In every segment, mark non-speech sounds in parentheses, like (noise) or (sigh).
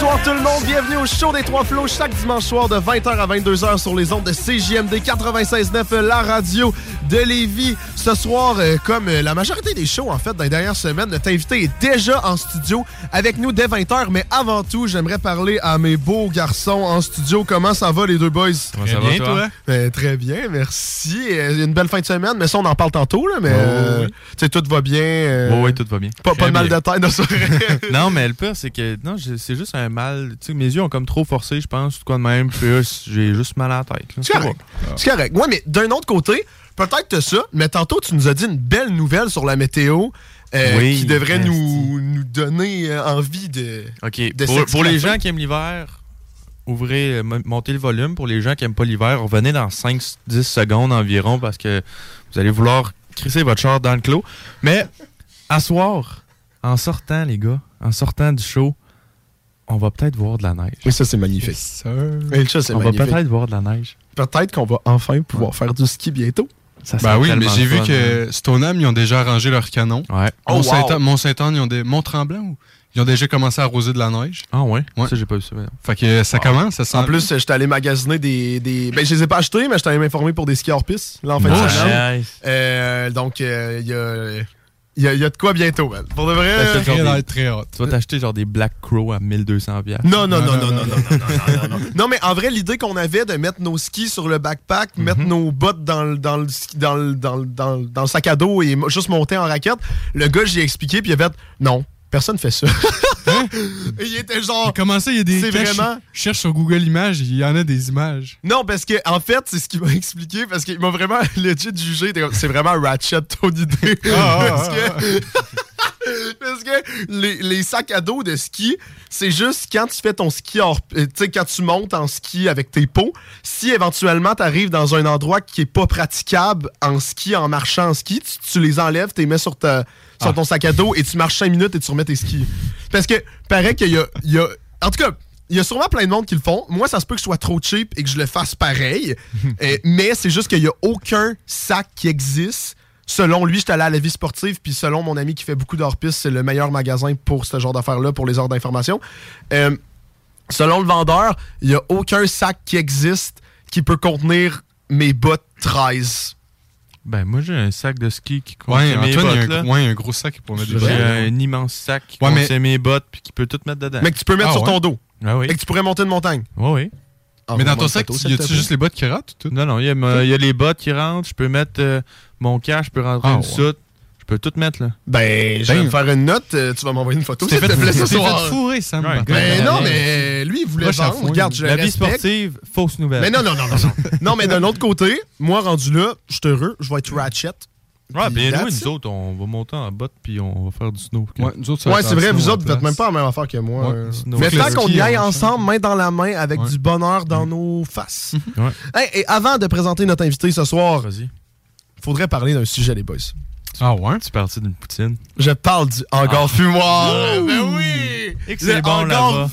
Bonsoir tout le monde, bienvenue au show des Trois Flots chaque dimanche soir de 20h à 22h sur les ondes de CJMD 96.9, la radio de Lévis. Ce soir, euh, comme euh, la majorité des shows en fait dans les dernières semaines, notre invité est déjà en studio avec nous dès 20h, mais avant tout, j'aimerais parler à mes beaux garçons en studio. Comment ça va les deux boys? Comment ça bien, toi? toi? Ben, très bien, merci. Euh, une belle fin de semaine, mais ça on en parle tantôt, là, mais Oh, euh, oui. tout va bien. euh, Oui, oui, tout va bien. Pas, pas de mal de tête, non, (laughs) non, mais le pire, c'est que non, c'est juste un mal. Tu sais, mes yeux ont comme trop forcé, je pense, tout quoi de même. Puis j'ai juste mal à la tête. C'est correct. C'est correct. Ouais, mais d'un autre côté, peut-être que ça, mais tantôt, tu nous as dit une belle nouvelle sur la météo euh, Oui, qui devrait nous, nous donner euh, envie de. OK. de Pour, pour les gens qui aiment l'hiver, ouvrez, euh, mo- montez le volume. Pour les gens qui n'aiment pas l'hiver, revenez dans 5-10 secondes environ parce que vous allez vouloir crisser votre char dans le clos. Mais, à soir, en sortant, les gars, en sortant du show, on va peut-être voir de la neige. Oui, ça, c'est magnifique. Ça, c'est on magnifique. va peut-être voir de la neige. Peut-être qu'on va enfin pouvoir faire du ski bientôt. Ça Ben oui, mais j'ai vu que Stoneham, ils ont déjà arrangé leur canon. Ouais. Oh, wow. Mont-Saint-Anne, ils ont des... Mont-Tremblant, ou- ils ont déjà commencé à arroser de la neige. Ah ouais? Ouais. Ça, j'ai pas vu ça. Fait que ça commence, ça sent... En plus, j'étais allé magasiner des, des. Ben, je les ai pas achetés, mais j'étais allé m'informer pour des skis hors piste, là, en fin de Nice. semaine. Euh, donc, euh, il y a. Il y, y a de quoi bientôt, man. Pour de vrai. Euh, Très, des- très hot. Tu vas t'acheter genre des Black Crow à 1200 piastres. Non, non, non, non, non, non, non, non, non, non, non. Non, mais en vrai, l'idée qu'on avait de mettre nos skis sur le backpack, mettre nos bottes dans le, dans, le, ski- dans, le, dans, le, dans, le- dans le sac à dos et juste monter en raquette, le gars, j'ai expliqué, puis il a fait non, personne fait ça. Et il était genre. Comment ça, il y a des... C'est vraiment- Je cherche sur Google Images, il y en a des images. Non, parce que en fait, c'est ce qu'il m'a expliqué, parce qu'il m'a vraiment (laughs) legit jugé. C'est vraiment Ratchet ton idée. parce que, (laughs) parce que les, les sacs à dos de ski, c'est juste quand tu fais ton ski hors. Tu sais, quand tu montes en ski avec tes pots, si éventuellement tu arrives dans un endroit qui est pas praticable en ski, en marchant en ski, tu, tu les enlèves, tu les mets sur, ta, sur ton sac à dos et tu marches 5 minutes et tu remets tes skis. Parce que, paraît qu'il y a, il y a. En tout cas, il y a sûrement plein de monde qui le font. Moi, ça se peut que je sois trop cheap et que je le fasse pareil. (laughs) Euh, mais c'est juste qu'il n'y a aucun sac qui existe. Selon lui, j'étais allé à la vie sportive, puis selon mon ami qui fait beaucoup d'hors-piste, c'est le meilleur magasin pour ce genre d'affaires-là, pour les heures d'information. Euh, selon le vendeur, il n'y a aucun sac qui existe qui peut contenir mes bottes 13. Ben, moi, j'ai un sac de ski qui Ouais, contient mes Antoine, y a bottes, un, là. gros- ouais, un gros sac pour mettre des J'ai bottes. un immense sac qui Ouais, mais- contient mes bottes puis qui peut tout mettre dedans. Mais que tu peux mettre Ah, sur ouais? ton dos. Ah oui. Et que tu pourrais monter une montagne. Oui, oui. Mais dans ton sac, y a-tu juste les bottes qui ratent ou tout? Non, non, il y, a y les bottes qui rentrent. Je peux mettre euh, mon cash, je peux rentrer Ah, une ouais. soute. Je peux tout mettre, là. Ben, je vais Ben. me faire une note. euh, tu vas m'envoyer une photo. Tu t'es fait, tu t'es fait fourrer, Sam. Ouais, contre. Ben Ouais. non, mais lui, il voulait vendre. Regarde, je le La vie respecte. sportive, fausse nouvelle. Mais non, non, non, non. non. (laughs) non, mais d'un autre côté, moi, rendu là, je suis heureux. Je vais être Ratchet. Ouais, Puis bien that's nous, it. nous autres, on va monter en botte puis on va faire du snow. Ouais, nous autres, ça va Ouais, c'est vrai, snow vous autres, vous faites place. même pas la même affaire que moi. Ouais, euh. sinon- Mais tant qu'on y aille en ensemble, main dans la main, avec Ouais. du bonheur dans nos faces. Ouais. Hey, et avant de présenter notre invité ce soir, Vas-y. faudrait parler d'un sujet, les boys. Ah ouais? Tu parti d'une poutine? Je parle du hangar fumoir. Ben oui! Et que c'est bon là-bas.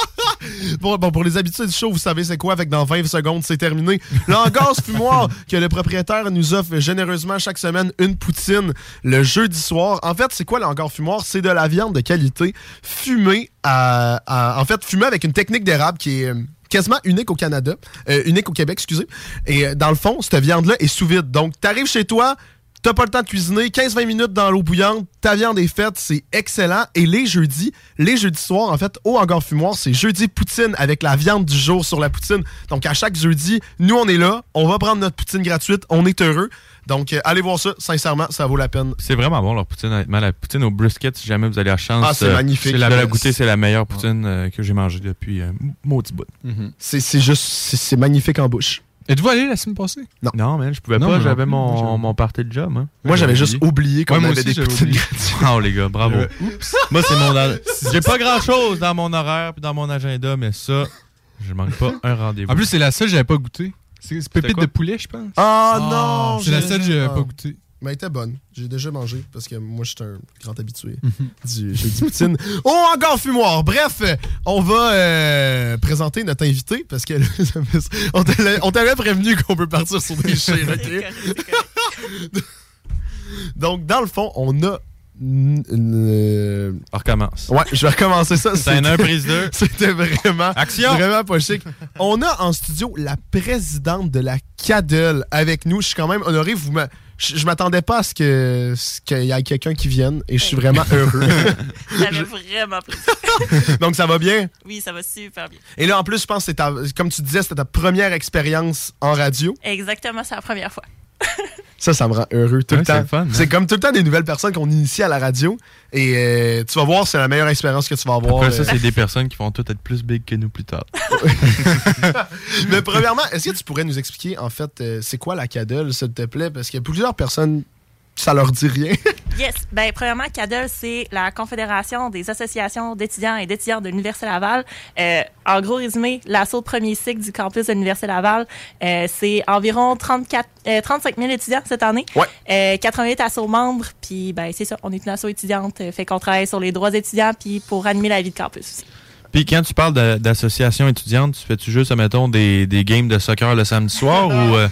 (laughs) bon, bon, pour les habitués du show, vous savez c'est quoi, avec dans 20 secondes, c'est terminé. Le hangar (laughs) fumoir que le propriétaire nous offre généreusement chaque semaine une poutine le jeudi soir. En fait, c'est quoi le hangar fumoir? C'est de la viande de qualité fumée à, à- en fait, fumée avec une technique d'érable qui est euh, quasiment unique au Canada, euh, unique au Québec, excusez. Et euh, dans le fond, cette viande-là est sous vide. Donc, t'arrives chez toi, T'as pas le temps de cuisiner, 15-20 minutes dans l'eau bouillante, ta viande est faite, c'est excellent. Et les jeudis, les jeudis soirs, en fait, au hangar fumoir, c'est jeudi poutine avec la viande du jour sur la poutine. Donc à chaque jeudi, nous on est là, on va prendre notre poutine gratuite, on est heureux. Donc euh, allez voir ça, sincèrement, ça vaut la peine. C'est vraiment bon leur poutine, honnêtement. La poutine au brisket, si jamais vous avez la chance Ah, c'est euh, magnifique. de la goûter, c'est la meilleure poutine euh, que j'ai mangée depuis un maudit bout. C'est c'est juste, c'est c'est magnifique en bouche. Êtes-vous allé la semaine passée? Non, mais je pouvais Non, pas, j'avais non mon, mon party de job. Hein. Moi j'avais juste oublié qu'on Ouais, avait aussi, des gratuites. Oh les gars, bravo. Moi, c'est mon. (laughs) J'ai pas grand chose dans mon horaire puis dans mon agenda, mais ça, je manque pas un rendez-vous. En plus, c'est la seule que j'avais pas goûté. C'est pépite de poulet, je pense. Ah non! C'est la seule que j'avais ah. pas goûté. Mais elle était bonne. J'ai déjà mangé parce que moi, je suis un grand habitué Mhm. du jeudi poutine. (laughs) Oh, encore fumoir! Bref, on va euh, présenter notre invité parce que là, me- on t'avait- prévenu qu'on peut partir sur des (laughs) chires, C'est OK? Donc, dans le fond, on a. euh, On recommence. Ouais, je vais recommencer ça. (laughs) C'est un prise 2. C'était vraiment, Action! vraiment pas chic. On a en studio la présidente de la CADEL avec nous. Je suis quand même honoré. Vous m'a- je, je m'attendais pas à ce que qu'il y ait quelqu'un qui vienne et je suis vraiment (laughs) heureux. (laughs) Ça fait vraiment plaisir. (laughs) Donc ça va bien? Oui, ça va super bien. Et là en plus, je pense que c'est ta, comme tu disais, c'était ta première expérience en radio. Exactement, c'est la première fois. Ça, ça me rend heureux tout Ouais, le c'est temps. fun, hein? C'est comme tout le temps des nouvelles personnes qu'on initie à la radio. Et euh, tu vas voir, c'est la meilleure expérience que tu vas avoir. Après ça, euh. c'est des personnes qui vont toutes être plus big que nous plus tard. (laughs) Mais premièrement, est-ce que tu pourrais nous expliquer, en fait, euh, c'est quoi la CADEL, s'il te plaît? Parce qu'il y a plusieurs personnes, ça leur dit rien. (laughs) Yes. Ben, premièrement, CADEL, c'est la Confédération des associations d'étudiants et d'étudiantes de l'Université Laval. Euh, en gros résumé, l'assaut de premier cycle du campus de l'Université Laval, euh, c'est environ 34, euh, 35 000 étudiants cette année. Ouais. Euh, 88 assos membres, puis ben, c'est ça, on est une asso étudiante, euh, fait qu'on travaille sur les droits étudiants, puis pour animer la vie de campus aussi. Puis quand tu parles de- d'association étudiante, tu fais-tu juste, mettons, des, des games de soccer le samedi soir (laughs) ou euh,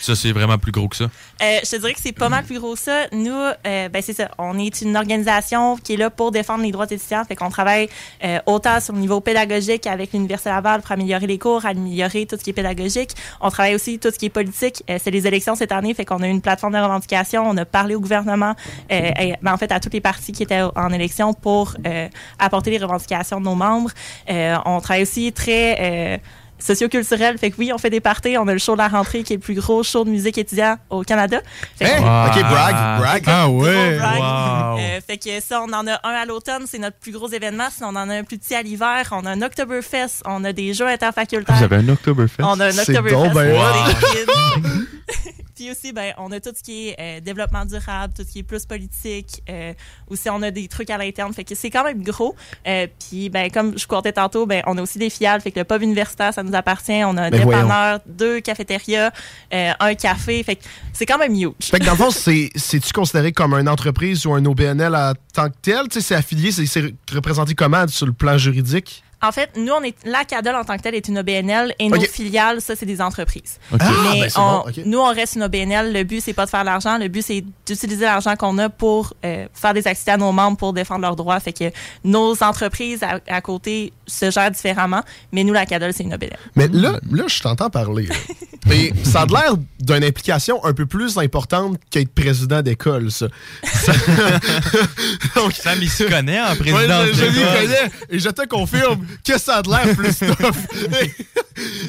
ça, c'est vraiment plus gros que ça? Euh, je te dirais que c'est pas mal plus gros que ça. Nous, euh, ben c'est ça. On est une organisation qui est là pour défendre les droits des étudiants. Fait qu'on travaille euh, autant sur le niveau pédagogique avec l'Université Laval pour améliorer les cours, améliorer tout ce qui est pédagogique. On travaille aussi tout ce qui est politique. Euh, c'est les élections cette année, fait qu'on a une plateforme de revendication. On a parlé au gouvernement, euh, et, ben, en fait à toutes les partis qui étaient en élection pour euh, apporter les revendications de nos membres. On travaille aussi très socioculturel. Fait que oui, on fait des parties. On a le show de la rentrée qui est le plus gros show de musique étudiant au Canada. Fait Hein? Wow. Ok, brag, brag. Ah ouais! brag. Wow. Euh, fait que ça, on en a un à l'automne, c'est notre plus gros événement. Sinon, on en a un plus petit à l'hiver. On a un Oktoberfest, on a des jeux interfacultaires. Vous avez un Oktoberfest? On a un C'est Oktoberfest. ben (laughs) (laughs) Puis aussi, ben, on a tout ce qui est euh, développement durable, tout ce qui est plus politique. Euh, aussi, on a des trucs à l'interne. Fait que c'est quand même gros. Euh, puis, ben, comme je comptais tantôt, ben, on a aussi des filiales. Fait que le pub universitaire, ça nous appartient. On a un Ben dépanneur, deux cafétérias, euh, un café. Fait que c'est quand même huge. Fait que dans le fond, (laughs) c'est- c'est-tu considéré comme une entreprise ou un OBNL en tant que tel? Tu sais, c'est affilié, c'est- c'est représenté comment sur le plan juridique? En fait, nous, on est la CADEL en tant que telle est une OBNL et nos filiales, ça, c'est des entreprises. Ah, Mais ben on- bon, ok. nous, on reste une OBNL. Le but, c'est pas de faire de l'argent. Le but, c'est d'utiliser l'argent qu'on a pour euh, faire des activités à nos membres pour défendre leurs droits. Fait que nos entreprises à, à côté se gèrent différemment. Mais nous, la CADEL, c'est une OBNL. Mais là, là je t'entends parler. (laughs) Et ça a l'air d'une implication un peu plus importante qu'être président d'école, ça. Ça- Donc, Sam, il se connaît en Ouais, président. je, je m'y connais et je te confirme que ça a de l'air plus tough.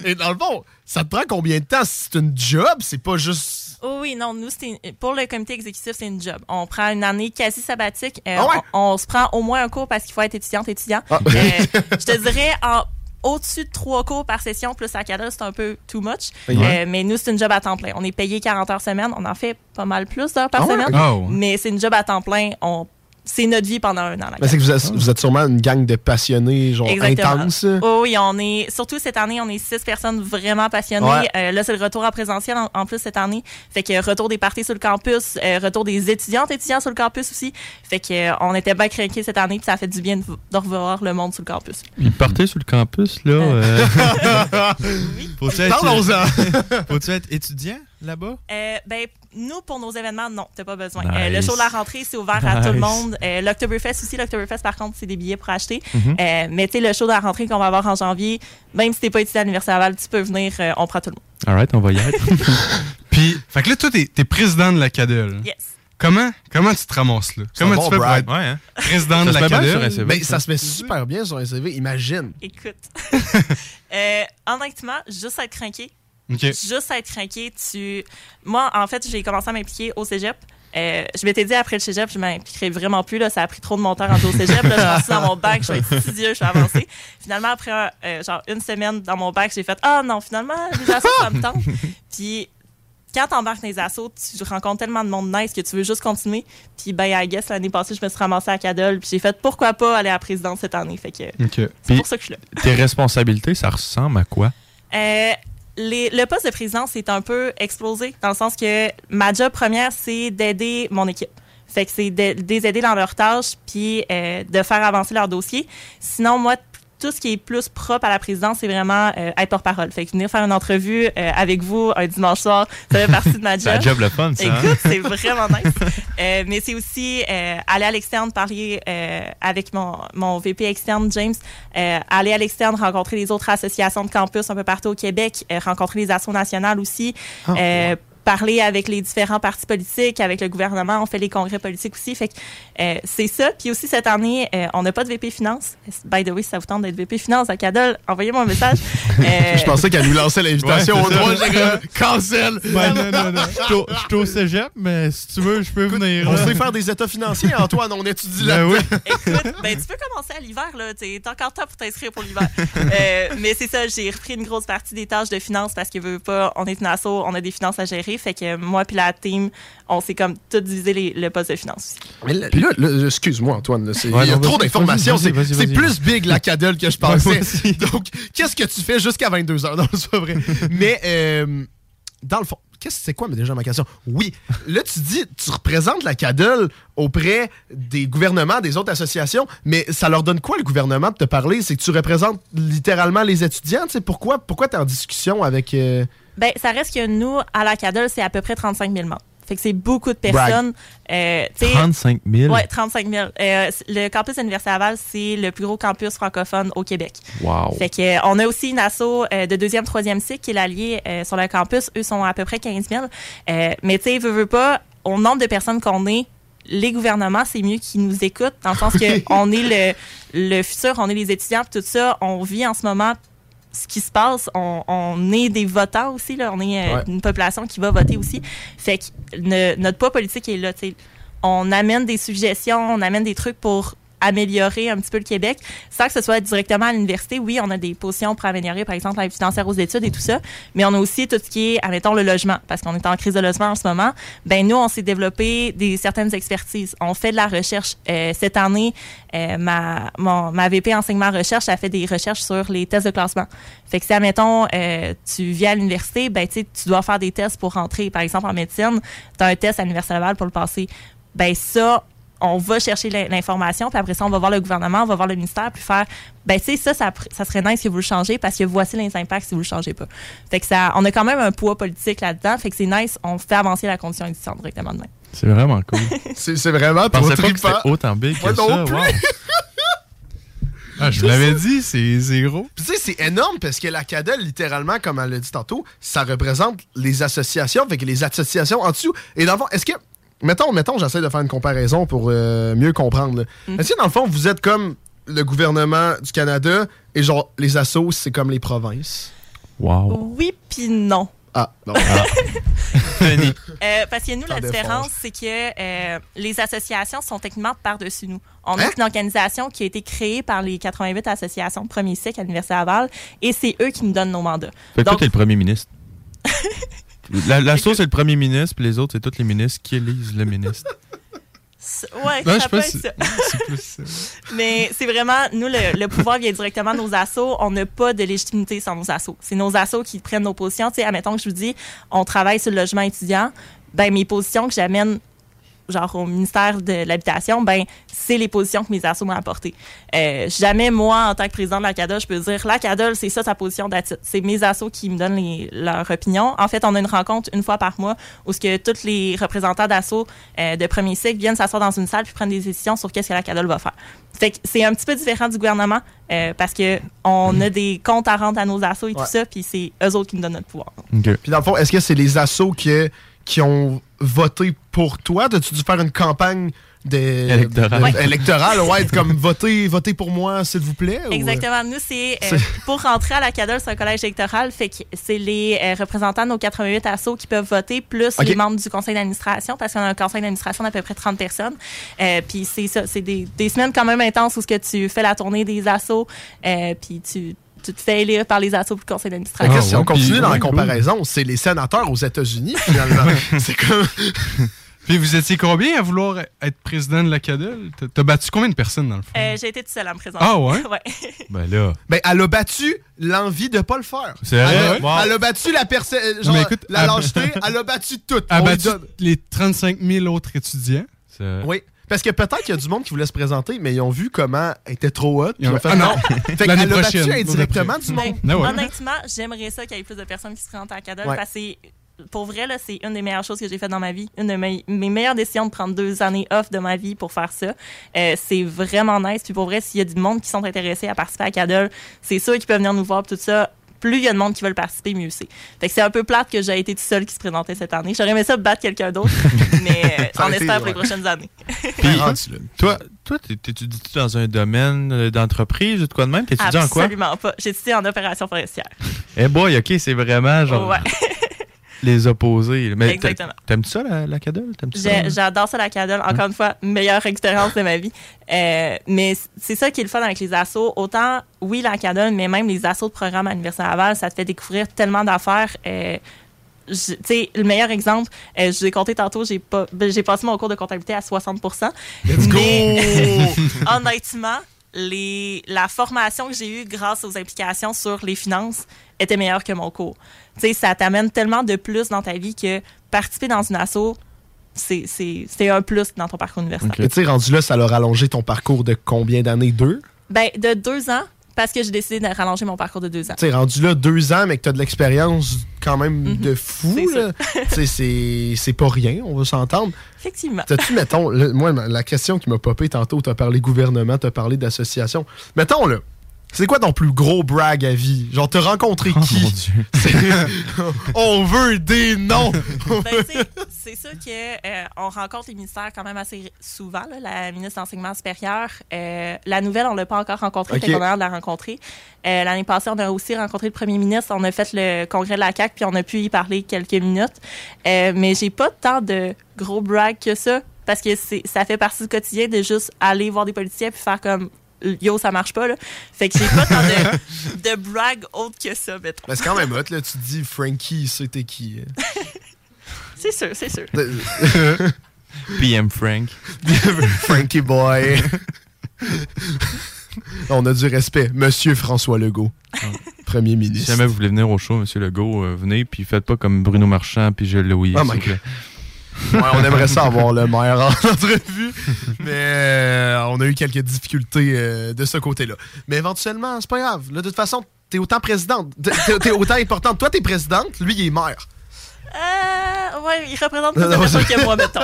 et, et dans le fond, ça te prend combien de temps? C'est une job, c'est pas juste Oh oui, non, nous, c'est une- pour le comité exécutif, c'est une job. On prend une année quasi sabbatique. Euh, Ah ouais? on, on se prend au moins un cours parce qu'il faut être étudiante, étudiant. Ah. Euh, (laughs) je te dirais, en au-dessus de trois cours par session, plus à cadre, c'est un peu too much. Euh, mais nous, c'est une job à temps plein. On est payé 40 heures semaine. On en fait pas mal plus d'heures par Ah ouais? semaine. Oh. Mais c'est une job à temps plein. On, c'est notre vie pendant un an. Mais c'est que vous êtes, vous êtes sûrement une gang de passionnés, genre Exactement. intenses. Oh oui, on est surtout cette année, on est six personnes vraiment passionnées. Ouais. Euh, là, c'est le retour en présentiel en, en plus cette année. Fait que retour des parties sur le campus, euh, retour des étudiantes étudiants sur le campus aussi. Fait que euh, on était bien craqués cette année, puis ça a fait du bien de, de revoir le monde sur le campus. Puis partez sur le campus, là. euh, (laughs) (laughs) Faut-tu être, Parlons-en. (laughs) faut-tu être étudiant? Là-bas? Euh, ben nous pour nos événements, non, t'as pas besoin. Nice. Euh, le show de la rentrée, c'est ouvert à tout le monde. Euh, L'Octoberfest aussi, l'Octoberfest par contre, c'est des billets pour acheter. Mhm. Euh, mais tu sais, le show de la rentrée qu'on va avoir en janvier, même si t'es pas étudiant à l'Université Laval, tu peux venir, euh, on prend tout le monde. Alright, on va y être. (laughs) Puis, fait que là, toi, t'es t'es président de la CADEL. Yes. Comment, comment tu te ramasses là? Comment bon tu fais pour brag. être ouais, hein? président de la CADEL? Ça se met super bien sur un CV, imagine. Écoute, (laughs) euh, honnêtement, juste être craqué, OK. juste être craqué, tu. Moi, en fait, j'ai commencé à m'impliquer au cégep. Euh, je m'étais dit après le cégep, je m'impliquerai vraiment plus. Là, ça a pris trop de mon temps rendu au cégep. Là, je suis dans mon bac, je vais être studieux, je suis avancée. Finalement, après euh, genre une semaine dans mon bac, j'ai fait Ah non, finalement, les assos, ça me tente. (laughs) Puis quand t'embarques dans les assos, tu rencontres tellement de monde nice que tu veux juste continuer. Puis ben, I guess, l'année passée, je me suis ramassée à Cadol. Puis j'ai fait pourquoi pas aller à la présidence cette année? Fait que c'est pour ça que je suis là. Tes responsabilités, ça ressemble à quoi? Euh, le poste de présidence est un peu explosé dans le sens que ma job première, c'est d'aider mon équipe. Fait que c'est de, de les aider dans leurs tâches puis euh, de faire avancer leur dossier. Sinon, moi, tout ce qui est plus propre à la présidence, c'est vraiment euh, être porte-parole. Fait que venir faire une entrevue euh, avec vous un dimanche soir, ça fait partie de ma C'est (laughs) job. un job le fun, ça. hein? Écoute, c'est (laughs) vraiment nice. Euh, mais c'est aussi euh, aller à l'externe, parler euh, avec mon, mon VP externe, James, euh, aller à l'externe, rencontrer les autres associations de campus un peu partout au Québec, euh, rencontrer les assos nationales aussi, euh, parler avec les différents partis politiques, avec le gouvernement. On fait les congrès politiques aussi. Fait que euh, c'est ça. Puis aussi, cette année, euh, on n'a pas de VP Finance. By the way, si ça vous tente d'être VP Finance à Cadol, envoyez-moi un message. (laughs) Euh, Je pensais qu'elle nous lançait l'invitation Ouais, au droit. (laughs) Cancel. Ben, non, non, non. Je suis au- cégep, mais si tu veux, je peux venir. On là. sait faire des états financiers, Antoine. On étudie Ben là-dedans. oui. (laughs) Écoute, ben, tu peux commencer à l'hiver, là. T'es encore temps pour t'inscrire pour l'hiver. Euh, mais c'est ça, j'ai repris une grosse partie des tâches de finance parce que veut pas, on est une asso, on a des finances à gérer. Fait que moi puis la team, on s'est comme tout divisé les- le poste de finance. Mais là, là, là, excuse-moi, Antoine. Ouais, il y a non, trop d'informations. C'est vas-y, c'est vas-y. plus big la cadelle que je pensais. (laughs) Donc, qu'est-ce que tu fais jusqu'à 22h? Non, c'est pas vrai? Mais, euh, dans le fond, qu'est-ce c'est quoi mais déjà ma question? Oui, là, tu dis, tu représentes la cadelle auprès des gouvernements, des autres associations, mais ça leur donne quoi le gouvernement de te parler? C'est que tu représentes littéralement les étudiants? tu sais, Pourquoi, pourquoi tu es en discussion avec. euh, Ben, ça reste que nous, à la CADEL, c'est à peu près 35 000 membres. Fait que c'est beaucoup de personnes. Euh, tu sais, 35 000. Ouais, 35 000. Euh, le campus de l'Université Laval, c'est le plus gros campus francophone au Québec. Wow. Fait que, euh, on a aussi une asso euh, de deuxième, troisième cycle qui est l'allié euh, sur le campus. Eux sont à peu près 15 000. Euh, mais tu sais, veux, veux pas, au nombre de personnes qu'on est, les gouvernements, c'est mieux qu'ils nous écoutent, dans le sens que (laughs) on est le, le futur, on est les étudiants, tout ça, on vit en ce moment ce qui se passe, on, on est des votants aussi, là, on est euh, Ouais. une population qui va voter aussi. Fait que ne- notre poids politique est là, tu sais. On amène des suggestions, on amène des trucs pour améliorer un petit peu le Québec, sans que ce soit directement à l'université. Oui, on a des positions pour améliorer, par exemple, l'aide financière aux études et tout ça, mais on a aussi tout ce qui est, admettons, le logement, parce qu'on est en crise de logement en ce moment. Ben nous, on s'est développé des certaines expertises. On fait de la recherche. Euh, cette année, euh, ma, mon, ma VP enseignement recherche a fait des recherches sur les tests de classement. Fait que si, admettons, euh, tu viens à l'université, ben, tu dois faire des tests pour rentrer. Par exemple, en médecine, tu as un test à l'Université Laval pour le passer. Ben, ça, on va chercher l'in- l'information, puis après ça, on va voir le gouvernement, on va voir le ministère, puis faire, ben, tu sais, ça, ça, serait nice si vous le changez, parce que voici les impacts si vous le changez pas. Fait que ça, on a quand même un poids politique là-dedans, fait que c'est nice, on fait avancer la condition existante directement de même. C'est vraiment cool. (laughs) C'est c'est vraiment Je trop pensais pas que autant big que ça. wow. Ah, je vous l'avais dit, c'est c'est gros. Puis tu sais, c'est énorme parce que la CADEL, littéralement, comme elle l'a dit tantôt, ça représente les associations, fait que les associations en dessous. Et dans le fond, est-ce que. Mettons, mettons, j'essaie de faire une comparaison pour euh, mieux comprendre. Mm. Est-ce que dans le fond, vous êtes comme le gouvernement du Canada et genre les assos, c'est comme les provinces? Wow. Oui, puis non. Ah, non. (laughs) Euh, parce que nous, la différence, c'est que euh, les associations sont techniquement par-dessus nous. On Hein? est une organisation qui a été créée par les 88 associations de premier cycle à l'Université Laval et c'est eux qui nous donnent nos mandats. Fait que toi, Donc- t'es le premier ministre. (laughs) La, L'assaut, c'est le premier ministre, puis les autres, c'est tous les ministres qui élisent le ministre. C'est- Ouais, Ouais, ça je peut pense être ça. Plus. Mais c'est vraiment, nous, le, le pouvoir vient directement de nos assos. On n'a pas de légitimité sans nos assos. C'est nos assos qui prennent nos positions. Tu sais, admettons que je vous dis, on travaille sur le logement étudiant. Ben, mes positions que j'amène genre au ministère de l'Habitation, ben c'est les positions que mes assos m'ont apportées. Euh, jamais moi, en tant que président de la CADA, je peux dire la CADA, c'est ça sa position d'attitude. C'est mes assos qui me donnent les- leur opinion. En fait, on a une rencontre une fois par mois où ce que tous les représentants d'assos euh, de premier cycle viennent s'asseoir dans une salle puis prennent des décisions sur qu'est-ce que la CADA va faire. Fait que c'est un petit peu différent du gouvernement euh, parce que on a des comptes à rendre à nos assos et Ouais. tout ça, puis c'est eux autres qui nous donnent notre pouvoir. OK. Puis dans le fond, est-ce que c'est les assos qui, qui ont voté pour toi? As-tu dû faire une campagne de, Électorale. de- Ouais. électorale, ouais, être comme votez, votez pour moi, s'il vous plaît? ou- Exactement. Nous, c'est euh, C'est- pour rentrer à la CADA, c'est un collège électoral. Fait que c'est les euh, représentants de nos 88 assos qui peuvent voter, plus les membres du conseil d'administration, parce qu'on a un conseil d'administration d'à peu près 30 personnes. Euh, puis c'est ça, c'est des, des semaines quand même intenses où ce que tu fais la tournée des assos, euh, puis tu, tu te fais élire par les assos le conseil Fait d'administration. Ah, si on continue puis- dans la comparaison, c'est les sénateurs aux États-Unis, finalement. (laughs) c'est comme. (laughs) Puis vous étiez combien à vouloir être président de la CADEL? T'as- battu combien de personnes dans le fond? Euh, J'ai été toute seule à me présenter. Ah ouais? (laughs) ouais. Ben là. Ben, elle a battu l'envie de pas le faire. C'est Elle vrai? a, Wow. elle a battu la personne. genre, écoute, la elle- lâcheté, elle a battu tout. a On lui battu donne- les 35 000 autres étudiants. C'est vrai. Oui. Parce que peut-être qu'il y a du monde qui voulait se présenter, mais ils ont vu comment elle était trop hot. Ils ont fait fait, non. ah fait L'année qu'elle a battu prochaine, indirectement du Ben, monde. Ah ouais. Honnêtement, j'aimerais ça qu'il y ait plus de personnes qui se présentent à Ouais. parce que c'est- pour vrai, là, c'est une des meilleures choses que j'ai faites dans ma vie. Une de mes, mes meilleures décisions de prendre deux années off de ma vie pour faire ça. Euh, c'est vraiment nice. Puis pour vrai, s'il y a du monde qui sont intéressés à participer à CADA, c'est sûr qu'ils peuvent venir nous voir tout ça. Plus il y a de monde qui veulent participer, mieux c'est. Fait que c'est un peu plate que j'ai été tout seul qui se présentait cette année. J'aurais aimé ça battre quelqu'un d'autre, (laughs) mais euh, on été, espère pour les prochaines années. (laughs) Puis, toi, toi t'étudies-tu dans un domaine euh, d'entreprise ou de quoi de même? T'étudies en quoi? Absolument pas. J'ai étudié en opération forestière. Eh boy, OK, c'est vraiment genre Ouais. Les opposés. Mais Exactement. T'aimes-tu ça, la, la cadole? J'adore ça, la cadole. Encore une fois, meilleure expérience de ma vie. Euh, mais c'est ça qui est le fun avec les assos. Autant, oui, la cadole, mais même les assos de programme à l'Université Laval, ça te fait découvrir tellement d'affaires. Euh, sais, le meilleur exemple, euh, je vous ai compté tantôt, j'ai pas, ben, j'ai passé mon cours de comptabilité à 60 Let's go! Mais- (laughs) honnêtement, les, la formation que j'ai eue grâce aux implications sur les finances était meilleure que mon cours. Tu sais, ça t'amène tellement de plus dans ta vie que participer dans une asso, c'est- un plus dans ton parcours universitaire. Ok. Mais tu sais, rendu là, ça leur a allongé ton parcours de combien d'années? Deux? Ben, de deux ans, parce que j'ai décidé de rallonger mon parcours de deux ans. Tu sais, rendu là, deux ans, mais que t'as de l'expérience quand même Mhm. de fou, C'est là. Tu sais, c'est- c'est pas rien, on va s'entendre. Effectivement. T'as-tu, mettons, moi, la question qui m'a popé tantôt, t'as parlé gouvernement, t'as parlé d'association. Mettons, là, c'est quoi ton plus gros brag à vie? Genre, t'as rencontré Oh, mon qui? Dieu. (laughs) C'est- on veut des noms! Ben, tu sais, c'est sûr que euh, on rencontre les ministères quand même assez souvent, là, la ministre de l'Enseignement supérieur. Euh, la nouvelle, on l'a pas encore rencontrée, Ok. fait qu'on a hâte de la rencontrer. Euh, L'année passée, on a aussi rencontré le premier ministre. On a fait le congrès de la CAQ, puis on a pu y parler quelques minutes. Euh, mais j'ai pas tant de gros brag que ça, parce que c'est- ça fait partie du quotidien de juste aller voir des politiciens puis faire comme yo, ça marche pas. Là. Fait que j'ai pas tant de, (laughs) de brag autre que ça, mettons. Mais c'est quand même hot, là. Tu te dis, Frankie, c'était qui? (laughs) C'est sûr, c'est sûr. (laughs) PM Frank. Frankie boy. On a du respect. Monsieur François Legault, premier Si ministre. jamais vous voulez venir au show, Monsieur Legault, euh, venez, puis faites pas comme Bruno Marchand, puis Gilles Louis. Oh my plaît. Ouais, on aimerait ça avoir le maire en (laughs) entrevue, mais euh, on a eu quelques difficultés euh, de ce côté-là. Mais éventuellement, c'est pas grave. Là, de toute façon, t'es autant présidente. T'es t'es autant importante. Toi, t'es présidente, lui, il est maire. Euh, ouais, il représente plus de personnes que moi, (laughs) mettons.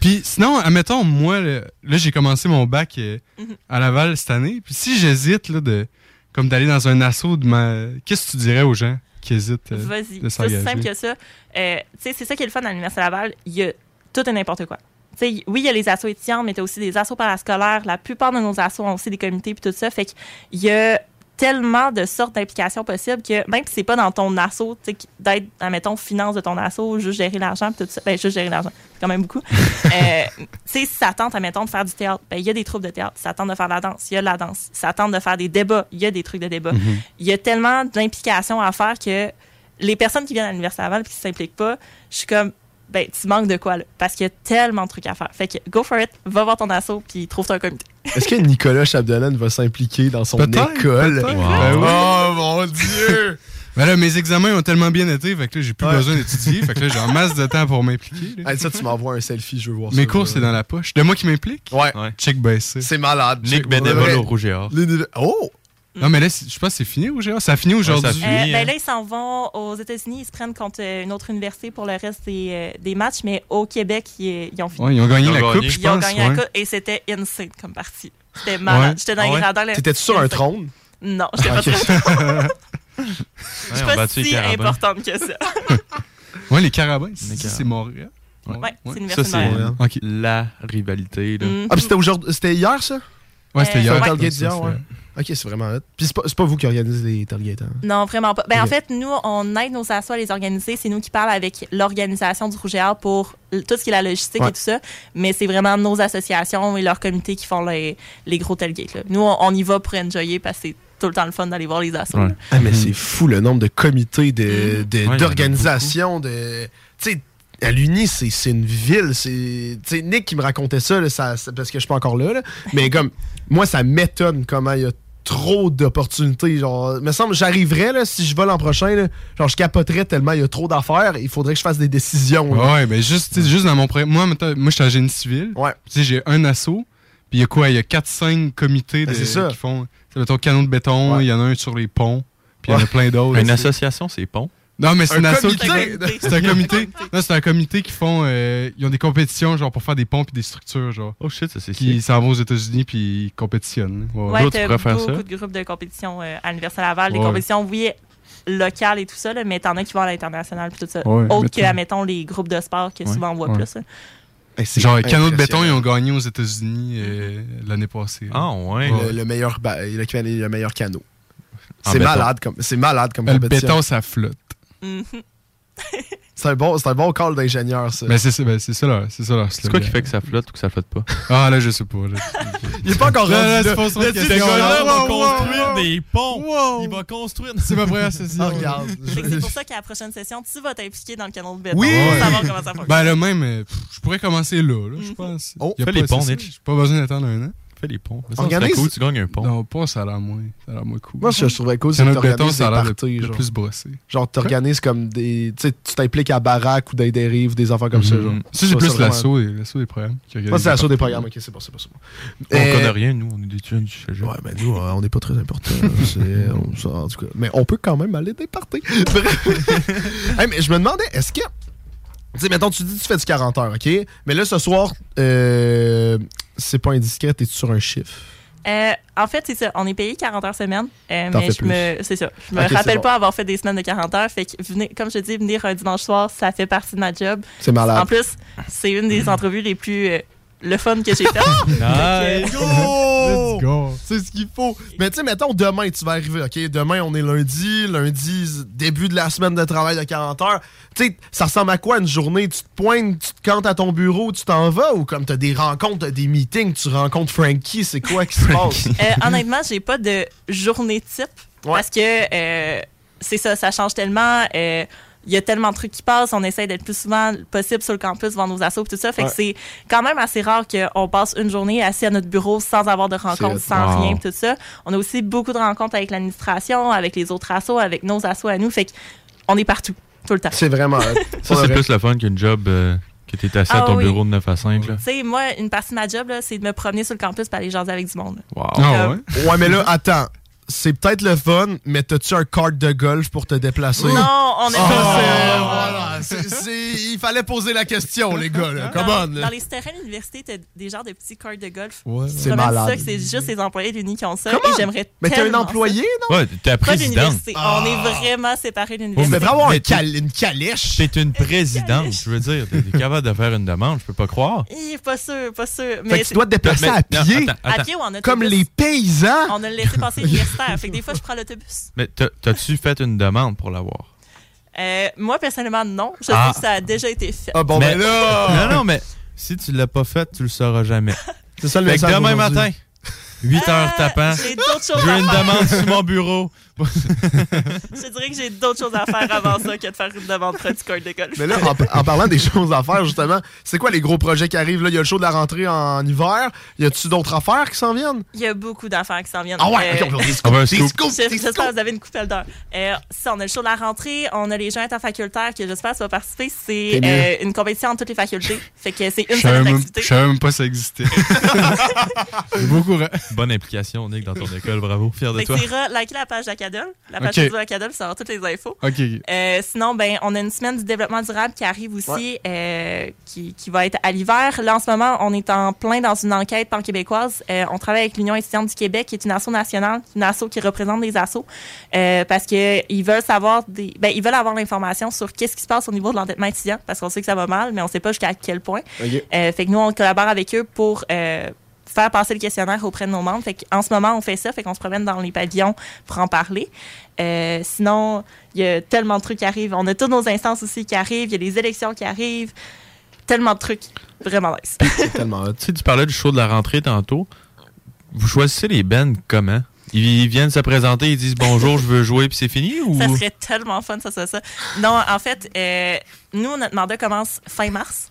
Puis sinon, admettons, moi, là, là, j'ai commencé mon bac euh, Mhm. à Laval cette année. Puis si j'hésite, là, de, comme d'aller dans un assaut de ma... Qu'est-ce que tu dirais aux gens? Qui hésitent? euh, Vas-y. C'est aussi simple que ça. Euh, c'est ça qui est le fun à l'Université Laval. Il y a tout et n'importe quoi. Oui, il y a les assos étudiants, mais tu as aussi des assos parascolaires. La plupart de nos assos ont aussi des comités puis tout ça. Fait qu'il y a tellement de sortes d'implications possibles que même si c'est pas dans ton assaut, d'être, admettons, finance de ton assaut, juste gérer l'argent, tout ça, ben, juste gérer l'argent, c'est quand même beaucoup. (laughs) Euh, tu sais, si ça tente, admettons, de faire du théâtre, ben, il y a des troupes de théâtre. Ça tente de faire de la danse, il y a de la danse. Ça tente de faire des débats, il y a des trucs de débat. Il y a tellement d'implications à faire que les personnes qui viennent à l'Université Laval et qui s'impliquent pas, je suis comme, ben, tu manques de quoi, là. Parce qu'il y a tellement de trucs à faire. Fait que, go for it, va voir ton assaut, puis trouve-toi un comité. Est-ce que Nicolas Chapdelaine va s'impliquer dans son Peut-être, école? peut-être. Wow. Ben oui. Oh mon Dieu! (laughs) Ben là, mes examens ont tellement bien été, fait que là, j'ai plus Ouais. besoin d'étudier. fait que là, j'ai en masse de temps pour m'impliquer. Hey, ça, tu m'envoies un selfie, je veux voir ça. Mes cours, c'est dans la poche. De moi qui m'implique? Ouais. Ouais. Check baissé. C'est malade. Nick au Rouge et Or. Oh! Non, mais là, je pense que c'est fini ou Ça a fini aujourd'hui. ça a Euh, fini, ben hein. là, ils s'en vont aux États-Unis, ils se prennent contre euh, une autre université pour le reste des, euh, des matchs, mais au Québec, ils, ils ont fini. Ouais, ils ont gagné Ils ont la gagné. coupe, je Ils ont gagné ouais. la coupe et c'était insane comme partie. C'était malade. Ouais. J'étais dans Ah les ouais? radars. là. T'étais-tu sur un Insane. trône? Non, j'étais pas Ok. sur un (laughs) trône. Je Ouais, suis pas si Carabins. importante que ça. (laughs) Ouais, les carabins. Les C'est carabins. c'est Montréal. Ouais, c'est Ça, l'Université de c'est Montréal. La rivalité. Là. Mhm. Ah, puis c'était aujourd'hui. C'était hier, ça? Ouais, c'était Euh, hier. ouais. Ça. Ok, c'est vraiment hot. Puis c'est pas, c'est pas vous qui organisez les tailgates, hein? Non, vraiment pas. Ben. En fait, nous, on aide nos assos à les organiser. C'est nous qui parlons avec l'organisation du Rouge et Or pour tout ce qui est la logistique Ouais. et tout ça. Mais c'est vraiment nos associations et leurs comités qui font les, les gros tailgates. là. Nous, on, on y va pour enjoyer parce que c'est tout le temps le fun d'aller voir les assos. Ah, mais c'est fou le nombre de comités, de, de- y en a d'organisations, de. À l'Uni, c'est c'est une ville. c'est Tu sais, Nick qui me racontait ça, là, ça- ça- parce que je suis pas encore là, là, mais comme, moi, ça m'étonne comment il y a trop d'opportunités. Genre, me semble, j'arriverais, là, si je vais l'an prochain, là, genre, je capoterais tellement il y a trop d'affaires. Il faudrait que je fasse des décisions. là. Ouais, mais juste, juste dans mon pré- Moi, moi, je suis en génie civil. Ouais. Tu sais, j'ai un assaut. Puis il y a quoi? Il y a 4-5 comités de, Ben, c'est ça. qui font. Sais, mettons, canot de béton, il Ouais. y en a un sur les ponts. Puis il y en a plein d'autres. Une association, c'est pont. Non, mais c'est Un une asso comité. qui. C'est un comité. Non, c'est un comité qui font. euh, ils ont des compétitions, genre, pour faire des ponts puis des structures, genre. Oh shit, ça c'est Qui s'en vont aux États-Unis puis ils compétitionnent. Ouais. Ouais, D'autres t'as pourraient faire beaucoup de groupes de compétition euh, à l'Université Laval. Des compétitions, oui, locales et tout ça, là, mais t'en as qui vont à l'international puis tout ça. Ouais, Autre mettons. que, admettons, les groupes de sport que Ouais. souvent on voit Ouais. plus. là. Genre, canot de béton, ils ont gagné aux États-Unis euh, l'année passée. Ah ouais. Le, le meilleur, ba- le, le meilleur canot. C'est malade comme, c'est malade comme Le compétition. béton, ça flotte. Mhm. C'est un bon, c'est un bon call d'ingénieur, ça. Mais c'est ça, ben, c'est ça leur, c'est ça C'est quoi qui fait que ça flotte ou que ça flotte pas? Ah, là, je sais pas. Là. (laughs) Il est pas encore Là, rendu là, là. pas Là, gars-là wow, wow. des ponts! Wow. va construire. C'est ma première (laughs) session. Ah, regarde. Que C'est pour ça qu'à la prochaine session, tu vas t'impliquer dans le canon de béton. Oui! pour savoir comment ça fonctionne. Ben, là, même, euh, pff, je pourrais commencer là, là je pense. Oh, Y a fais pas- les ponts. J'ai pas besoin d'attendre un an. Fais les ponts. Organise- Organise. cool, tu gagnes un pont. Non, pas, ça a l'air moins. Ça a l'air moins cool. Moi, ce que je trouverais cool, c'est que béton, t'organises ça des a l'air plus brossé. genre t'organises comme des. Tu sais, tu t'impliques à baraque ou dans des dérives, des affaires comme ça. Mhm. Genre. Ça, c'est Ça, plus vraiment- l'assaut et- l'assaut des programmes. Moi, c'est la des programmes. Ok, c'est c'est bon. On connaît rien, nous, on est des du cégep. Ouais, ben nous, euh, on n'est pas très important. (laughs) c'est- on- ça, en tout cas. Mais on peut quand même aller des parties. (laughs) (laughs) Mais je me demandais, est-ce que. Tu sais, mettons, tu dis que tu fais du 40 heures, OK? Mais là, ce soir, euh, c'est pas indiscret, t'es sur un chiffre? Euh, en fait, c'est ça. On est payé 40 heures semaine. euh, mais je me, c'est ça. Je me rappelle bon. pas avoir fait des semaines de 40 heures. Fait que, venez, comme je te dis, venir un dimanche soir, ça fait partie de ma job. C'est malade. En plus, c'est une des entrevues les plus euh, le fun que j'ai faites. (laughs) Nice. Go! Let's go. C'est ce qu'il faut. Mais tu sais, mettons, demain, tu vas arriver, OK? Demain, on est lundi. Lundi, début de la semaine de travail de 40 heures. Tu sais, ça ressemble à quoi une journée? Tu te pointes, tu te cantes à ton bureau, tu t'en vas? Ou comme t'as des rencontres, t'as des meetings, tu rencontres Frankie, c'est quoi qui se passe? Euh, honnêtement, j'ai pas de journée type Ouais. parce que euh, c'est ça, ça change tellement. euh, il y a tellement de trucs qui passent. On essaie d'être plus souvent possible sur le campus, voir nos assos, tout ça. Fait Ouais. que c'est quand même assez rare qu'on passe une journée assis à notre bureau sans avoir de rencontres, hot. sans Wow. rien, tout ça. On a aussi beaucoup de rencontres avec l'administration, avec les autres assos, avec nos assos à nous. Fait qu'on est partout, tout le temps. C'est vraiment. (laughs) Ça, c'est plus le fun qu'une job euh, que t'es assis à Ah ton oui. bureau de 9 à 5. Là. Tu sais, moi, une partie de ma job, là, c'est de me promener sur le campus pour aller jaser avec du monde. Wow. Ah. (laughs) Ouais, mais là, attends. C'est peut-être le fun, mais t'as-tu un cart de golf pour te déplacer? Non, on est pas il fallait poser la question, les gars. Là. Come dans, on. là. dans les terrains d'université, t'as des genres de petits cartes de golf. Ouais. C'est malade. ça, que c'est juste les employés de l'Uni qui ont ça. Comment? Et j'aimerais Mais t'es un employé, non? Ouais, t'es présidente. d'université. On est vraiment séparés de l'université. avoir un Mais cal- une calèche. T'es une présidente, je veux dire. T'es capable de faire une demande, je peux pas croire. Hi, pas sûr, pas sûr. Fait Mais que tu dois te déplacer Mais- à non, pied, attends, à pied ou en autobus? comme les paysans. On a le laissé passer universitaire. (laughs) fait que des fois, je prends l'autobus. Mais t'as- t'as-tu fait une demande pour l'avoir? Euh, moi, personnellement, non. Je Ah. sais que ça a déjà été fait. Ah bon, Mais- ben là. Non, non, mais si tu l'as pas fait, tu le sauras jamais. (laughs) C'est ça le Fait que message demain matin, 8 heures Ah, tapant, J'ai une demande sur mon bureau. (laughs) Je dirais que j'ai d'autres choses à faire avant ça que de faire une demande près du carte de golf. Mais là, en, en parlant des choses à faire, justement, c'est quoi les gros projets qui arrivent? Là, il y a le show de la rentrée en hiver. Y a-tu d'autres affaires qui s'en viennent? Il y a beaucoup d'affaires qui s'en viennent. Ah ouais, Euh, on J'espère que vous avez une coupelle d'heure. Euh, ça, on a le show de la rentrée, on a les gens interfacultaires que j'espère vas participer. C'est euh, une compétition entre toutes les facultés. Fait que c'est Je une même, d'activité. je savais même pas ça existait. (laughs) Beaucoup. Bonne implication, Nick, dans ton école. Bravo, fier de Fait que toi. la page La page Ok. Facebook d'Acadol, ça aura toutes les infos. Euh, sinon, ben, on a une semaine du développement durable qui arrive aussi, euh, qui, qui va être à l'hiver. Là, en ce moment, on est en plein dans une enquête pan-québécoise. Euh, on travaille avec l'Union étudiante du Québec, qui est une asso nationale, une asso qui représente des assos, euh, parce que ils veulent savoir des, ben, ils veulent avoir l'information sur qu'est-ce qui se passe au niveau de l'endettement étudiant, parce qu'on sait que ça va mal, mais on sait pas jusqu'à quel point. Euh, fait que nous, on collabore avec eux pour euh, faire passer le questionnaire auprès de nos membres. Fait en ce moment, on fait ça, fait qu'on se promène dans les pavillons pour en parler. Euh, sinon, il y a tellement de trucs qui arrivent. On a toutes nos instances aussi qui arrivent. Il y a les élections qui arrivent. Tellement de trucs. Vraiment nice. (laughs) C'est tellement. Tu sais, tu parlais du show de la rentrée tantôt. Vous choisissez les bands comment? Ils viennent se présenter, ils disent bonjour, je veux jouer, puis c'est fini? Ou... Ça serait tellement fun, ça, ça, ça. Non, en fait, euh, nous, notre mandat commence fin mars.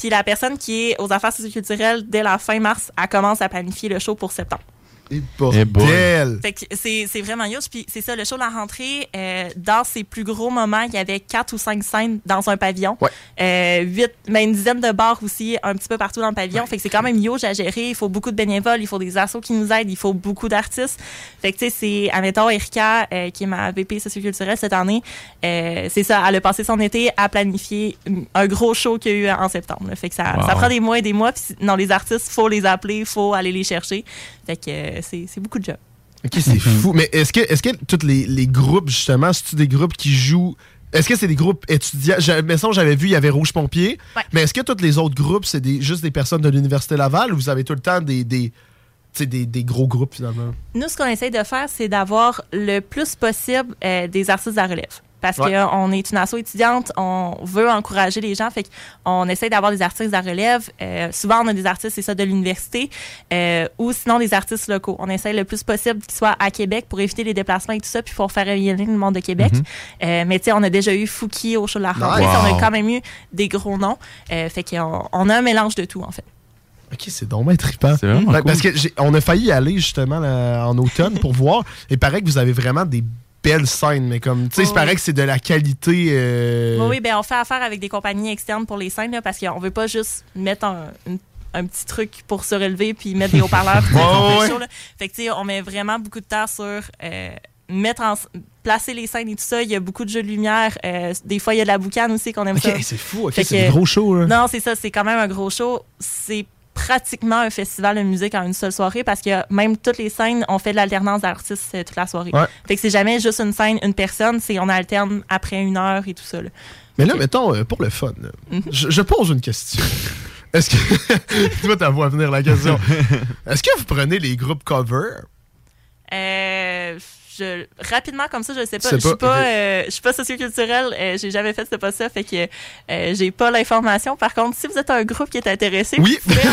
Puis la personne qui est aux affaires socioculturelles, dès la fin mars, elle commence à planifier le show pour septembre. Et bordel. Fait que c'est c'est vraiment huge. Puis c'est ça, le show de la rentrée, euh, dans ses plus gros moments, il y avait quatre ou cinq scènes dans un pavillon. Ouais. Euh, huit, ben une dizaine de bars aussi, un petit peu partout dans le pavillon. Fait que c'est quand même huge à gérer. Il faut beaucoup de bénévoles, il faut des assos qui nous aident, il faut beaucoup d'artistes. Fait que tu sais, c'est, admettons, Erika, euh, qui est ma VP socioculturelle cette année, euh, c'est ça, elle a passé son été à planifier un gros show qu'il y a eu en septembre. là. Fait que ça, Wow. ça prend des mois et des mois. Puis non, les artistes, faut les appeler, faut aller les chercher. Fait que euh, c'est beaucoup de job. Ok, c'est fou. Mais est-ce que, est-ce que tous les, les groupes, justement, c'est-tu des groupes qui jouent. Est-ce que c'est des groupes étudiants? J'avais- Mais ça, j'avais vu, il y avait Rouge Pompier. Ouais. Mais est-ce que tous les autres groupes, c'est des, juste des personnes de l'Université Laval ou vous avez tout le temps des, des, des, des gros groupes, finalement? Nous, ce qu'on essaye de faire, c'est d'avoir le plus possible euh, des artistes à relève. Parce Ouais. qu'on est une asso étudiante, on veut encourager les gens, fait qu'on essaie d'avoir des artistes à relève. Euh, souvent, on a des artistes, c'est ça, de l'université, euh, ou sinon des artistes locaux. On essaie le plus possible qu'ils soient à Québec pour éviter les déplacements et tout ça, puis pour faire rayonner le monde de Québec. Euh, mais tu sais, on a déjà eu Fouki au show de la rentrée, Nice. on a quand même eu des gros noms. Euh, fait qu'on on a un mélange de tout, en fait. Ok, c'est dommage trippant. C'est vraiment Ouais, cool. Parce que j'ai- on a failli y aller justement là, en automne pour voir. Et paraît que vous avez vraiment des belles scènes, mais comme, tu sais, il Oh, paraît oui. que c'est de la qualité. euh, Oui, oui, ben on fait affaire avec des compagnies externes pour les scènes, là, parce qu'on veut pas juste mettre un, une- un petit truc pour se relever puis mettre des haut-parleurs. (laughs) Ouais, fait show, que, tu sais, on met vraiment beaucoup de temps sur euh, mettre en, placer les scènes et tout ça. Il y a beaucoup de jeux de lumière. euh, des fois, il y a de la boucane aussi qu'on aime Ok, ça. c'est fou. C'est des gros shows. Là. Non, c'est ça, c'est quand même un gros show. C'est pratiquement un festival de musique en une seule soirée parce que même toutes les scènes, on fait de l'alternance d'artistes euh, toute la soirée. Ouais. Fait que c'est jamais juste une scène, une personne, c'est on alterne après une heure et tout ça. là. Mais là, mettons, euh, pour le fun, Mhm. je, je pose une question. (laughs) Est-ce que. (laughs) Toi, ta voix venir la question. (laughs) Est-ce que vous prenez les groupes cover? Euh, je, rapidement comme ça, je sais pas. Je suis pas- pas, euh, je suis pas socioculturelle. Euh, j'ai jamais fait ce pas ça, fait que euh, j'ai pas l'information. Par contre, si vous êtes un groupe qui est intéressé, Oui. vous, pouvez,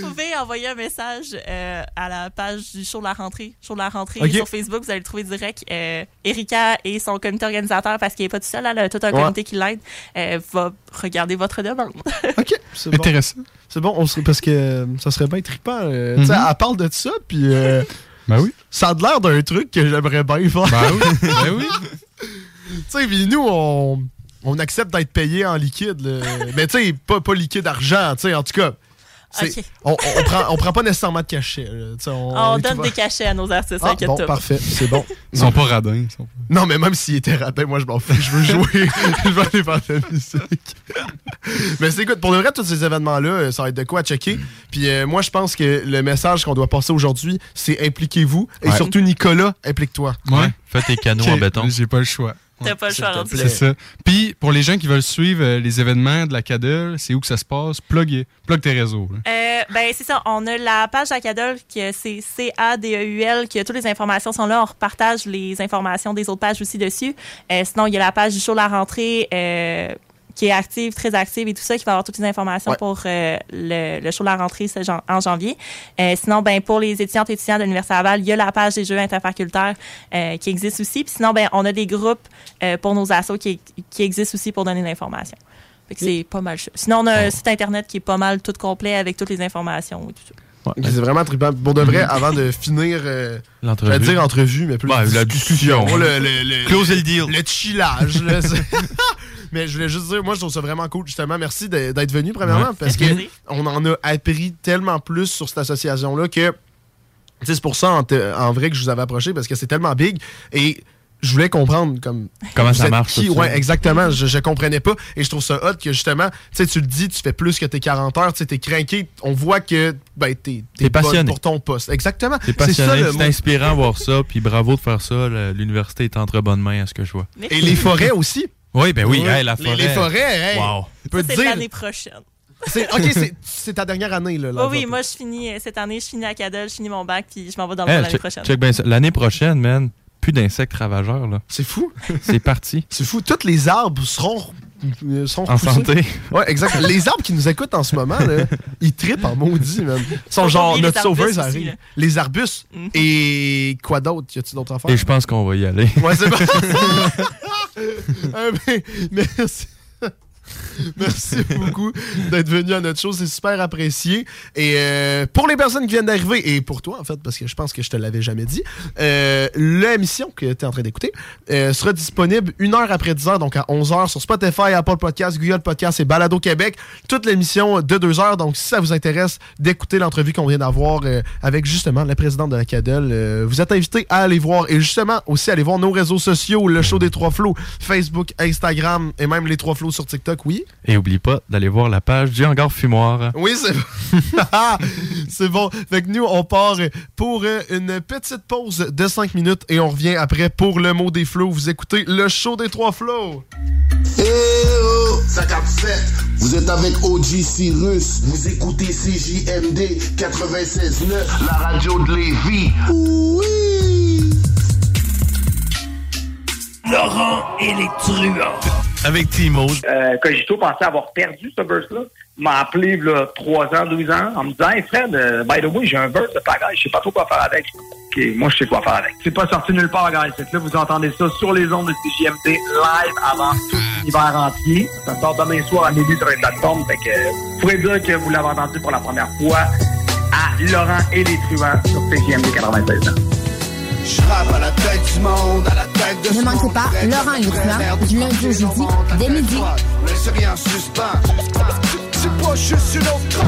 vous pouvez envoyer un message euh, à la page du show de la rentrée, show de la rentrée sur Facebook. Vous allez le trouver direct. Euh, Erika et son comité organisateur, parce qu'il est pas tout seul, elle a tout un Ouais. comité qui l'aide, euh, va regarder votre demande. (laughs) Ok, c'est bon. Intéressant. C'est bon, on serait, parce que ça serait bien trippant. euh, tu sais, Mhm. Elle parle de ça, puis euh, Ben oui. ça a l'air d'un truc que j'aimerais bien faire. Ben oui. Ben oui. (laughs) Tu sais, puis nous, on, on accepte d'être payé en liquide. là. Mais tu sais, pas, pas liquide argent, tu sais, en tout cas. On, prend, on prend pas nécessairement de cachet. On, donne des cachets à nos artistes, Ah, inquiète bon, parfait, c'est bon. Ils sont pas radins. ils sont pas- Non, mais même s'il était raté, moi, je m'en fous. Je veux jouer. (laughs) je veux aller faire de la musique. mais c'est écoute, pour le vrai, tous ces événements-là, euh, ça va être de quoi à checker. Puis euh, moi, je pense que le message qu'on doit passer aujourd'hui, c'est impliquez-vous. Et Ouais. surtout, Nicolas, implique-toi. Ouais. Fais tes canaux en béton. J'ai pas le choix. T'as pas le choix rendu. C'est ça. Puis, pour les gens qui veulent suivre euh, les événements de la CADEL, c'est où que ça se passe? Plug, plug tes réseaux. là. Euh, ben, c'est ça. On a la page de la CADEL, qui est- c'est C-A-D-E-U-L, que toutes les informations sont là. On repartage les informations des autres pages aussi dessus. Euh, sinon, il y a la page du show de la rentrée, euh, qui est active, très active et tout ça, qui va avoir toutes les informations Ouais. pour euh, le, le show de la rentrée en janvier. Euh, sinon, ben, pour les étudiantes et étudiants de l'Université Laval, il y a la page des jeux interfacultaires euh, qui existe aussi. Puis sinon, ben, on a des groupes euh, pour nos assos qui, qui existent aussi pour donner l'information. Fait que c'est pas mal. Sinon, on a un site internet qui est pas mal tout complet avec toutes les informations et tout ça. Ouais. C'est vraiment trippant. Pour de vrai, avant de finir, euh, L'entrevue. j'allais dire entrevue, mais plus Ouais, la discussion. Le, le, le, Closer le deal. le chillage. (laughs) mais je voulais juste dire, moi, je trouve ça vraiment cool, justement. Merci d'être venu, premièrement, Ouais. parce que Merci. on en a appris tellement plus sur cette association-là que c'est pour ça, en, vrai, que je vous avais approché, parce que c'est tellement big. Et je voulais comprendre comme Comment ça marche, qui? tout ça? Ouais, exactement. Je, je comprenais pas. Et je trouve ça hot que justement, tu sais, tu le dis, tu fais plus que tes 40 heures, tu t'es craqué. On voit que ben, t'es T'es bonne passionné. pour ton poste. Exactement. T'es C'est ça passionné, le c'est mot. inspirant de voir ça, puis bravo de faire ça. L'université est entre bonnes mains à ce que je vois. Et les forêts aussi. Oui, ben oui, hey, la Les- forêt. Les, forêts, hey, Wow. c'est dire. l'année prochaine. c'est- Ok, c'est- ta dernière année, là. Oui, là, oui, là. moi, je finis euh, cette année, je finis à Cadel, je finis mon bac, puis je m'en vais dans le Hey, l'année prochaine. check. L'année prochaine, man, plus d'insectes ravageurs, là. C'est fou. C'est parti. (laughs) C'est fou. Tous les arbres seront. euh, seront En santé. (laughs) Ouais, exact. les arbres qui nous écoutent en ce moment, là, (laughs) ils trippent en maudit, man. Ils sont genre, notre les sauveuse arbustes aussi, arrive. là. Les arbustes. Mhm. Et quoi d'autre? Y a-tu d'autres affaires? Et je pense qu'on va y aller. Ouais, c'est bon. Euh, mais- merci. (laughs) Merci beaucoup d'être venu à notre show, c'est super apprécié. Et euh, pour les personnes qui viennent d'arriver, et pour toi en fait, parce que je pense que je te l'avais jamais dit, euh, l'émission que tu es en train d'écouter euh, sera disponible une heure après 10 heures, donc à 11 heures sur Spotify, Apple Podcast, Google Podcast et Balado Québec. Toute l'émission de 2 heures, donc si ça vous intéresse d'écouter l'entrevue qu'on vient d'avoir avec justement la présidente de la CADEL, vous êtes invité à aller voir et justement aussi aller voir nos réseaux sociaux, le show des trois flots, Facebook, Instagram et même les trois flots sur TikTok, oui. Et oublie pas d'aller voir la page du hangar fumoir. Oui, c'est bon. (laughs) c'est bon. Fait que nous, on part pour euh, une petite pause de 5 minutes et on revient après pour le mot des flots. Vous écoutez le show des trois flots. Eh oh, ça fait. Vous êtes avec OG Cyrus. Vous écoutez CJMD 96.9, la radio de Lévis. Oui. Laurent et les truands. Avec Timo. Euh, Cogito pensait avoir perdu ce verse-là. Il m'a appelé là, 3 ans, 12 ans, en me disant Hey Fred, euh, by the way, j'ai un verse de pagaille, je sais pas trop quoi faire avec. OK, moi je sais quoi faire avec. C'est pas sorti nulle part, guys. Là, vous entendez ça sur les ondes de CGMT live avant tout l'hiver entier. Ça sort demain soir à midi sur les plateformes. Fait que vous pourrez dire que vous l'avez entendu pour la première fois à Laurent et les truands sur CGMT 96 ans. Je rappe à la tête du monde, à la tête de Ne manquez pas Laurent merde, du lundi au jeudi, dès midi. rien en suspens. C'est pas juste une autre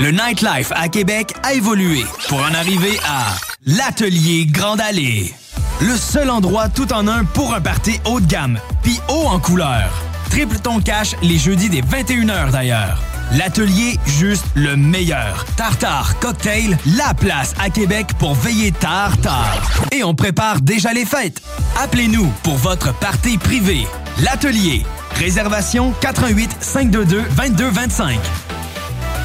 Le nightlife à Québec a évolué pour en arriver à l'Atelier Grande Allée. Le seul endroit tout en un pour un party haut de gamme, puis haut en couleur. Triple ton cash les jeudis des 21h d'ailleurs. L'atelier, juste le meilleur. Tartare, cocktail, la place à Québec pour veiller tard. Et on prépare déjà les fêtes. Appelez-nous pour votre party privé. L'atelier. Réservation 88 522 2225.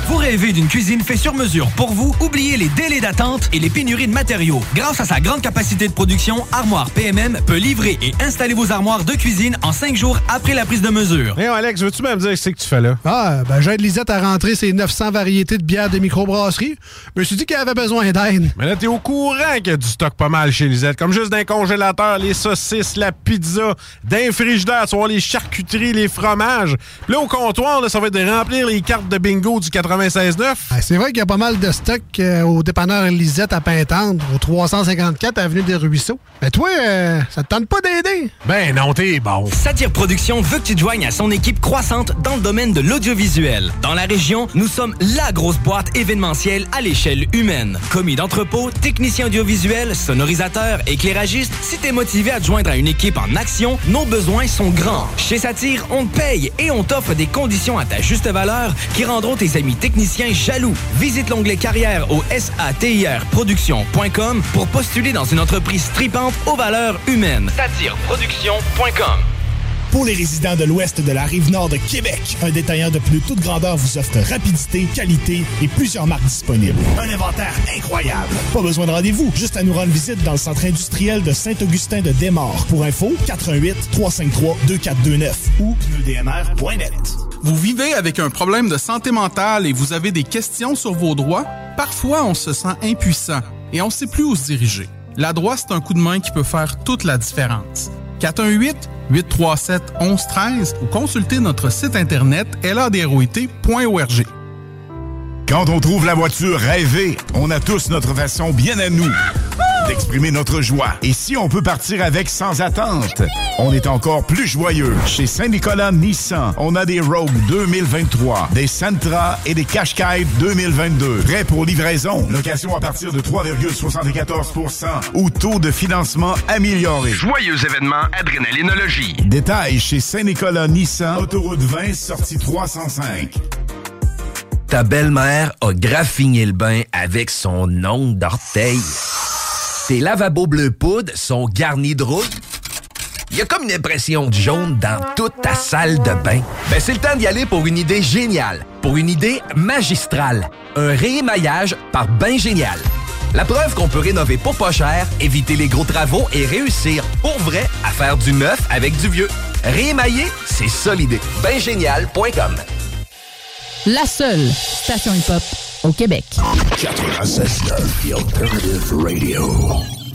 Vous rêvez d'une cuisine faite sur mesure pour vous? Oubliez les délais d'attente et les pénuries de matériaux. Grâce à sa grande capacité de production, Armoire PMM peut livrer et installer vos armoires de cuisine en cinq jours après la prise de mesure. Mais Alex, veux-tu même dire ce que tu fais là? Ah, ben j'aide Lisette à rentrer ses 900 variétés de bières de microbrasserie. Je me suis dit qu'elle avait besoin d'aide. Mais là, t'es au courant qu'il y a du stock pas mal chez Lisette. Comme juste d'un congélateur, les saucisses, la pizza, d'un frigidaire, tu les charcuteries, les fromages. Puis là, au comptoir, là, ça va être de remplir les cartes de bingo du 80 96.9. Ah, c'est vrai qu'il y a pas mal de stock euh, au dépanneur Lisette à Pintendre, au 354 Avenue des Ruisseaux. Mais toi, euh, ça te tente pas d'aider? Ben non, t'es bon. Satire Productions veut que tu te joignes à son équipe croissante dans le domaine de l'audiovisuel. Dans la région, nous sommes la grosse boîte événementielle à l'échelle humaine. Commis d'entrepôt, technicien audiovisuel, sonorisateur, éclairagiste, si t'es motivé à te joindre à une équipe en action, nos besoins sont grands. Chez Satire, on te paye et on t'offre des conditions à ta juste valeur qui rendront tes amis techniciens jaloux. Visite l'onglet carrière au satirproduction.com pour postuler dans une entreprise tripante aux valeurs humaines. Satireproduction.com Pour les résidents de l'ouest de la rive nord de Québec, un détaillant de plus de toute grandeur vous offre rapidité, qualité et plusieurs marques disponibles. Un inventaire incroyable. Pas besoin de rendez-vous, juste à nous rendre visite dans le centre industriel de Saint-Augustin de Desmaures. Pour info, 88 353 2429 ou pneudmr.net. Vous vivez avec un problème de santé mentale et vous avez des questions sur vos droits? Parfois, on se sent impuissant et on ne sait plus où se diriger. La droite, c'est un coup de main qui peut faire toute la différence. 418-837-1113 ou consultez notre site internet ladroit.org. Quand on trouve la voiture rêvée, on a tous notre façon bien à nous d'exprimer notre joie. Et si on peut partir avec sans attente, on est encore plus joyeux. Chez Saint-Nicolas Nissan, on a des Rogue 2023, des Sentra et des Qashqai 2022. Prêts pour livraison. Location à partir de 3,74 ou taux de financement amélioré. Joyeux événement Adrénalinologie. Détails chez Saint-Nicolas Nissan, autoroute 20, sortie 305. Ta belle-mère a graffiné le bain avec son ongle d'orteil. Tes lavabos bleu poudre sont garnis de rouille. Il y a comme une impression de jaune dans toute ta salle de bain. Ben, c'est le temps d'y aller pour une idée géniale, pour une idée magistrale. Un réémaillage par Bain Génial. La preuve qu'on peut rénover pour pas cher, éviter les gros travaux et réussir pour vrai à faire du neuf avec du vieux. Réémailler, c'est ça l'idée. Baingénial.com La seule station hip-hop au Québec. 96.9 The Alternative Radio.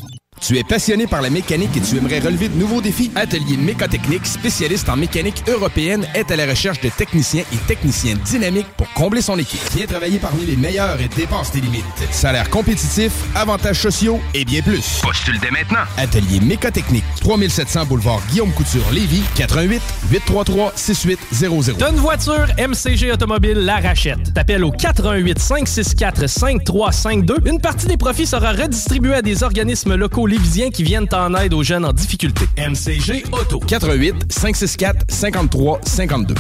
Tu es passionné par la mécanique et tu aimerais relever de nouveaux défis? Atelier Mécotechnique, spécialiste en mécanique européenne, est à la recherche de techniciens et techniciennes dynamiques pour combler son équipe. Viens travailler parmi les meilleurs et dépasse tes limites. Salaire compétitif, avantages sociaux et bien plus. Postule dès maintenant. Atelier Mécotechnique, 3700 boulevard Guillaume Couture, Lévis, 88 833 6800. T'as une voiture, MCG Automobile la rachète. T'appelles au 88 564 5352. Une partie des profits sera redistribuée à des organismes locaux lévisiens qui viennent en aide aux jeunes en difficulté. MCG Auto. 88 564 53 52.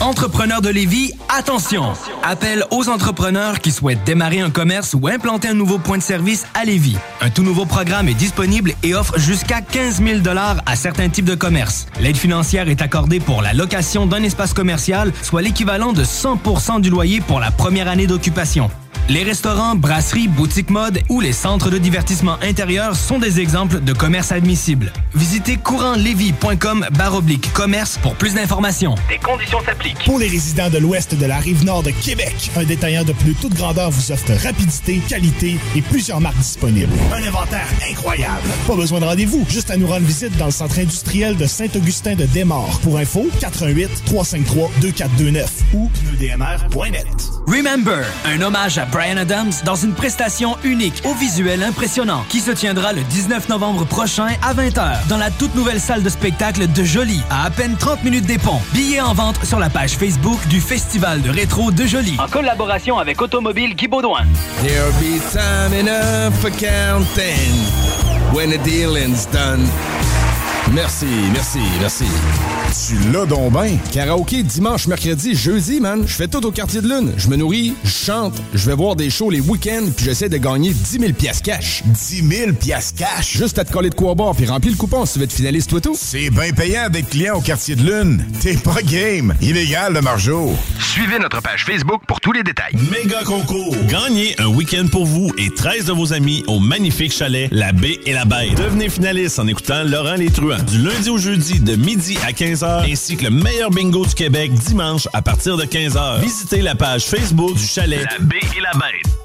Entrepreneurs de Lévis, attention! Appel aux entrepreneurs qui souhaitent démarrer un commerce ou implanter un nouveau point de service à Lévis. Un tout nouveau programme est disponible et offre jusqu'à 15 000 à certains types de commerces. L'aide financière est accordée pour la location d'un espace commercial, soit l'équivalent de 100% du loyer pour la première année d'occupation. Les restaurants, brasseries, boutiques mode ou les centres de divertissement intérieur sont des exemples de commerces admissibles. Visitez courantlevis.com baroblique commerce pour plus d'informations. Des conditions s'appliquent. Pour les résidents de l'ouest de la rive nord de Québec, un détaillant de plus de toute grandeur vous offre rapidité, qualité et plusieurs marques disponibles. Un inventaire incroyable. Pas besoin de rendez-vous, juste à nous rendre visite dans le centre industriel de Saint-Augustin de Desmaures. Pour info, 88 353 2429 ou pneudmr.net. Remember, un hommage à Brian Adams dans une prestation unique au visuel impressionnant qui se tiendra le 19 novembre prochain à 20h dans la toute nouvelle salle de spectacle de Jolie à à peine 30 minutes des ponts. Billets en vente sur la page Facebook du Festival de rétro de Jolie. En collaboration avec Automobile Guy Baudouin. There'll be time enough for counting when the dealing's done. Merci, merci, merci. Tu l'as donc ben. Karaoké dimanche, mercredi, jeudi, man. Je fais tout au quartier de lune. Je me nourris, je chante, je vais voir des shows les week-ends, puis j'essaie de gagner 10 000 piastres cash. 10 000 piastres cash? Juste à te coller de quoi boire, puis remplir le coupon si tu veux être finaliste toi tout. C'est bien payant d'être client au quartier de lune. T'es pas game. Illégal, le margeau. Suivez notre page Facebook pour tous les détails. Méga concours. Gagnez un week-end pour vous et 13 de vos amis au magnifique chalet La Baie et la Bête. Devenez finaliste en écoutant Laurent Les Truands du lundi au jeudi de midi à 15h ainsi que le meilleur bingo du Québec dimanche à partir de 15h. Visitez la page Facebook du chalet La Baie et la Bête.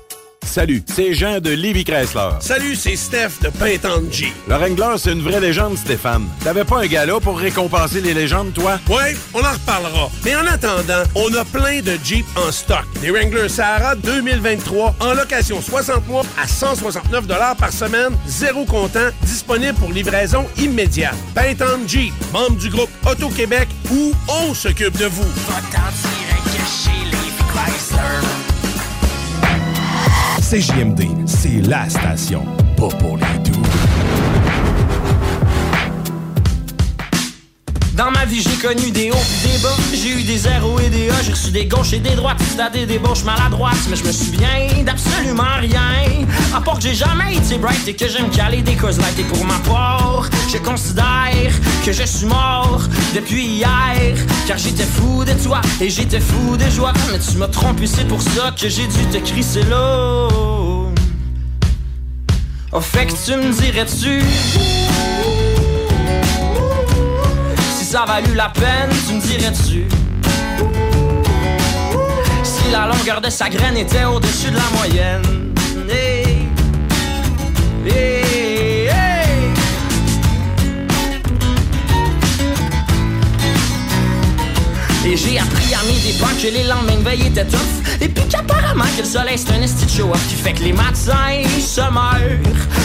Salut, c'est Jean de Livy Chrysler. Salut, c'est Steph de Pintante G. Le Wrangler, c'est une vraie légende, Stéphane. T'avais pas un gala pour récompenser les légendes, toi? Ouais, on en reparlera. Mais en attendant, on a plein de Jeep en stock. Des Wrangler Sahara 2023 en location 60 mois à 169 par semaine, zéro comptant, disponible pour livraison immédiate. Pintante Jeep, membre du groupe Auto-Québec, où on s'occupe de vous. CJMD, c'est la station, pas pour les Dans ma vie, j'ai connu des hauts pis des bas. J'ai eu des zéros et des A. J'ai reçu des gauches et des droites. C'était des débauches maladroites. Mais je me souviens d'absolument rien. À part que j'ai jamais été bright et que j'aime caler des causes light. Et pour ma part, je considère que je suis mort depuis hier. Car j'étais fou de toi et j'étais fou de joie. Mais tu m'as trompé, c'est pour ça que j'ai dû te crisser là. Oh, fait que tu me dirais-tu ça valut la peine, tu me dirais-tu Si la longueur de sa graine était au-dessus de la moyenne J'ai appris à mes dépens que les lendemains de veille étaient tough. Et puis qu'apparemment que le soleil c'est un esti show Qui fait que les matins se meurent.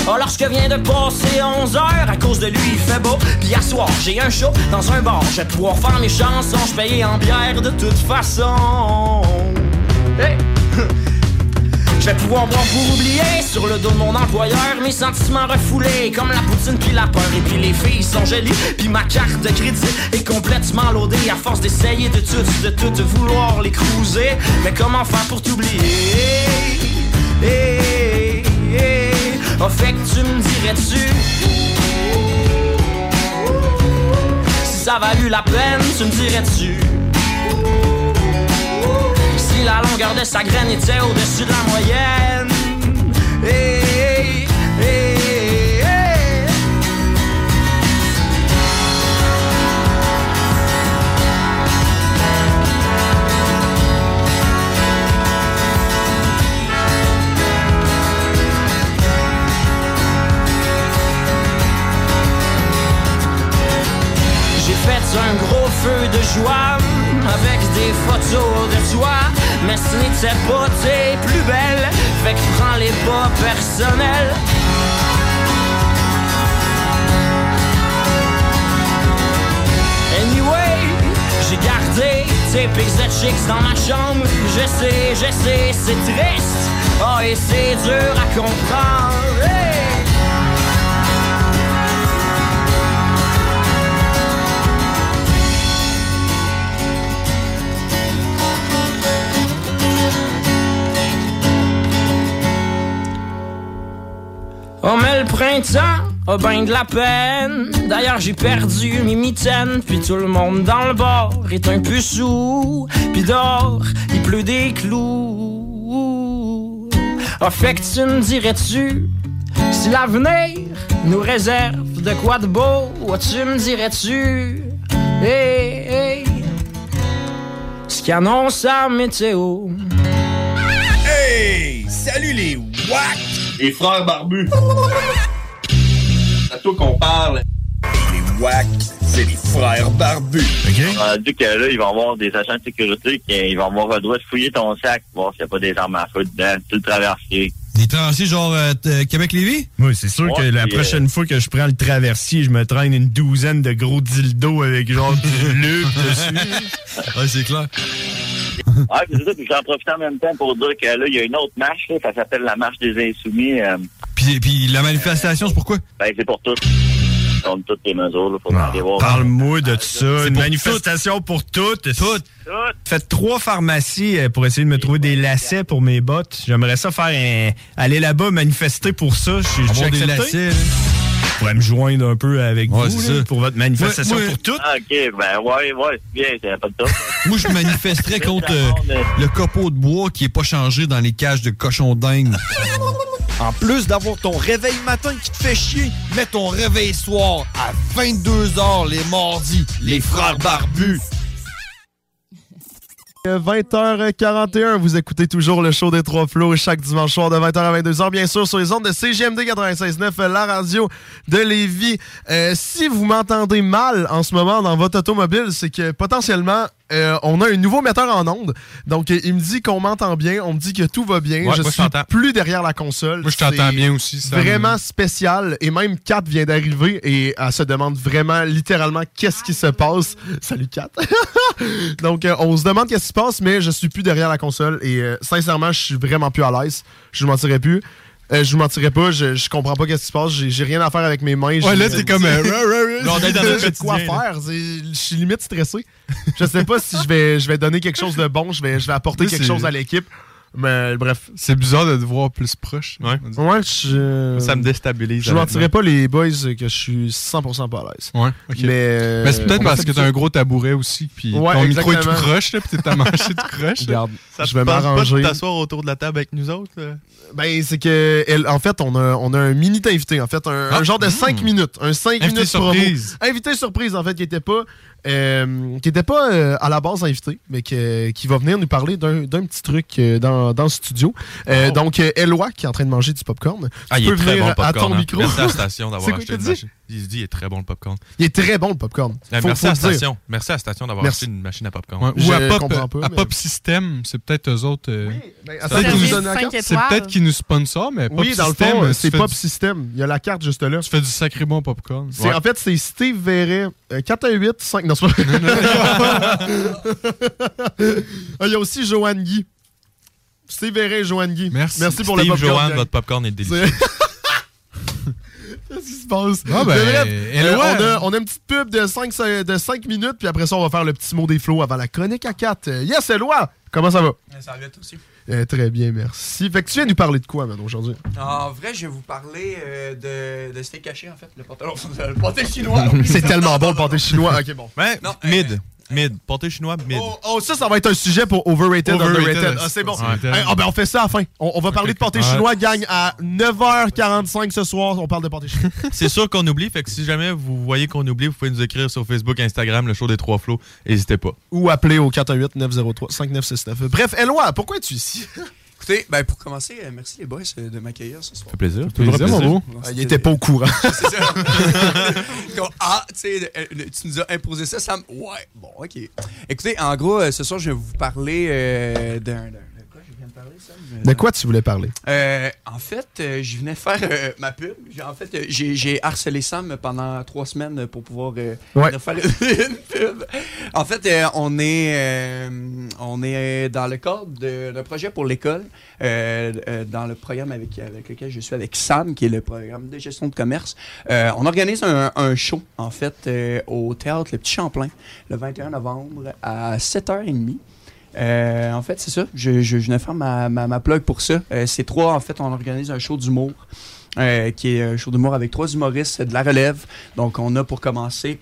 Oh lorsque vient de passer 11 heures À cause de lui il fait beau. Puis à soir j'ai un show dans un bar. Je vais pouvoir faire mes chansons Je paye en bière de toute façon je vais pouvoir boire pour oublier sur le dos de mon employeur mes sentiments refoulés comme la poutine puis la peur et puis les filles sont jolies puis ma carte de crédit est complètement loadée à force d'essayer de tout de tout vouloir les cruiser. Mais comment faire pour t'oublier? Hey, hey. Oh, fait que tu me dirais-tu? Si ça valut la peine tu me dirais-tu? La longueur de sa graine était au-dessus de la moyenne. J'ai fait un gros feu de joie avec des photos de toi, mais ce n'était pas tes plus belles, fait que prends les pas personnels. Anyway, j'ai gardé tes pics chicks dans ma chambre. Je sais, je sais, c'est triste. Oh, et c'est dur à comprendre. Oh mais le printemps a ben de la peine D'ailleurs j'ai perdu mes mitaines Puis tout le monde dans le bar est un peu sous Puis dehors il pleut des clous Oh fait que tu me dirais-tu Si l'avenir nous réserve de quoi de beau oh, Tu me dirais-tu Hey hey Ce qui annonce la météo Hey! Salut les WAC! Les frères barbus! C'est à toi qu'on parle. Les WAC, c'est les frères barbus. Rendu que là, ils vont avoir des agents de sécurité qui ils vont avoir le droit de fouiller ton sac, voir s'il n'y a pas des armes à feu dedans, tout le Des traversiers genre euh, t- Québec-Lévis? Oui, c'est sûr que la prochaine fois que je prends le traversier, je me traîne une douzaine de gros dildos avec genre du (laughs) lube dessus. Ouais, c'est clair. Ah, c'est ça, puis j'en profite en même temps pour dire que là, il y a une autre marche, là, ça s'appelle la marche des insoumis. euh, Puis, puis la manifestation, c'est pourquoi? ben, c'est pour toutes. Toutes les mesures, voir. Parle-moi de ça. Une pour manifestation pour toutes. Toutes. Faites trois pharmacies euh, pour essayer de me trouver des lacets pour mes bottes. J'aimerais ça faire un... aller là-bas manifester pour ça. Je suis des lacets. Je pourrais me joindre un peu avec Ouais, vous là, pour votre manifestation Ouais, ouais. pour toutes. Ah, OK, ben, ouais, ouais, c'est bien, c'est pas de top. (laughs) Moi, je manifesterais contre euh, le copeau de bois qui est pas changé dans les cages de cochons dingues. (laughs) En plus d'avoir ton réveil matin qui te fait chier, mets ton réveil soir à 22h les mardis. Les frères barbus. 20h41, vous écoutez toujours le show des Trois Flots chaque dimanche soir de 20h à 22h, bien sûr, sur les ondes de CGMD 96.9, la radio de Lévis. Euh, si vous m'entendez mal en ce moment dans votre automobile, c'est que potentiellement, euh, on a un nouveau metteur en onde. Donc, il me dit qu'on m'entend bien, on me dit que tout va bien. Ouais, je moi, suis plus derrière la console. Moi, je t'entends bien aussi. Vraiment spécial. Et même Kat vient d'arriver et elle se demande vraiment, littéralement, qu'est-ce qui se passe. Salut Kat. (laughs) Donc, euh, on se demande qu'est-ce qui se passe, mais je suis plus derrière la console. Et euh, sincèrement, je suis vraiment plus à l'aise. Je vous mentirais plus. Euh, je vous mentirais pas, je, je comprends pas qu'est-ce qui se passe. J'ai rien à faire avec mes mains. Ouais, là, t'es comme, euh, (laughs) j'ai quoi faire. Je suis limite stressé. Je sais pas si je vais, je vais donner quelque chose de bon, je vais, je vais apporter quelque chose à l'équipe. Mais bref. C'est bizarre de te voir plus proche. Ouais. Ouais, je... Ça me déstabilise. Je mentirais pas les boys que je suis 100% pas à l'aise. Ouais, ok. Mais, euh, Mais c'est peut-être parce que t'as un gros tabouret aussi, puis Ouais, ton micro est tout exactement. croche, là, puis t'es à manger tout croche. Regarde, Ça je te vais tente pas m'arranger. t'asseoir autour de la table avec nous autres? là? Ben, c'est que, elle- en fait, on a, on a un mini invité, en fait, un, Ah. un genre de 5 minutes. Un 5 Invité minutes promo. surprise. Invité surprise, en fait, qui était pas, euh, qui était pas euh, à la base invité, mais que- qui va venir nous parler d'un petit truc euh, dans, dans le studio. Oh. Donc, Eloi, qui est en train de manger du popcorn. Ah, tu il peux est très venir bon à ton hein. micro. Merci à la station d'avoir (laughs) quoi acheté que Il se dit il est très bon le popcorn. Il est très bon, le popcorn. Faut- merci faut à le station. Merci à la station d'avoir acheté une machine à popcorn. Ouais, ou à Pop, à mais- Pop System, c'est peut-être eux autres. euh, ben, c'est peut-être qu'ils- cinq c'est étoiles. peut-être qu'ils nous sponsorent, mais Pop Oui, dans le System, fond, euh, c'est tu fais Pop du- System. Il y a la carte juste là. Tu fais du sacré bon popcorn. En fait, c'est Steve Verret. euh, 4 à 8, 5. Non, c'est pas (laughs) Ah, Il y a aussi Joanne Guy. Steve Verret et Joanne Guy. Merci. Merci pour Steve, le popcorn. Joanne, votre popcorn est (laughs) délicieux. Qu'est-ce qui se passe? Ah, ben, bref, euh, ouais. on, a, on a une petite pub de 5, de 5 minutes, puis après ça, on va faire le petit mot des flots avant la chronique à 4. Euh, yes, Eloi! Comment ça va? Ça va aussi. Euh, très bien, merci. Fait que tu viens nous parler de quoi, man, aujourd'hui? En vrai, je vais vous parler euh, de, de steak caché, en fait. Le pâté, (laughs) le pâté chinois. C'est tellement bon le pâté chinois. Ok, bon. Non, mid. Mid. Pâté chinois, mid. Oh, oh, ça, ça va être un sujet pour overrated, Overrated, underrated. Ah, c'est bon. c'est Hey, ben, on fait ça à la fin. On, on va parler de pâté Ouais. chinois, gang, à 9h45 ce soir. On parle de pâté chinois. (laughs) C'est sûr qu'on oublie, fait que si jamais vous voyez qu'on oublie, vous pouvez nous écrire sur Facebook, Instagram, le show des trois flots. N'hésitez pas. Ou appeler au 418-903-5969. Bref, Eloi, pourquoi es-tu ici? (laughs) Écoutez, ben, pour commencer, euh, merci les boys euh, de m'accueillir ce soir. Ça fait plaisir. Plaisir, Toujours mon plaisir. beau. Ah, il était pas au courant. (laughs) C'est ça. (laughs) Ah, tu sais, tu nous as imposé ça, Sam. Ouais, bon, ok. Écoutez, en gros, euh, ce soir, je vais vous parler euh, d'un. Parler, Sam? De quoi tu voulais parler? Euh, en fait, euh, je venais faire euh, ma pub. J'ai- En fait, euh, j'ai harcelé Sam pendant trois semaines pour pouvoir euh, Ouais. faire (laughs) une pub. En fait, euh, on est euh, on est dans le cadre d'un projet pour l'école, euh, euh, dans le programme avec, avec lequel je suis avec Sam, qui est le programme de gestion de commerce. Euh, on organise un, un show, en fait, euh, au théâtre Le Petit Champlain, le 21 novembre à 7h30. Euh, en fait, c'est ça. Je, je, je faire ma plug pour ça. Euh, c'est trois, en fait, on organise un show d'humour, euh, qui est un show d'humour avec trois humoristes de la relève. Donc, on a pour commencer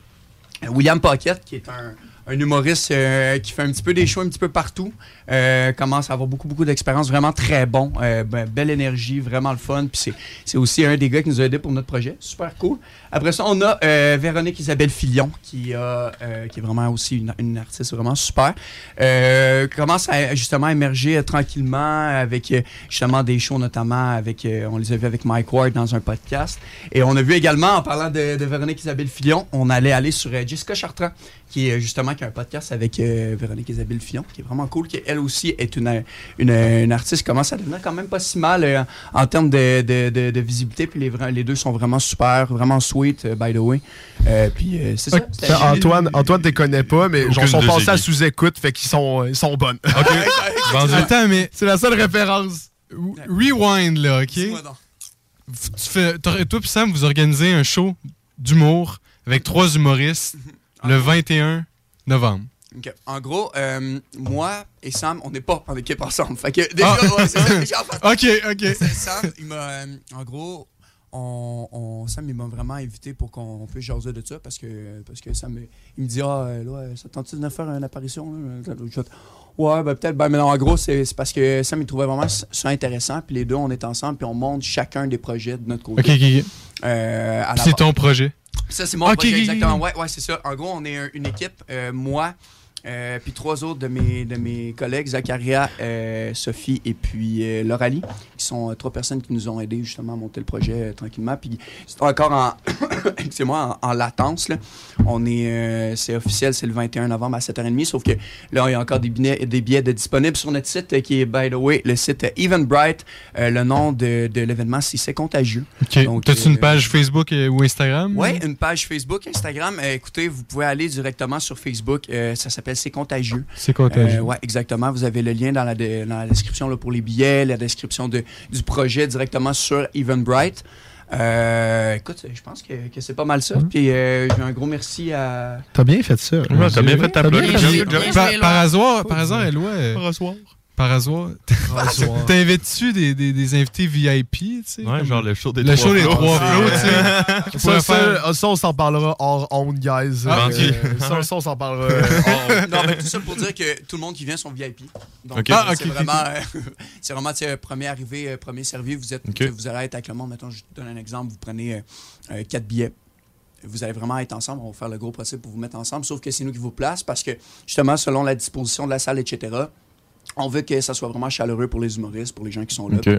euh, William Paquette, qui est un, un humoriste euh, qui fait un petit peu des shows un petit peu partout. Euh, commence à avoir beaucoup, beaucoup d'expérience, vraiment très bon. Euh, ben, belle énergie, vraiment le fun. Puis c'est- aussi un des gars qui nous a aidés pour notre projet. Super cool. Après ça, on a euh, Véronique Isabelle Filion, qui, a, euh, qui est vraiment aussi une, une artiste vraiment super. Euh, commence à justement émerger tranquillement avec justement des shows, notamment avec, on les a vus avec Mike Ward dans un podcast. Et on a vu également, en parlant de, de Véronique Isabelle Filion, on allait aller sur Jessica Chartrand, qui est euh, justement qui a un podcast avec euh, Véronique Isabelle Fillon, qui est vraiment cool, qui elle aussi est une, une, une artiste qui commence à devenir quand même pas si mal euh, en termes de, de, de, de visibilité. Puis les, les deux sont vraiment super, vraiment sweet, euh, by the way. Euh, puis euh, c'est ça. Antoine, Antoine, t'es connais pas, mais genre, Aucune sont passés à sous-écoute, fait qu'ils sont, ils sont bonnes. (laughs) Attends, mais C'est la seule référence. rewind, là, OK? Tu fais, toi toi et Sam, vous organisez un show d'humour avec trois humoristes le 21 novembre. En gros, euh, moi et Sam, on n'est pas en équipe ensemble. Fait que déjà, Ah. ouais, ça, déjà, en (laughs) fait, OK, OK. Sam, il m'a. euh, en gros, on, on- Sam, il m'a vraiment invité pour qu'on puisse jaser de ça parce que, parce que Sam, il me dit Ah, euh, là, ça tente-tu de faire une apparition là? Ouais, ben peut-être. Ben, mais non, en gros, c'est parce que Sam, il trouvait vraiment ça intéressant. Puis les deux, on est ensemble, puis on monte chacun des projets de notre côté. OK. Euh, c'est ton projet? Ça, c'est mon Ok, projet, ok, ok. exactement. Ouais, ouais, c'est ça. En gros, on est un- une équipe. euh, moi, Euh, puis trois autres de mes, de mes collègues, Zacharia, euh, Sophie et puis euh, Lauralie, qui sont euh, trois personnes qui nous ont aidés justement à monter le projet euh, tranquillement. Puis c'est encore en, (coughs) excusez-moi, en, en latence. Là. On est, euh, c'est officiel, c'est le 21 novembre à 7h30, sauf que là, il y a encore des billets, des billets de disponibles sur notre site qui est, by the way, le site Eventbrite. Euh, le nom de, de l'événement, c'est C'est contagieux. Ok. Donc, T'as-tu une page Facebook ou Instagram? oui, une page Facebook, Instagram. Écoutez, vous pouvez aller directement sur Facebook. Euh, ça s'appelle C'est contagieux. C'est contagieux. Euh, ouais, exactement. Vous avez le lien dans la, de- dans la description là, pour les billets, la description de, du projet directement sur Eventbrite. Euh, écoute, je pense que, que c'est pas mal ça. Puis euh, j'ai un gros merci à. T'as bien fait ça. Ouais, t'as bien fait ta bien Par, hasard, par hasard, Éloi. euh, Par hasard. Par hasard. (laughs) T'invites-tu des, des, des invités VIP, tu sais? Ouais, comme- genre le show des le trois show des trois flots, tu sais. (laughs) Ça, ça, faire- ça, on s'en parlera hors honte, guys. Ah, Euh, ça, ça, on s'en parlera (laughs) hors non, mais tout ça pour dire que tout le monde qui vient sont VIP. Donc, euh, Ah, ok, c'est vraiment, euh, c'est vraiment tu sais, premier arrivé, euh, premier servi. Vous, êtes, vous allez être avec le monde. Mettons, je te donne un exemple. Vous prenez euh, euh, quatre billets. Vous allez vraiment être ensemble. On va faire le gros possible pour vous mettre ensemble. Sauf que c'est nous qui vous place parce que, justement, selon la disposition de la salle, etc., on veut que ça soit vraiment chaleureux pour les humoristes, pour les gens qui sont là, puis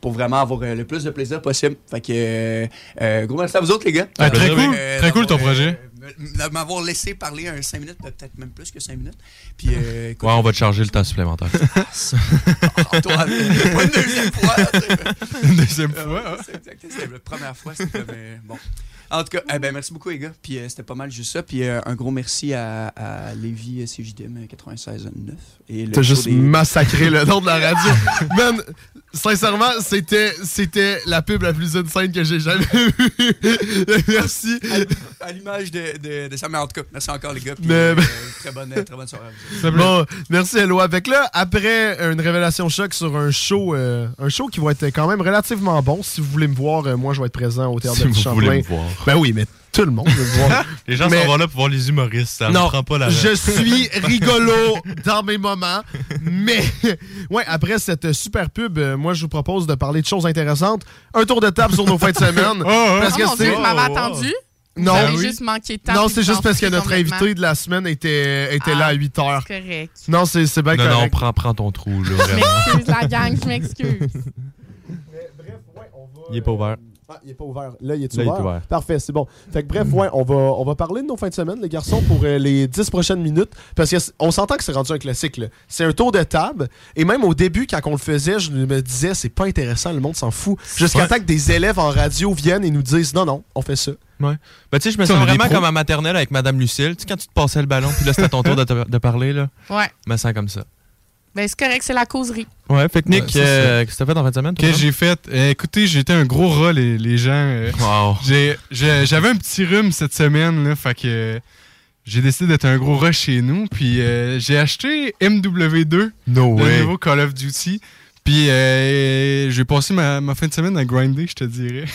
pour vraiment avoir euh, le plus de plaisir possible. Fait que, euh, euh, gros merci à vous autres, les gars. Ah, très Euh, cool. euh, Très cool ton projet. euh, de m'avoir laissé parler un 5 minutes, peut-être même plus que 5 minutes. Puis, euh, écoute, Ouais, on va te charger le temps supplémentaire. (laughs) Antoine, pas une deuxième fois. Une deuxième Euh, fois, hein. C'était la première fois. C'était comme, euh, bon. En tout cas, eh ben, merci beaucoup, les gars. Puis euh, c'était pas mal juste ça. Puis euh, un gros merci à, à Lévi euh, CJDM 96.9. T'as juste des- massacré le nom de la (laughs) radio. Man, sincèrement, c'était, c'était la pub la plus insane que j'ai jamais vue. (laughs) Merci. À, à l'image de, de, de ça. Mais en tout cas, merci encore, les gars. Puis Mais- euh, très, bonne, très bonne soirée à vous. Bon, merci Eloi. Avec là, après une révélation choc sur un show, euh, un show qui va être quand même relativement bon. Si vous voulez me voir, euh, moi je vais être présent au théâtre Si de vous Petit voulez Champlain. me voir. Ben oui, mais tout le monde veut (laughs) voir. Les gens Mais- sont là pour voir les humoristes. Ça non, ne prend pas la je suis (laughs) rigolo dans mes moments, mais (laughs) ouais, après cette super pub, euh, moi je vous propose de parler de choses intéressantes. Un tour de table sur nos fins de semaine. parce oh que mon c'est Dieu, je m'avais attendu? Non, Vous avez oui. juste manqué de temps. Non, c'est juste parce que notre invité de la semaine était, était là à 8 heures. C'est correct. Non, c'est c'est bien Non, non, correct. prends, prends ton trou, là. Je m'excuse, la gang, je m'excuse. Il est pas ouvert. Ah, il est pas ouvert. Là, il est Là, il est ouvert. ouvert. Parfait, c'est bon. Fait que bref, ouais, on va, on va parler de nos fins de semaine, les garçons, pour euh, les 10 prochaines minutes. Parce qu'on s'entend que c'est rendu un classique. là. C'est un tour de table. Et même au début, quand on le faisait, je me disais, c'est pas intéressant, le monde s'en fout. Jusqu'à Ouais. temps que des élèves en radio viennent et nous disent, non, non, on fait ça. Ouais. Ben, tu sais, je me sens vraiment comme à maternelle avec Madame Lucille. Tu sais, quand tu te passais le ballon, puis là, c'était ton tour de, te- de parler, là. Ouais. Je me sens comme ça. Ben, c'est correct, c'est la causerie. Ouais, fait que Nick, Ouais, euh, qu'est-ce que t'as fait en fin de semaine? toi, Que j'ai fait. euh, écoutez, j'étais un gros rat, les, les gens. euh, (laughs) j'ai- j'ai- J'avais un petit rhume cette semaine, là, fait que euh, j'ai décidé d'être un gros rat chez nous. Puis euh, j'ai acheté MW2, No le way. nouveau Call of Duty. Puis euh, j'ai passé ma, ma fin de semaine à grinder, je te dirais. (laughs)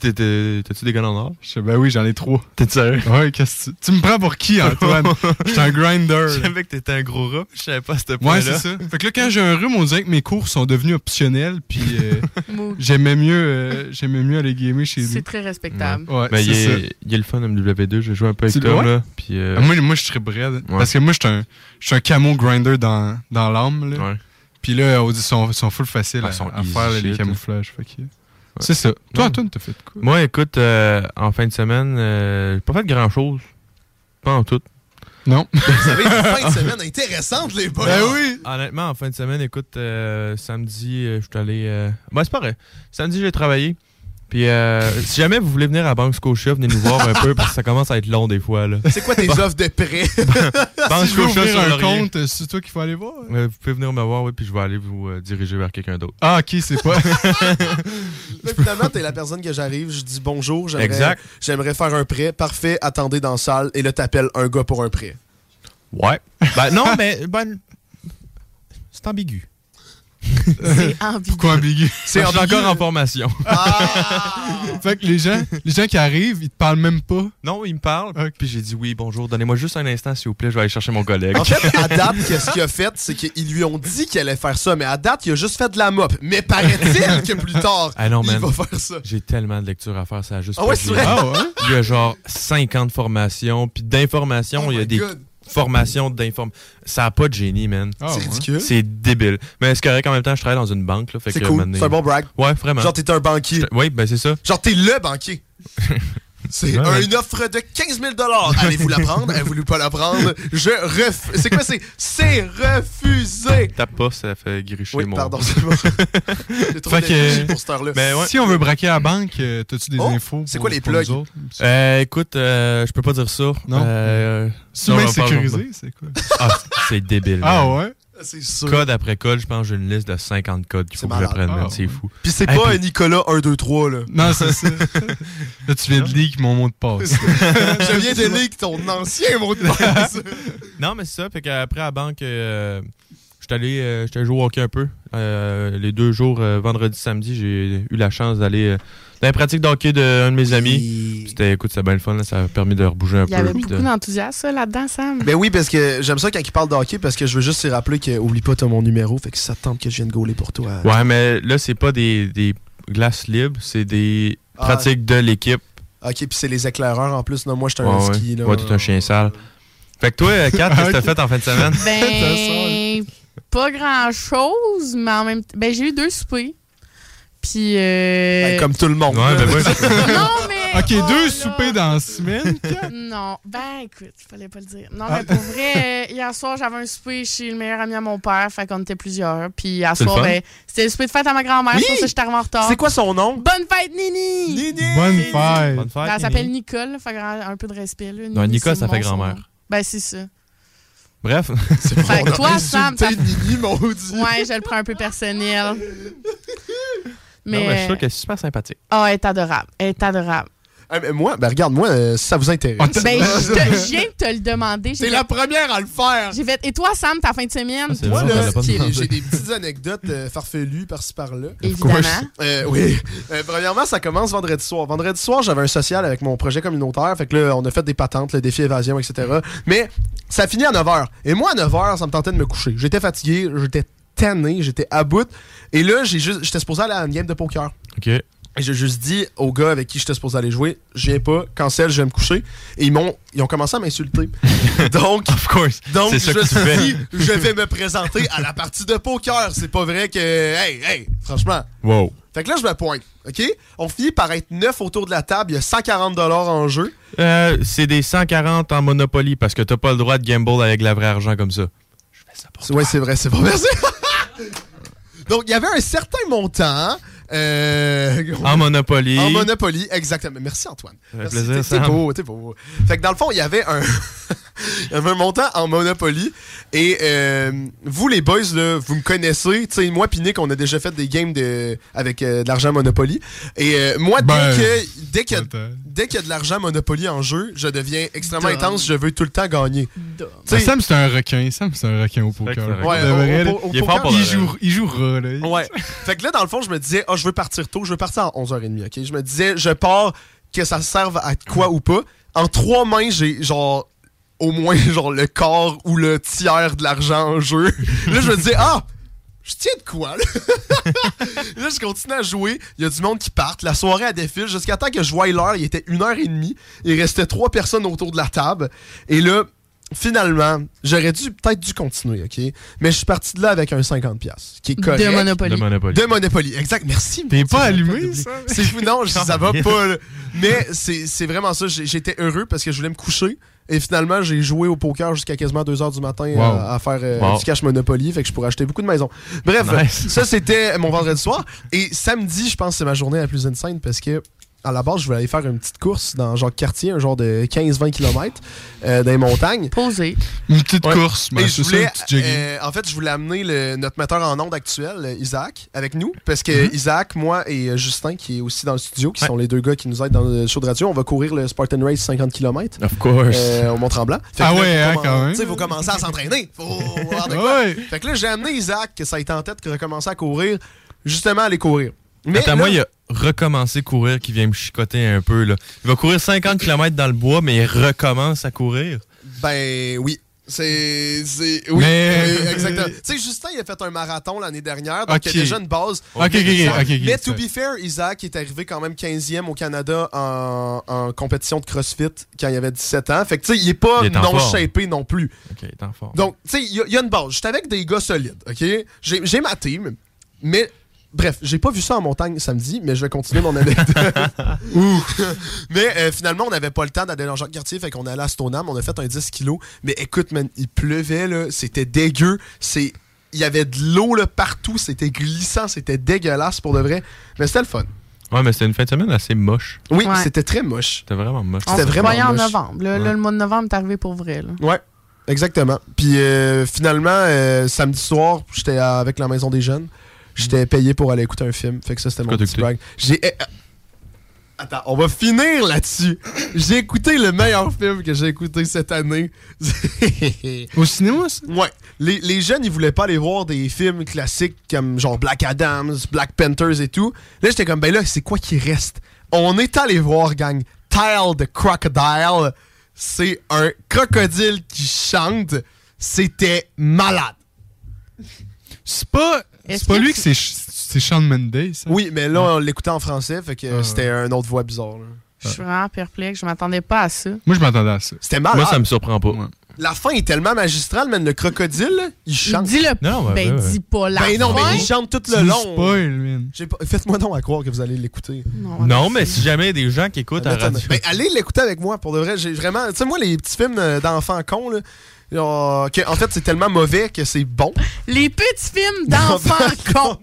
T'as-tu des gars en or? Je sais, ben oui, j'en ai trois. T'es sérieux? Ouais, qu'est-ce que tu... tu me prends pour qui, Antoine? (laughs) Je suis un grinder. Je savais que t'étais un gros rat, je savais pas à ce point-là. Ouais, c'est ça. Fait que là, quand j'ai un rhume, on dirait que mes cours sont devenus optionnels, puis euh, (laughs) j'aimais mieux, euh, j'aimais mieux aller gamer chez nous. C'est très respectable. Ouais, Ben, c'est il, ça. il est le fun MW2, j'ai joué un peu avec vois? là. Puis, euh, Ah, moi, moi, je serais bread. Ouais. Parce que moi, je suis un, je suis un camo grinder dans, dans l'âme. là. Ouais. Puis là, ils sont, sont full faciles Ah, à, sont faire les camouflages. fait que- C'est ça. Toi. Antoine, t'as fait quoi? Moi, écoute, euh, en fin de semaine, euh, j'ai pas fait grand-chose. Pas en tout. Non. (laughs) Vous avez une fin de semaine intéressante, les boys. Ben oui! Honnêtement, en fin de semaine, écoute, euh, samedi, euh, je suis allé. Euh... Ben, c'est pas vrai. Samedi, j'ai travaillé. Puis, euh, si jamais vous voulez venir à Banque Scotia, venez nous voir un peu parce que ça commence à être long des fois. Là. C'est quoi tes offres de prêt? (laughs) Banque si Scotia sur un Laurier. compte, c'est toi qu'il faut aller voir. Vous pouvez venir me voir, oui, puis je vais aller vous euh, diriger vers quelqu'un d'autre. Ah, ok, c'est pas. (laughs) Là, finalement, t'es la personne que j'arrive, je dis bonjour, j'aimerais, Exact. j'aimerais faire un prêt. Parfait, attendez dans la salle. Et là, t'appelles un gars pour un prêt. Ouais. Ben, non, (laughs) mais ben, c'est ambigu. C'est ambigu. Pourquoi ambigu? C'est encore en formation. fait que les gens, les gens qui arrivent, ils te parlent même pas. Non, il me parle. Puis j'ai dit oui, bonjour, donnez-moi juste un instant, s'il vous plaît, je vais aller chercher mon collègue. En fait, à date, qu'est-ce qu'il a fait, c'est qu'ils lui ont dit qu'il allait faire ça, mais à date, il a juste fait de la mop. Mais paraît-il que plus tard, Ah non, il man. va faire ça. J'ai tellement de lectures à faire, ça a juste Ah ouais, vrai? Ah ouais? Il y a genre 50 formations, puis d'informations, Oh il y a des God. Formation d'information. Ça n'a pas de génie, man. Ah, C'est ouais. ridicule. C'est débile. Mais c'est correct en même temps, je travaille dans une banque. là, fait C'est cool. C'est un bon brag. Ouais, vraiment. Genre, t'es un banquier. Oui, ben c'est ça. Genre, t'es le banquier. (laughs) C'est ouais. une offre de 15 000 Allez-vous la prendre? (laughs) Avez-vous pas la prendre? Je ref... C'est quoi? C'est c'est refusé! Tape pas, ça fait gricher Oui, mon. pardon, c'est bon. (laughs) J'ai trop que- pour cette heure-là. Ben ouais. Si on veut braquer à la banque, euh, t'as-tu des Oh, infos? c'est quoi les plugs? Euh, écoute, euh, je peux pas dire ça. Non? Euh, C'est sécurisé, c'est quoi? Ah, c'est débile. Ah ouais? C'est sûr. Code après code, je pense que j'ai une liste de 50 codes qu'il faut que j'apprenne. Ah, C'est fou. Puis c'est Hey, pas puis- un Nicolas 1, 2, 3, là. Non, c'est ça. (laughs) Là, tu viens de leak mon mot de passe. (laughs) Je viens de lire ton ancien mot de passe. (laughs) Non, mais c'est ça. Fait qu'après à la banque, euh, j'étais allé, euh, jouer au hockey un peu. Euh, les deux jours, euh, vendredi, samedi, j'ai eu la chance d'aller euh, dans la pratique de hockey d'un de mes amis. Puis C'était, écoute, c'était bien le fun. là, ça a permis de rebouger un Il y peu. avait beaucoup de- d'enthousiasme là-dedans, Sam. Ben oui, parce que j'aime ça quand il parle de hockey, parce que je veux juste te rappeler que oublie pas, t'as mon numéro, fait que ça te tente que je vienne gauler pour toi. Ouais, mais là, c'est pas des, des glaces libres, c'est des Ah. pratiques de l'équipe. Ok, puis c'est les éclaireurs en plus. Non, moi, j'étais un Ouais, ski. Là. Ouais, t'es un chien sale. Fait que toi, euh, Kat, qu'est-ce que t'as (laughs) fait en fin de semaine? Ben, (laughs) pas grand-chose, mais en même temps. Ben, j'ai eu deux soupers. Puis. euh, Ben, comme tout le monde. Ouais, ben ouais. (laughs) Non, mais. Ok, oh deux là. soupers dans la semaine. Non, ben écoute, il fallait pas le dire. Non, Ah. mais pour vrai, euh, hier soir, j'avais un souper chez le meilleur ami à mon père, fait qu'on était plusieurs. Puis hier soir, ben, c'était le souper de fête à ma grand-mère, Oui! ça que j'étais en retard. C'est quoi son nom? Bonne fête, Nini! Nini! Bonne fête. Bonne fête, Ben, elle s'appelle Nicole, fait un peu de respect. Là. Non, Nicole, ça fait grand-mère. Ben, c'est ça. Bref. Fait que toi, Sam. Nini, maudit. Ouais, je le prends un peu personnel. (laughs) Mais... Non, mais je suis sûr qu'elle est super sympathique. Oh, elle est adorable. Elle est adorable. Ah, mais moi, ben regarde, moi, euh, si ça vous intéresse. Ben, (laughs) je, te- je viens de te le demander. J'ai C'est fait- la première à le faire. J'ai fait. Et toi, Sam, ta fin de semaine? Ah, Moi, là, j'ai des petites anecdotes euh, farfelues par-ci par-là. Évidemment. Euh, oui. Euh, premièrement, ça commence vendredi soir. Vendredi soir, j'avais un social avec mon projet communautaire. Fait que là, on a fait des patentes, le défi évasion, etc. Mais ça finit à 9h. Et moi, à 9h, ça me tentait de me coucher. J'étais fatigué, j'étais tanné, j'étais à bout. Et là, j'ai juste, j'étais supposé aller à une game de poker. OK. Et j'ai juste dit au gars avec qui j'étais supposé aller jouer, je viens pas, cancel, je vais me coucher. Et ils m'ont, ils ont commencé à m'insulter. (laughs) donc, Of course. donc ça je fais. suis dit, je vais me présenter à la partie de poker. C'est pas vrai que, hey, hey, franchement. Wow. Fait que là, je me pointe, OK? On finit par être neuf autour de la table. Il y a 140 en jeu. Euh, c'est des 140 en Monopoly parce que t'as pas le droit de gamble avec la vraie argent comme ça. Ouais, c'est vrai, c'est pas merci. (laughs) Donc, il y avait un certain montant. euh, En Monopoly. En Monopoly, exactement. Merci Antoine. Merci, plaisir, t'es- beau, t'es beau. Fait que dans le fond, il y avait un, (laughs) (laughs) il y avait un montant en Monopoly. Et euh, vous, les boys, là, vous me connaissez. Tu sais, moi puis Nick, on a déjà fait des games de, avec euh, de l'argent Monopoly. Et euh, moi, Ben, dès que dès qu'il y a- attends. dès qu'il y a de l'argent Monopoly en jeu, je deviens extrêmement Dumb. intense. Je veux tout le temps gagner. Ben, Sam, c'est un requin. Sam, c'est un requin au poker. requin. Ouais, au- au- au Il poker, il, joue, il jouera, là. Ouais. fait que là, dans le fond, je me disais, ah, je veux partir tôt. Je veux partir à 11h30, OK? Je me disais, je pars, que ça serve à quoi ou pas. En trois mains, j'ai genre au moins (laughs) genre le quart ou le tiers de l'argent en jeu. là, je me disais, ah! Je tiens de quoi, là? (laughs) là, je continue à jouer. Il y a du monde qui part. La soirée, a défile. Jusqu'à temps que je voie l'heure, il était une heure et demie. Il restait trois personnes autour de la table. Et là, finalement, j'aurais dû peut-être dû continuer, OK? Mais je suis parti de là avec un 50$, qui est correct. De Monopoly. De Monopoly. De Monopoly, exact. Merci. T'es pas allumé, ça? C'est fou, non, je- ça va (laughs) pas. là. Mais c'est c'est vraiment ça. J'étais heureux parce que je voulais me coucher. Et finalement, j'ai joué au poker jusqu'à quasiment 2h du matin Wow. à, à faire euh, Wow. du cash Monopoly. Fait que je pourrais acheter beaucoup de maisons. Bref, Nice. ça c'était mon vendredi soir. Et samedi, je pense que c'est ma journée la plus insane parce que à la base, je voulais aller faire une petite course dans genre quartier, un genre de 15-20 km dans les montagnes. Posé. Une petite Ouais. course, ben, je c'est ça, euh, en fait, je voulais amener le- notre metteur en onde actuel, euh, Isaac, avec nous, parce que Isaac, moi et euh, Justin, qui est aussi dans le studio, qui Ouais. sont les deux gars qui nous aident dans le show de radio, on va courir le Spartan Race 50 km Of course. au Mont-Tremblant. Ah là, ouais, hein, quand même. Tu sais, faut commencer à s'entraîner. Faut voir de quoi. Ouais. Fait que là, j'ai amené Isaac, que ça a été en tête, de recommencer à courir, justement aller courir. Mais Attends, là- moi, il a recommencé courir qui vient me chicoter un peu. Là. Il va courir 50 km dans le bois, mais il recommence à courir. Ben oui. C'est. c'est- Oui, Mais- oui, exactement. tu sais, Justin, il a fait un marathon l'année dernière, donc il y Ok. a déjà une base. Ok, ok, Mais to be fair, Isaac est arrivé quand même 15e au Canada en, en compétition de CrossFit quand il avait 17 ans. Fait que, tu sais, il est pas Il est en non shapé non plus. Ok, il est en forme. Donc, tu sais, il y, a- il y a une base. J'étais avec des gars solides, OK? J'ai j'ai ma team, mais... Bref, j'ai pas vu ça en montagne samedi, mais je vais continuer mon anecdote. (laughs) mais euh, finalement, on n'avait pas le temps d'aller dans Jacques-Cartier, fait qu'on est allé à Stoneham, on a fait un 10 kilos. Mais écoute, man, il pleuvait, là, c'était dégueu. C'est... Il y avait de l'eau là, partout, c'était glissant, c'était dégueulasse pour de vrai. Mais c'était le fun. Ouais, mais c'était une fin de semaine assez moche. Oui, Ouais. c'était très moche. C'était vraiment moche. On C'était vraiment voyait en moche. novembre. Là, là, Ouais. le mois de novembre est arrivé pour vrai. Là. Ouais, exactement. Puis euh, finalement, euh, samedi soir, j'étais avec la Maison des Jeunes. J'étais payé pour aller écouter un film. Fait que ça, c'était mon petit brag. J'ai. eh, euh, Attends, on va finir là-dessus. J'ai écouté le meilleur film que j'ai écouté cette année. (laughs) Au cinéma, ça? Ouais. Les, les jeunes, ils voulaient pas aller voir des films classiques comme genre Black Adams, Black Panthers et tout. Là, j'étais comme, ben là, c'est quoi qui reste? On est allé voir, gang, Tile the Crocodile. C'est un crocodile qui chante. C'était malade. C'est pas, c'est pas lui que c'est c'est Sean Mendes. ça? Oui, mais là, on l'écoutait en français, fait que euh, Ah. c'était une autre voix bizarre. là. Je suis vraiment perplexe. Je m'attendais pas à ça. Moi, je m'attendais à ça. C'était malade. Moi, ça me surprend pas. La fin est tellement magistrale, man. Le crocodile, là, il chante. Dis le. Non, ouais, ben, dis pas la Ben non, fin. mais il chante tout le long. spoil, man. Pas- Faites-moi donc à croire que vous allez l'écouter. Non, Non, mais si jamais il y a des gens qui écoutent à la Honnêtement. radio. Ben, allez l'écouter avec moi, pour de vrai. J'ai vraiment. Tu sais, moi, les petits films d'enfants cons, là. Que, en fait, c'est tellement mauvais que c'est bon. Les petits films d'enfants cons.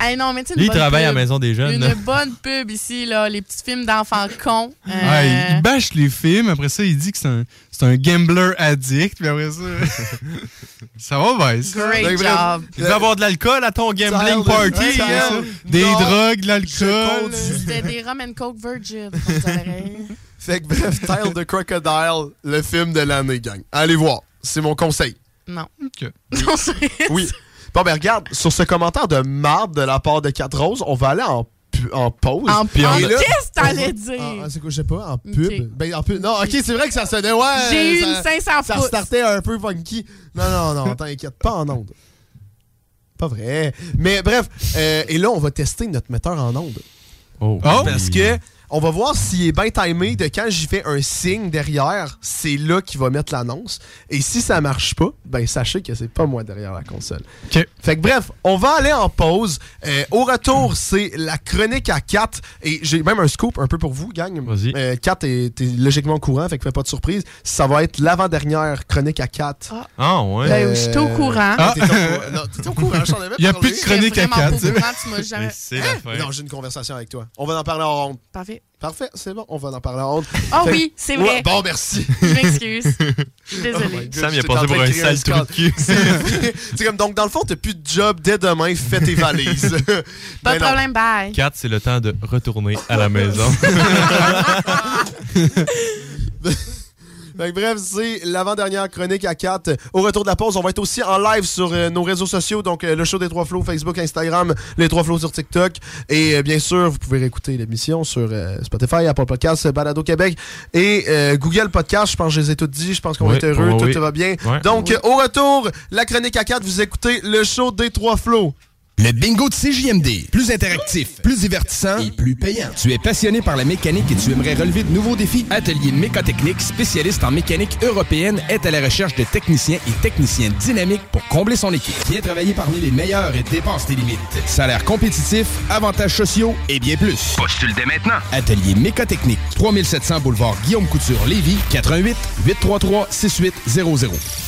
Hey, non, mais Lui, il travaille à la. Maison des Jeunes. Une là. bonne pub ici, là. Les petits films d'enfants cons. Euh, il, bâche les films, après ça, il dit que c'est un, gambler addict, puis après ça. (laughs) ça va ça. Great Donc, job. Il va avoir de l'alcool à ton gambling party. Ouais, hein? ça. Des Non, drogues, de l'alcool. C'était des rum and coke virgin. Fait que bref, Tile the Crocodile, le film de l'année, gang. Allez voir. C'est mon conseil. Non. Ok. (laughs) Non, c'est- Oui. Bon, ben regarde, sur ce commentaire de marde de la part de 4 Roses, on va aller en, pu- en pause. En pub. Qu'est-ce que t'allais dire? Ah, ah, c'est quoi, je sais pas, en pub? Ben, en pub. Non, ok, c'est vrai que ça sonnait, ouais. J'ai eu une 500 Ça pouces. startait un peu funky. Non, non, non, t'inquiète pas en onde. Pas vrai. Mais bref, euh, et là, on va tester notre metteur en onde. Oh. Parce que on va voir s'il est bien timé de quand j'y fais un signe derrière, c'est là qu'il va mettre l'annonce. Et si ça marche pas, ben sachez que c'est pas moi derrière la console. Ok. Fait que bref, on va aller en pause. Euh, au retour, c'est la chronique à 4. Et j'ai même un scoop un peu pour vous, gang. Vas-y. Euh, 4 est, est logiquement au courant, fait que fais pas de surprise. Ça va être l'avant-dernière chronique à 4. Ah, ouais. Ben, j'étais au courant. Ah. T'étais au courant. Non, t'étais au courant, j'en avais (laughs) Il y a parlé. plus de chronique à J'étais vraiment 4. pas au courant, tu m'as jamais- Mais c'est la fin. Non, j'ai une conversation avec toi. On va en parler en ronde. Parfait. Parfait, c'est bon, on va en parler en. Ah Fait- oui, c'est vrai. Ouais, bon, merci. Je m'excuse. Je suis Oh Sam, il a passé pour un sale trou de cul. (laughs) C'est comme, donc, dans le fond, t'as plus de job dès demain, fais tes valises. (laughs) Pas (laughs) de problème, bye. 4, c'est le temps de retourner à la maison. Bref, c'est l'avant-dernière chronique à 4. Au retour de la pause, on va être aussi en live sur euh, nos réseaux sociaux, donc euh, le show des Trois Flots, Facebook, Instagram, les Trois Flots sur TikTok. Et euh, bien sûr, vous pouvez réécouter l'émission sur Spotify, Apple Podcasts, Balado Québec et Google Podcast. Je pense que je les ai toutes dit. Je pense qu'on Oui, est heureux, tout oui. va bien. Ouais. Donc, au retour, la chronique à 4, vous écoutez le show des Trois Flots. Le bingo de CJMD. Plus interactif, plus divertissant et plus payant. Tu es passionné par la mécanique et tu aimerais relever de nouveaux défis? Atelier Mécotechnique, spécialiste en mécanique européenne, est à la recherche de techniciens et techniciennes dynamiques pour combler son équipe. Viens travailler parmi les meilleurs et dépense tes limites. Salaire compétitif, avantages sociaux et bien plus. Postule dès maintenant. Atelier Mécotechnique, 3700 boulevard Guillaume Couture, Lévis, 88 833 6800.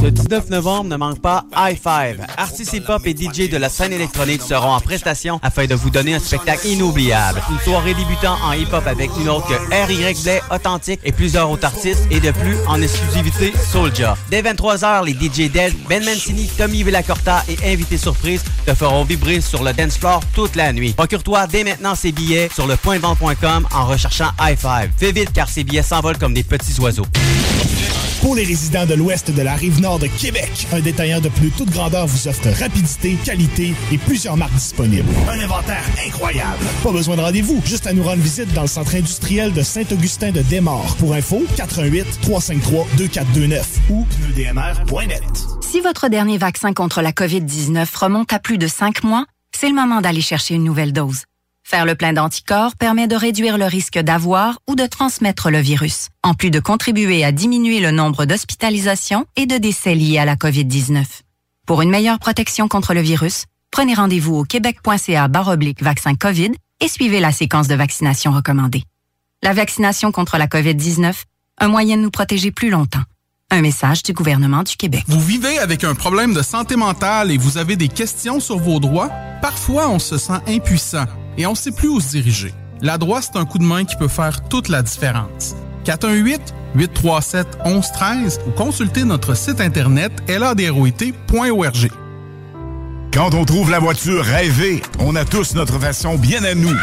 Ce 19 novembre, ne manque pas High Five. Artistes hip-hop et DJ de la scène électronique seront en prestation afin de vous donner un spectacle inoubliable. Une soirée débutant en hip-hop avec une autre que R.Y. Blay, Authentique et plusieurs autres artistes et de plus en exclusivité Soulja. Dès 23h, les DJ Del, Ben Mancini, Tommy Villacorta et invités surprises te feront vibrer sur le dance floor toute la nuit. Procure-toi dès maintenant ces billets sur le en recherchant High Five. Fais vite car ces billets s'envolent comme des petits oiseaux. Pour les résidents de l'ouest de la rive nord de Québec, un détaillant de plus toute grandeur vous offre rapidité, qualité et plusieurs marques disponibles. Un inventaire incroyable. Pas besoin de rendez-vous, juste à nous rendre visite dans le centre industriel de Saint-Augustin de Desmaures. Pour info, 88 353 2429 ou pneudmr.net. Si votre dernier vaccin contre la COVID-19 remonte à plus de cinq mois, c'est le moment d'aller chercher une nouvelle dose. Faire le plein d'anticorps permet de réduire le risque d'avoir ou de transmettre le virus, en plus de contribuer à diminuer le nombre d'hospitalisations et de décès liés à la COVID-19. Pour une meilleure protection contre le virus, prenez rendez-vous au québec.ca baroblique vaccin COVID et suivez la séquence de vaccination recommandée. La vaccination contre la COVID-19, un moyen de nous protéger plus longtemps. Un message du gouvernement du Québec. Vous vivez avec un problème de santé mentale et vous avez des questions sur vos droits? Parfois, on se sent impuissant et on ne sait plus où se diriger. La droite, c'est un coup de main qui peut faire toute la différence. 418-837-1113 ou consultez notre site internet ladroit.org. Quand on trouve la voiture rêvée, on a tous notre façon bien à nous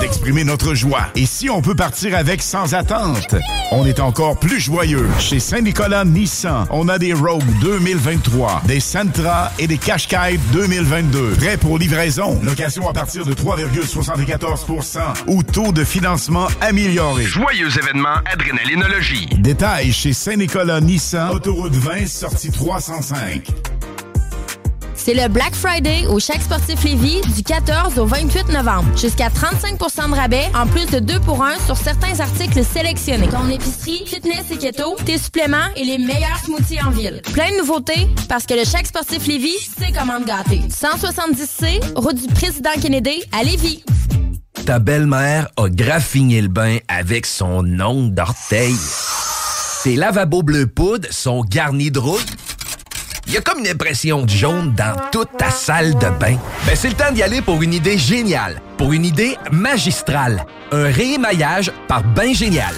d'exprimer notre joie. Et si on peut partir avec sans attente, on est encore plus joyeux. Chez Saint-Nicolas Nissan, on a des Rogue 2023, des Sentra et des Qashqai 2022. Prêts pour livraison. Location à partir de 3,74% ou taux de financement amélioré. Joyeux événement Adrénalinologie. Détails chez Saint-Nicolas Nissan, autoroute 20, sortie 305. C'est le Black Friday au Chèque Sportif Lévis du 14 au 28 novembre. Jusqu'à 35% de rabais, en plus de 2 pour 1 sur certains articles sélectionnés. Ton épicerie, fitness et keto, tes suppléments et les meilleurs smoothies en ville. Plein de nouveautés parce que le Chèque Sportif Lévis, c'est comment te gâter. 170C, route du Président Kennedy à Lévis. Ta belle-mère a graffiné le bain avec son ongle d'orteil. Tes lavabos bleu poudre sont garnis de rouille. Il y a comme une impression de jaune dans toute ta salle de bain. Ben, c'est le temps d'y aller pour une idée géniale, pour une idée magistrale. Un réémaillage par Bain Génial.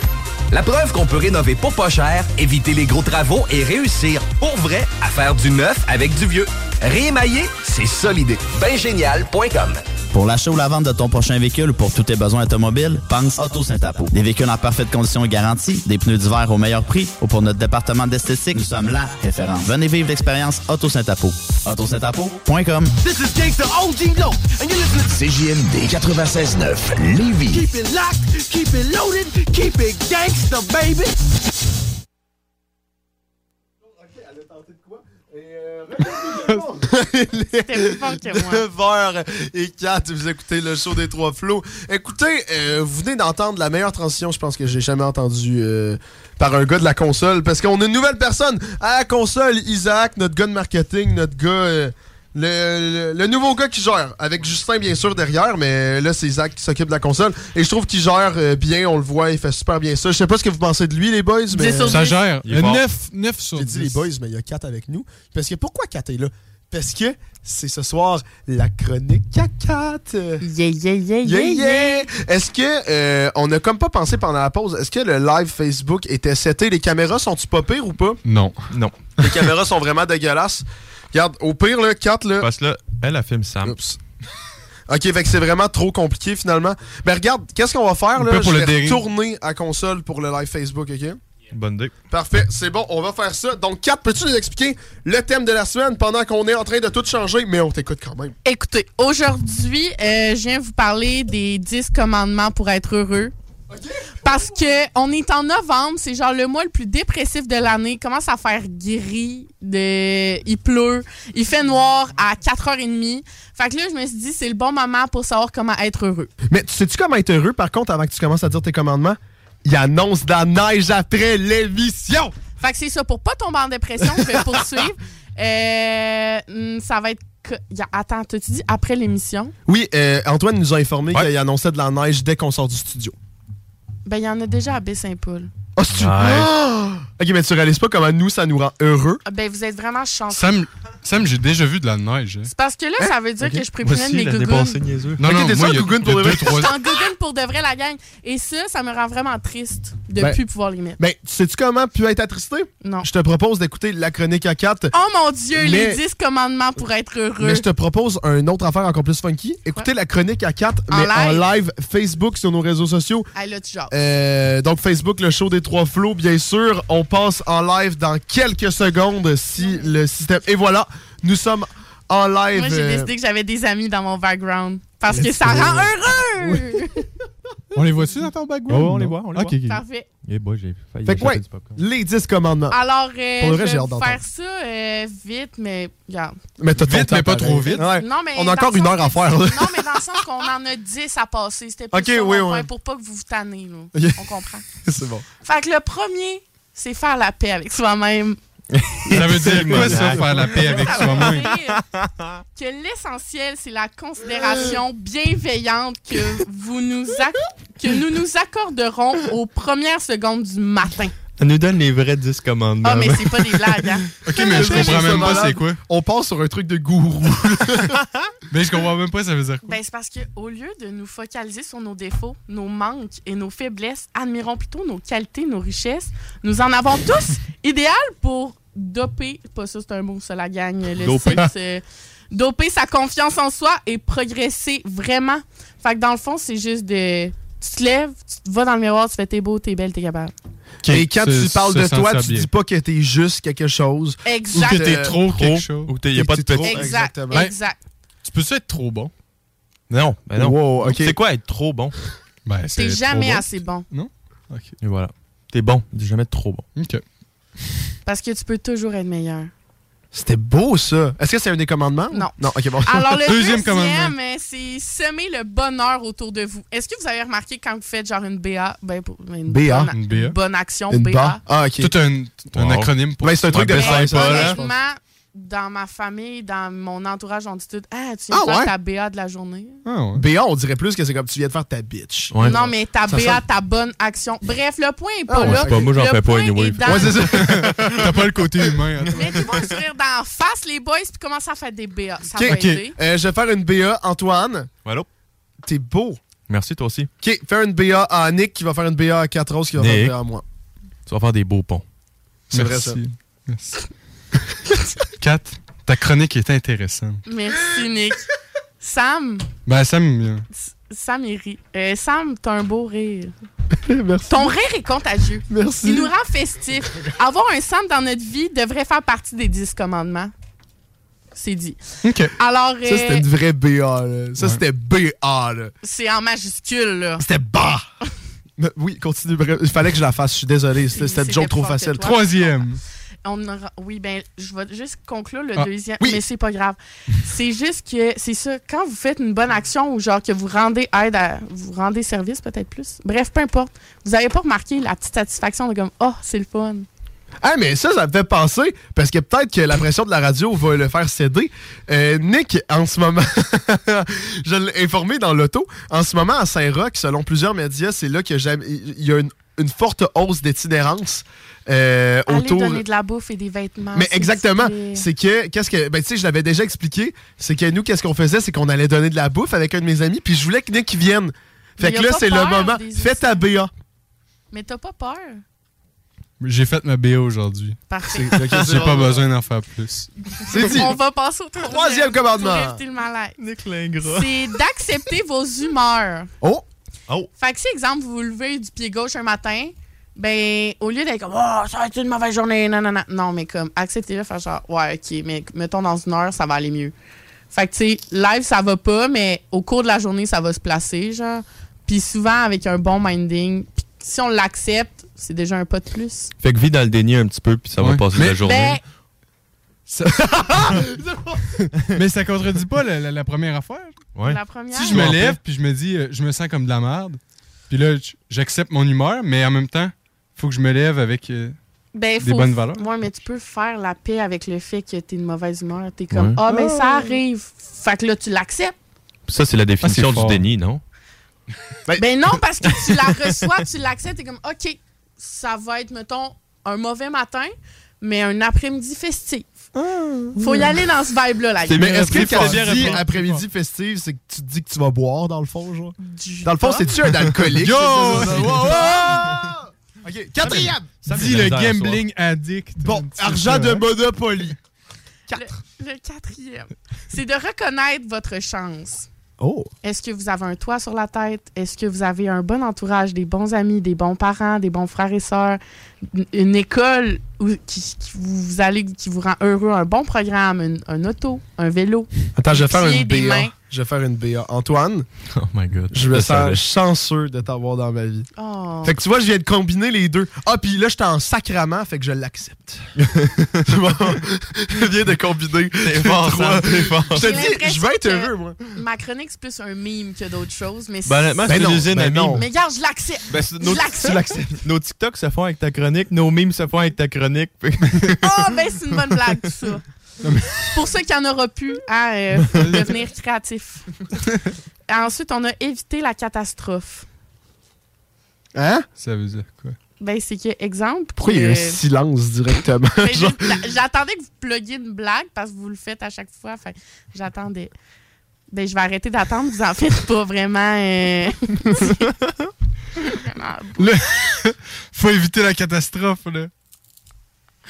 La preuve qu'on peut rénover pour pas cher, éviter les gros travaux et réussir pour vrai à faire du neuf avec du vieux. Réémailler, c'est ça l'idée. Baingénial.com Pour l'achat ou la vente de ton prochain véhicule ou pour tous tes besoins automobiles, pense Auto Saint-Apo. Des véhicules en parfaite condition et garantie, des pneus d'hiver au meilleur prix ou pour notre département d'esthétique, nous sommes la référence. Venez vivre l'expérience Auto Saint-Apo. AutoSaint-Apo.com This is Gangsta OG Low, and you're listening CJMD 96.9 Lévis. Keep it locked, keep it loaded, keep it gangsta, baby. C'était plus fort que moi. 9h et 4, vous écoutez le show des trois flots. Écoutez, euh, vous venez d'entendre la meilleure transition, je pense que j'ai jamais entendue euh, par un gars de la console, parce qu'on a une nouvelle personne à la console, Isaac, notre gars de marketing, notre gars... euh, le, le- le nouveau gars qui gère, avec Justin bien sûr derrière, mais là c'est Isaac qui s'occupe de la console. Et je trouve qu'il gère euh, bien, on le voit, il fait super bien ça. Je sais pas ce que vous pensez de lui les boys, mais... Ça gère. Il est fort. 9, 9 sur J'ai 10. dit les boys, mais il y a 4 avec nous. Parce que pourquoi 4 est là? Parce que c'est ce soir la chronique à 4. Yeah, yeah, yeah, Yeah, yeah. Est-ce que euh, on a comme pas pensé pendant la pause, est-ce que le live Facebook était seté? Les caméras sont-tu pas pires ou pas? Non. Non. Les caméras sont vraiment dégueulasses. Regarde, au pire, là, 4, là. Parce que là, elle a filmé Sam. (laughs) Ok, fait que c'est vraiment trop compliqué finalement. Ben regarde, qu'est-ce qu'on va faire On là? pour Je le vais retourner à console pour le live Facebook, ok? Bonne idée. Parfait, c'est bon, on va faire ça. Donc, 4, peux-tu nous expliquer le thème de la semaine pendant qu'on est en train de tout changer, mais on t'écoute quand même. Écoutez, aujourd'hui, euh, je viens vous parler des 10 commandements pour être heureux. Parce que on est en novembre, c'est genre le mois le plus dépressif de l'année. Il commence à faire gris, de... il pleut, il fait noir à 4h30. Fait que là, je me suis dit, c'est le bon moment pour savoir comment être heureux. Mais tu sais-tu comment être heureux, par contre, avant que tu commences à dire tes commandements? Il annonce de la neige après l'émission! Fait que c'est ça, pour pas tomber en dépression, je vais poursuivre. (laughs) Euh, hum, ça va être... Attends, t'as-tu dit après l'émission? Oui, euh, Antoine nous a informé qu'il annonçait de la neige dès qu'on sort du studio. Ben, il y en a déjà à Baie-Saint-Paul. Ah, c'est-tu- Ah! Ok, mais tu réalises pas comment nous, ça nous rend heureux? Ah, Ben, vous êtes vraiment chanceux. Sam, Sam j'ai déjà vu de la neige. hein. C'est parce que là, ça veut dire que je aussi, mes gougounes. passée. Non, t'es Gougoune, a pour de vrai? trois- Je suis en gougounes pour de vrai, la gang. Et ça, ça me rend vraiment triste de Ben- plus pouvoir les mettre. Ben, sais-tu comment pu être attristé? Non. Je te propose d'écouter la chronique à 4. Oh mon Dieu, Mais- les 10 commandements pour être heureux. Mais je te propose un autre affaire encore plus funky. Écoutez la chronique à 4, En mais en live? Facebook sur nos réseaux sociaux. Hey, là, tu. Euh, donc Facebook, le show des trois flots, bien sûr. On passe en live dans quelques secondes si le système... Et voilà, nous sommes en live. Moi, j'ai euh, décidé que j'avais des amis dans mon background. Parce que ça rend heureux! (laughs) On les voit-tu dans ton background? Oh, on les voit, on les voit. ok. Parfait. Eh boy, j'ai failli Fait que ouais, du popcorn. les 10 commandements. Alors, euh, Pour le reste, je j'ai vais faire ça euh, vite, mais regarde. Mais t'as Vite, mais pas pareil. trop vite. Ouais. Non, mais On a encore une heure à faire. là. Non, mais dans le sens qu'on en a 10 à passer. C'était plus ça, oui, point, pour pas que vous vous tannez. là. On comprend. (laughs) C'est bon. Fait que le premier, c'est faire la paix avec soi-même. Ça veut dire quoi, ça, faire la paix avec Ça veut soi-même? dire que l'essentiel, c'est la considération bienveillante que, vous nous que nous nous accorderons aux premières secondes du matin. Ça nous donne les vrais 10 commandements. Ah, mais c'est pas des blagues, hein? (laughs) Ok, mais je comprends même pas c'est quoi. On passe sur un truc de gourou. (laughs) Mais je comprends même pas ça veut dire quoi. Ben, c'est parce que au lieu de nous focaliser sur nos défauts, nos manques et nos faiblesses, admirons plutôt nos qualités, nos richesses. Nous en avons (laughs) tous idéal pour doper, pas ça c'est un mot, ça la gagne, le Doper. site, euh, doper sa confiance en soi et progresser vraiment. Fait que dans le fond, c'est juste de. Tu te lèves, tu vas dans le miroir, tu fais t'es beau, t'es belle, t'es capable. Et quand tu parles de toi, tu bien. dis pas que t'es juste quelque chose. Exact. Ou que t'es trop quelque chose. Ou il n'y a pas de petit. Exact. Exactement. Exact. Tu peux ça être trop bon? Non, ben non. Wow, ok. C'est quoi être trop bon? Ben, c'est T'es jamais bon. assez bon. Ok. Et voilà. T'es bon, t'es jamais trop bon. Ok. Parce que tu peux toujours être meilleur. C'était beau, ça. Est-ce que c'est un des commandements? Non. Non, ok, bon. Alors, le (laughs) Deuxième deuxième, commandement. euh, c'est semer le bonheur autour de vous. Est-ce que vous avez remarqué quand vous faites genre une BA, ben, pour- une, BA? bonne, Une BA. bonne action, Une BA? Ah, ok. Tout un, tout un acronyme pour Ben, c'est un truc de Ouais, ben, là. Honnêtement, dans ma famille, dans mon entourage, on dit tout Ah, tu viens Ah, de faire ouais? ta BA de la journée. Ah ouais. BA, on dirait plus que c'est comme tu viens de faire ta bitch. Ouais. Non, mais ta Ça BA, ta bonne action. Bref, le point est pas Ah, ouais, là. pas, moi, j'en fais pas point anyway. dans- Ouais, c'est ça. (laughs) T'as pas le côté humain. hein. Mettez-vous un sourire d'en face, les boys, puis commencez à faire des BA. Ça Ok, va aider. Euh, je vais faire une BA, Antoine. Allô? T'es beau. Merci, toi aussi. Ok, faire une BA à Nick qui va faire une BA à 4 Rose qui va faire Nick. une BA à moi. Tu vas faire des beaux ponts. C'est vrai, ça. Merci. (laughs) Kat, ta chronique est intéressante. Merci, Nick. Sam, Ben, Sam, euh, Sam, il rit. Euh, Sam, t'as un beau rire. (laughs) Merci. Ton rire est contagieux. Merci. Il nous rend festifs. Avoir un Sam dans notre vie devrait faire partie des 10 commandements. C'est dit. OK. Alors, Ça, c'était euh, une vraie BA, là. Ça, Ouais. c'était BA, là. c'est en majuscule, là. C'était bas. (laughs) Mais oui, continue. Il fallait que je la fasse. Je suis désolé. C'était une joke trop facile. toi. troisième. On aura- Oui, ben, je vais juste conclure le Ah, deuxième, oui. mais c'est pas grave. (laughs) c'est juste que, c'est ça, quand vous faites une bonne action ou genre que vous rendez aide à, vous rendez service peut-être plus, bref, peu importe, vous avez pas remarqué la petite satisfaction de comme, oh, c'est le fun. Ah, mais ça, ça me fait penser, parce que peut-être que la pression de la radio va le faire céder. Euh, Nick, en ce moment, (laughs) je l'ai informé dans l'auto, en ce moment, à Saint-Roch, selon plusieurs médias, c'est là qu'il y a jamais- il y a une, une forte hausse d'itinérance euh, autour... donner de la bouffe et des vêtements. Mais exactement, c'est que qu'est-ce que ben tu sais je l'avais déjà expliqué, c'est que nous qu'est-ce qu'on faisait, c'est qu'on allait donner de la bouffe avec un de mes amis, puis je voulais que Nick vienne. Fait Mais que là c'est le moment, fais ta BA. Mais t'as pas peur? J'ai fait ma BA aujourd'hui. Parfait. J'ai pas (laughs) besoin d'en faire plus. C'est dit. On va passer au troisième, Troisième commandement. C'est d'accepter vos humeurs. Oh, Oh. Fait que si, exemple, vous vous levez du pied gauche un matin, ben, au lieu d'être comme, oh, ça va être une mauvaise journée, non, non, non. Non, mais comme, acceptez-le, faire genre, ouais, ok, mais mettons dans une heure, ça va aller mieux. Fait que, tu sais, live, ça va pas, mais au cours de la journée, ça va se placer, genre. Puis souvent, avec un bon minding, puis si on l'accepte, c'est déjà un pas de plus. Fait que vis dans le déni un petit peu, puis ça va passer Mais- la journée. Ben, Ça- (laughs) Mais ça contredit pas la, la- la première affaire. ouais. la première? Si je me lève puis je me dis, euh, je me sens comme de la merde, puis là, j'accepte mon humeur, mais en même temps, faut que je me lève avec. euh, Ben, Des faut- bonnes valeurs. Ouais, mais tu peux faire la paix avec le fait que t'es de mauvaise humeur. T'es comme, Ouais. ah, ben, ça arrive. Fait que là, tu l'acceptes. Ça, c'est la définition Ah, c'est du déni, non? Ben non, (laughs) parce que tu la reçois, tu l'acceptes, t'es comme, OK, ça va être, mettons, un mauvais matin, mais un après-midi festif. Faut y aller dans ce vibe-là, la Mais est-ce que quand tu dis après-midi festive, c'est que tu te dis que tu vas boire dans le fond, genre? Du Dans le fond, c'est-tu un alcoolique? Yo! Ok, quatrième! Ça, j'ai le gambling addict. Bon, C'est argent de? Monopoly. Le, le quatrième, c'est de reconnaître votre chance. Oh! Est-ce que vous avez un toit sur la tête? Est-ce que vous avez un bon entourage, des bons amis, des bons parents, des bons frères et sœurs, une- école où- qui, qui vous, allez, qui vous rend heureux, un bon programme, une- un auto, un vélo? Attends, je vais faire une BA. Je vais faire une BA. Antoine, (laughs) Oh my god. je me sens savais. chanceux de t'avoir dans ma vie. Oh. Fait que tu vois, je viens de combiner les deux. Ah, puis là, j'étais en sacrament, fait que je l'accepte. C'est (laughs) bon. je viens de combiner. T'es fort. Je te J'ai dis, l'impression je vais être heureux, moi. Ma chronique, c'est plus un meme que d'autres choses, mais Ben, honnêtement, Ben c'est usine ben à non. mimes. Mais regarde, je l'accepte. Ben, c'est- Je nos, l'accepte. nos TikTok se font avec ta chronique, nos memes se font avec ta chronique. (laughs) Ah, ben c'est une bonne blague, tout ça. C'est pour ça qu'il n'y en aura plus à euh, faut (laughs) devenir créatif. Ensuite, on a évité la catastrophe. Hein? Ça veut dire quoi? Ben, c'est que, exemple. Pourquoi il y a un silence directement? Ben, Genre- j'ai- J'attendais que vous pluguiez une blague parce que vous le faites à chaque fois. Que j'attendais. Ben, je vais arrêter d'attendre. Vous en faites pas vraiment. euh, (laughs) vraiment Le- (laughs) Faut éviter la catastrophe, là.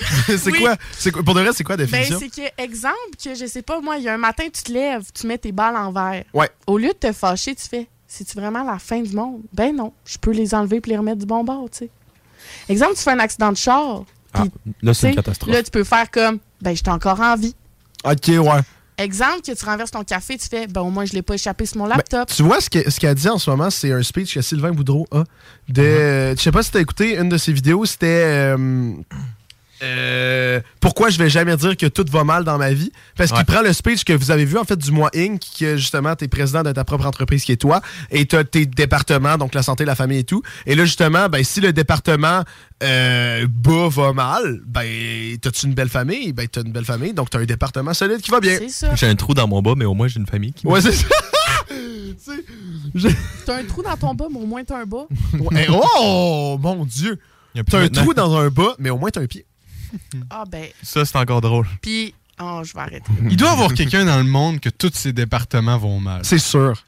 (laughs) c'est Oui. quoi? Quoi? Pour de vrai, c'est quoi la Ben, définition? c'est que, exemple, que je sais pas, moi, il y a un matin, tu te lèves, tu mets tes balles en verre. Ouais. Au lieu de te fâcher, tu fais, c'est-tu vraiment la fin du monde? Ben non, je peux les enlever et les remettre du bon bord, tu sais. Exemple, tu fais un accident de char. Ah, puis, là, c'est une catastrophe. Là, tu peux faire comme, ben, j'étais encore en vie. ok, ouais. Exemple, que tu renverses ton café, tu fais, ben, au moins, je l'ai pas échappé sur mon Ben, laptop. tu vois, ce que- ce qu'elle dit en ce moment, c'est un speech que Sylvain Boudreau a. De, Uh-huh. Je sais pas si t'as écouté une de ses vidéos, c'était. euh, euh, pourquoi je vais jamais dire que tout va mal dans ma vie? Parce qu'il prend le speech que vous avez vu en fait du mois Inc que justement t'es président de ta propre entreprise qui est toi et t'as tes départements donc la santé la famille et tout et là justement ben si le département euh, bas va mal ben t'as-tu une belle famille? Ben t'as une belle famille donc t'as un département solide qui va bien. J'ai un trou dans mon bas, mais au moins j'ai une famille qui. ouais c'est ça (laughs) T'as un trou dans ton bas, mais au moins, t'as un bas. Ouais, oh mon dieu T'as un maintenant. trou dans un bas, mais au moins t'as un pied. (laughs) Ah, ben. Ça, c'est encore drôle. Puis, oh, je vais arrêter. (laughs) Il doit y avoir quelqu'un dans le monde que tous ses départements vont mal. C'est sûr.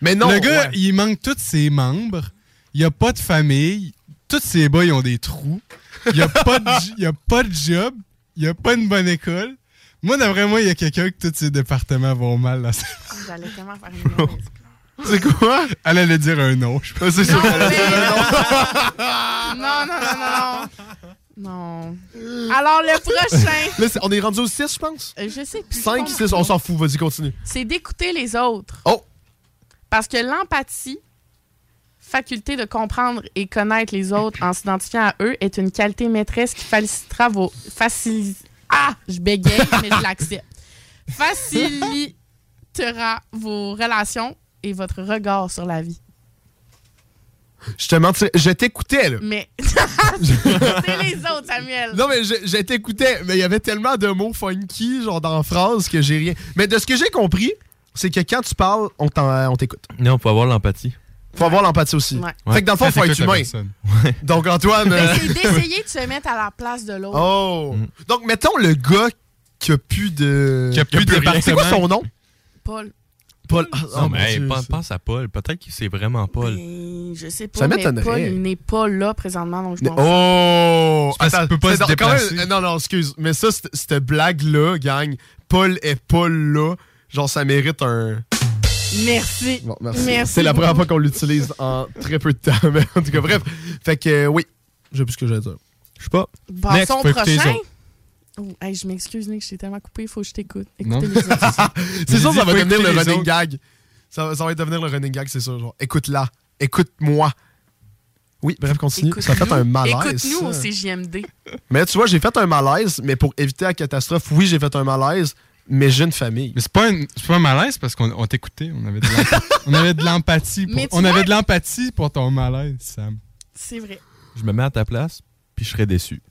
Mais non. Le gars, ouais. il manque tous ses membres. Il a pas de famille. Tous ses bas, ils ont des trous. Il a pas de, j- il a pas de job. Il a pas une bonne école. Moi, d'après moi, il y a quelqu'un que tous ses départements vont mal. Là. J'allais tellement faire une mauvaise C'est quoi? Elle allait dire un nom. je pense. C'est sûr qu'elle non, non, non, non. Non. Alors, le prochain. (laughs) Là, on est rendu au 6, je pense. euh, Je sais plus. 5, 6, on s'en fout. Vas-y, continue. C'est d'écouter les autres. Oh! Parce que l'empathie, faculté de comprendre et connaître les autres en s'identifiant à eux, est une qualité maîtresse qui facilitera vos. Ah! Je bégaye, (laughs) mais je l'accepte. Facilitera vos relations et votre regard sur la vie. Je te mentirais. Je t'écoutais, là. Mais. (laughs) c'est les autres, Samuel. Non, mais je, je t'écoutais, mais il y avait tellement de mots funky, genre dans la phrase, que j'ai rien. Mais de ce que j'ai compris, c'est que quand tu parles, on on t'écoute. Non, faut avoir l'empathie. Faut avoir l'empathie aussi. Ouais. Fait que dans le fond, faut être humain. Donc, Antoine. Mais euh, c'est (laughs) d'essayer de se mettre à la place de l'autre. Oh! Mm. Donc, mettons le gars qui a plus de. Qui a plus de. C'est quoi son nom? Paul. Paul. Ah, Non, mais hey, Dieu, pense, à Paul. Peut-être que c'est vraiment Paul. Ben, je sais pas. Ça mais m'étonnerait. Paul, il n'est pas là présentement, donc je fous. Oh! Parce qu'il peut pas se déplacer. même- non, non, excuse. Mais ça, cette- blague-là, gang, Paul est pas là. Genre, ça mérite un. Merci. Bon, merci. Merci C'est la première fois qu'on l'utilise en très peu de temps. (laughs) Mais en tout cas, bref. Fait que, euh, oui. Je sais plus ce que j'allais dire. Je sais pas. Next, Passons les prochain. Oh, hey, je m'excuse, Nick, je t'ai tellement coupé, il faut que je t'écoute. Non. Écoutez les (laughs) autres. C'est sûr, ça va devenir le running autres. gag. Ça, va- ça va devenir le running gag, c'est sûr. Genre, écoute-la. Écoute-moi. Oui, bref, continue. Ça a fait un malaise. Écoute-nous au. CJMD. Mais tu vois, j'ai fait un malaise, mais pour éviter la catastrophe, oui, j'ai fait un malaise, mais j'ai une famille. Mais c'est pas, une- pas un malaise parce qu'on on t'écoutait. On avait de l'emp- (laughs) on avait de l'empathie. pour- Mais tu On vois- avait de l'empathie pour ton malaise, Sam. C'est vrai. Je me mets à ta place, puis je serais déçu. (laughs)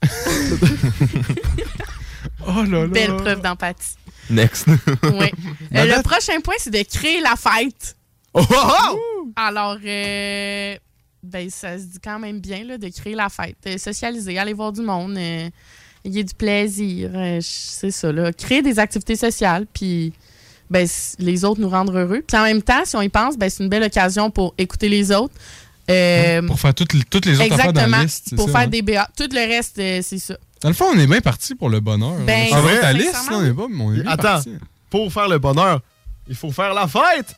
Oh là là. Belle preuve d'empathie. Next. Oui. (laughs) Ma le prochain point, c'est de créer la fête. Oh, oh, oh! Alors, euh, ben, ça se dit quand même bien là, de créer la fête, euh, socialiser, aller voir du monde, euh, il y a du plaisir. euh, c'est ça, là. Créer des activités sociales, puis ben, les autres nous rendre heureux. Puis en même temps, si on y pense, ben, c'est une belle occasion pour écouter les autres. Euh, Pour faire toutes, les- toutes les autres affaires dans Exactement. la liste. c'est Pour ça, faire hein? des BA. Tout le reste, euh, c'est ça. Dans le fond, on est bien parti pour le bonheur. Ben, on va ta liste, là, on est pas, mais on est bien Attends, parti. pour faire le bonheur, il faut faire la fête.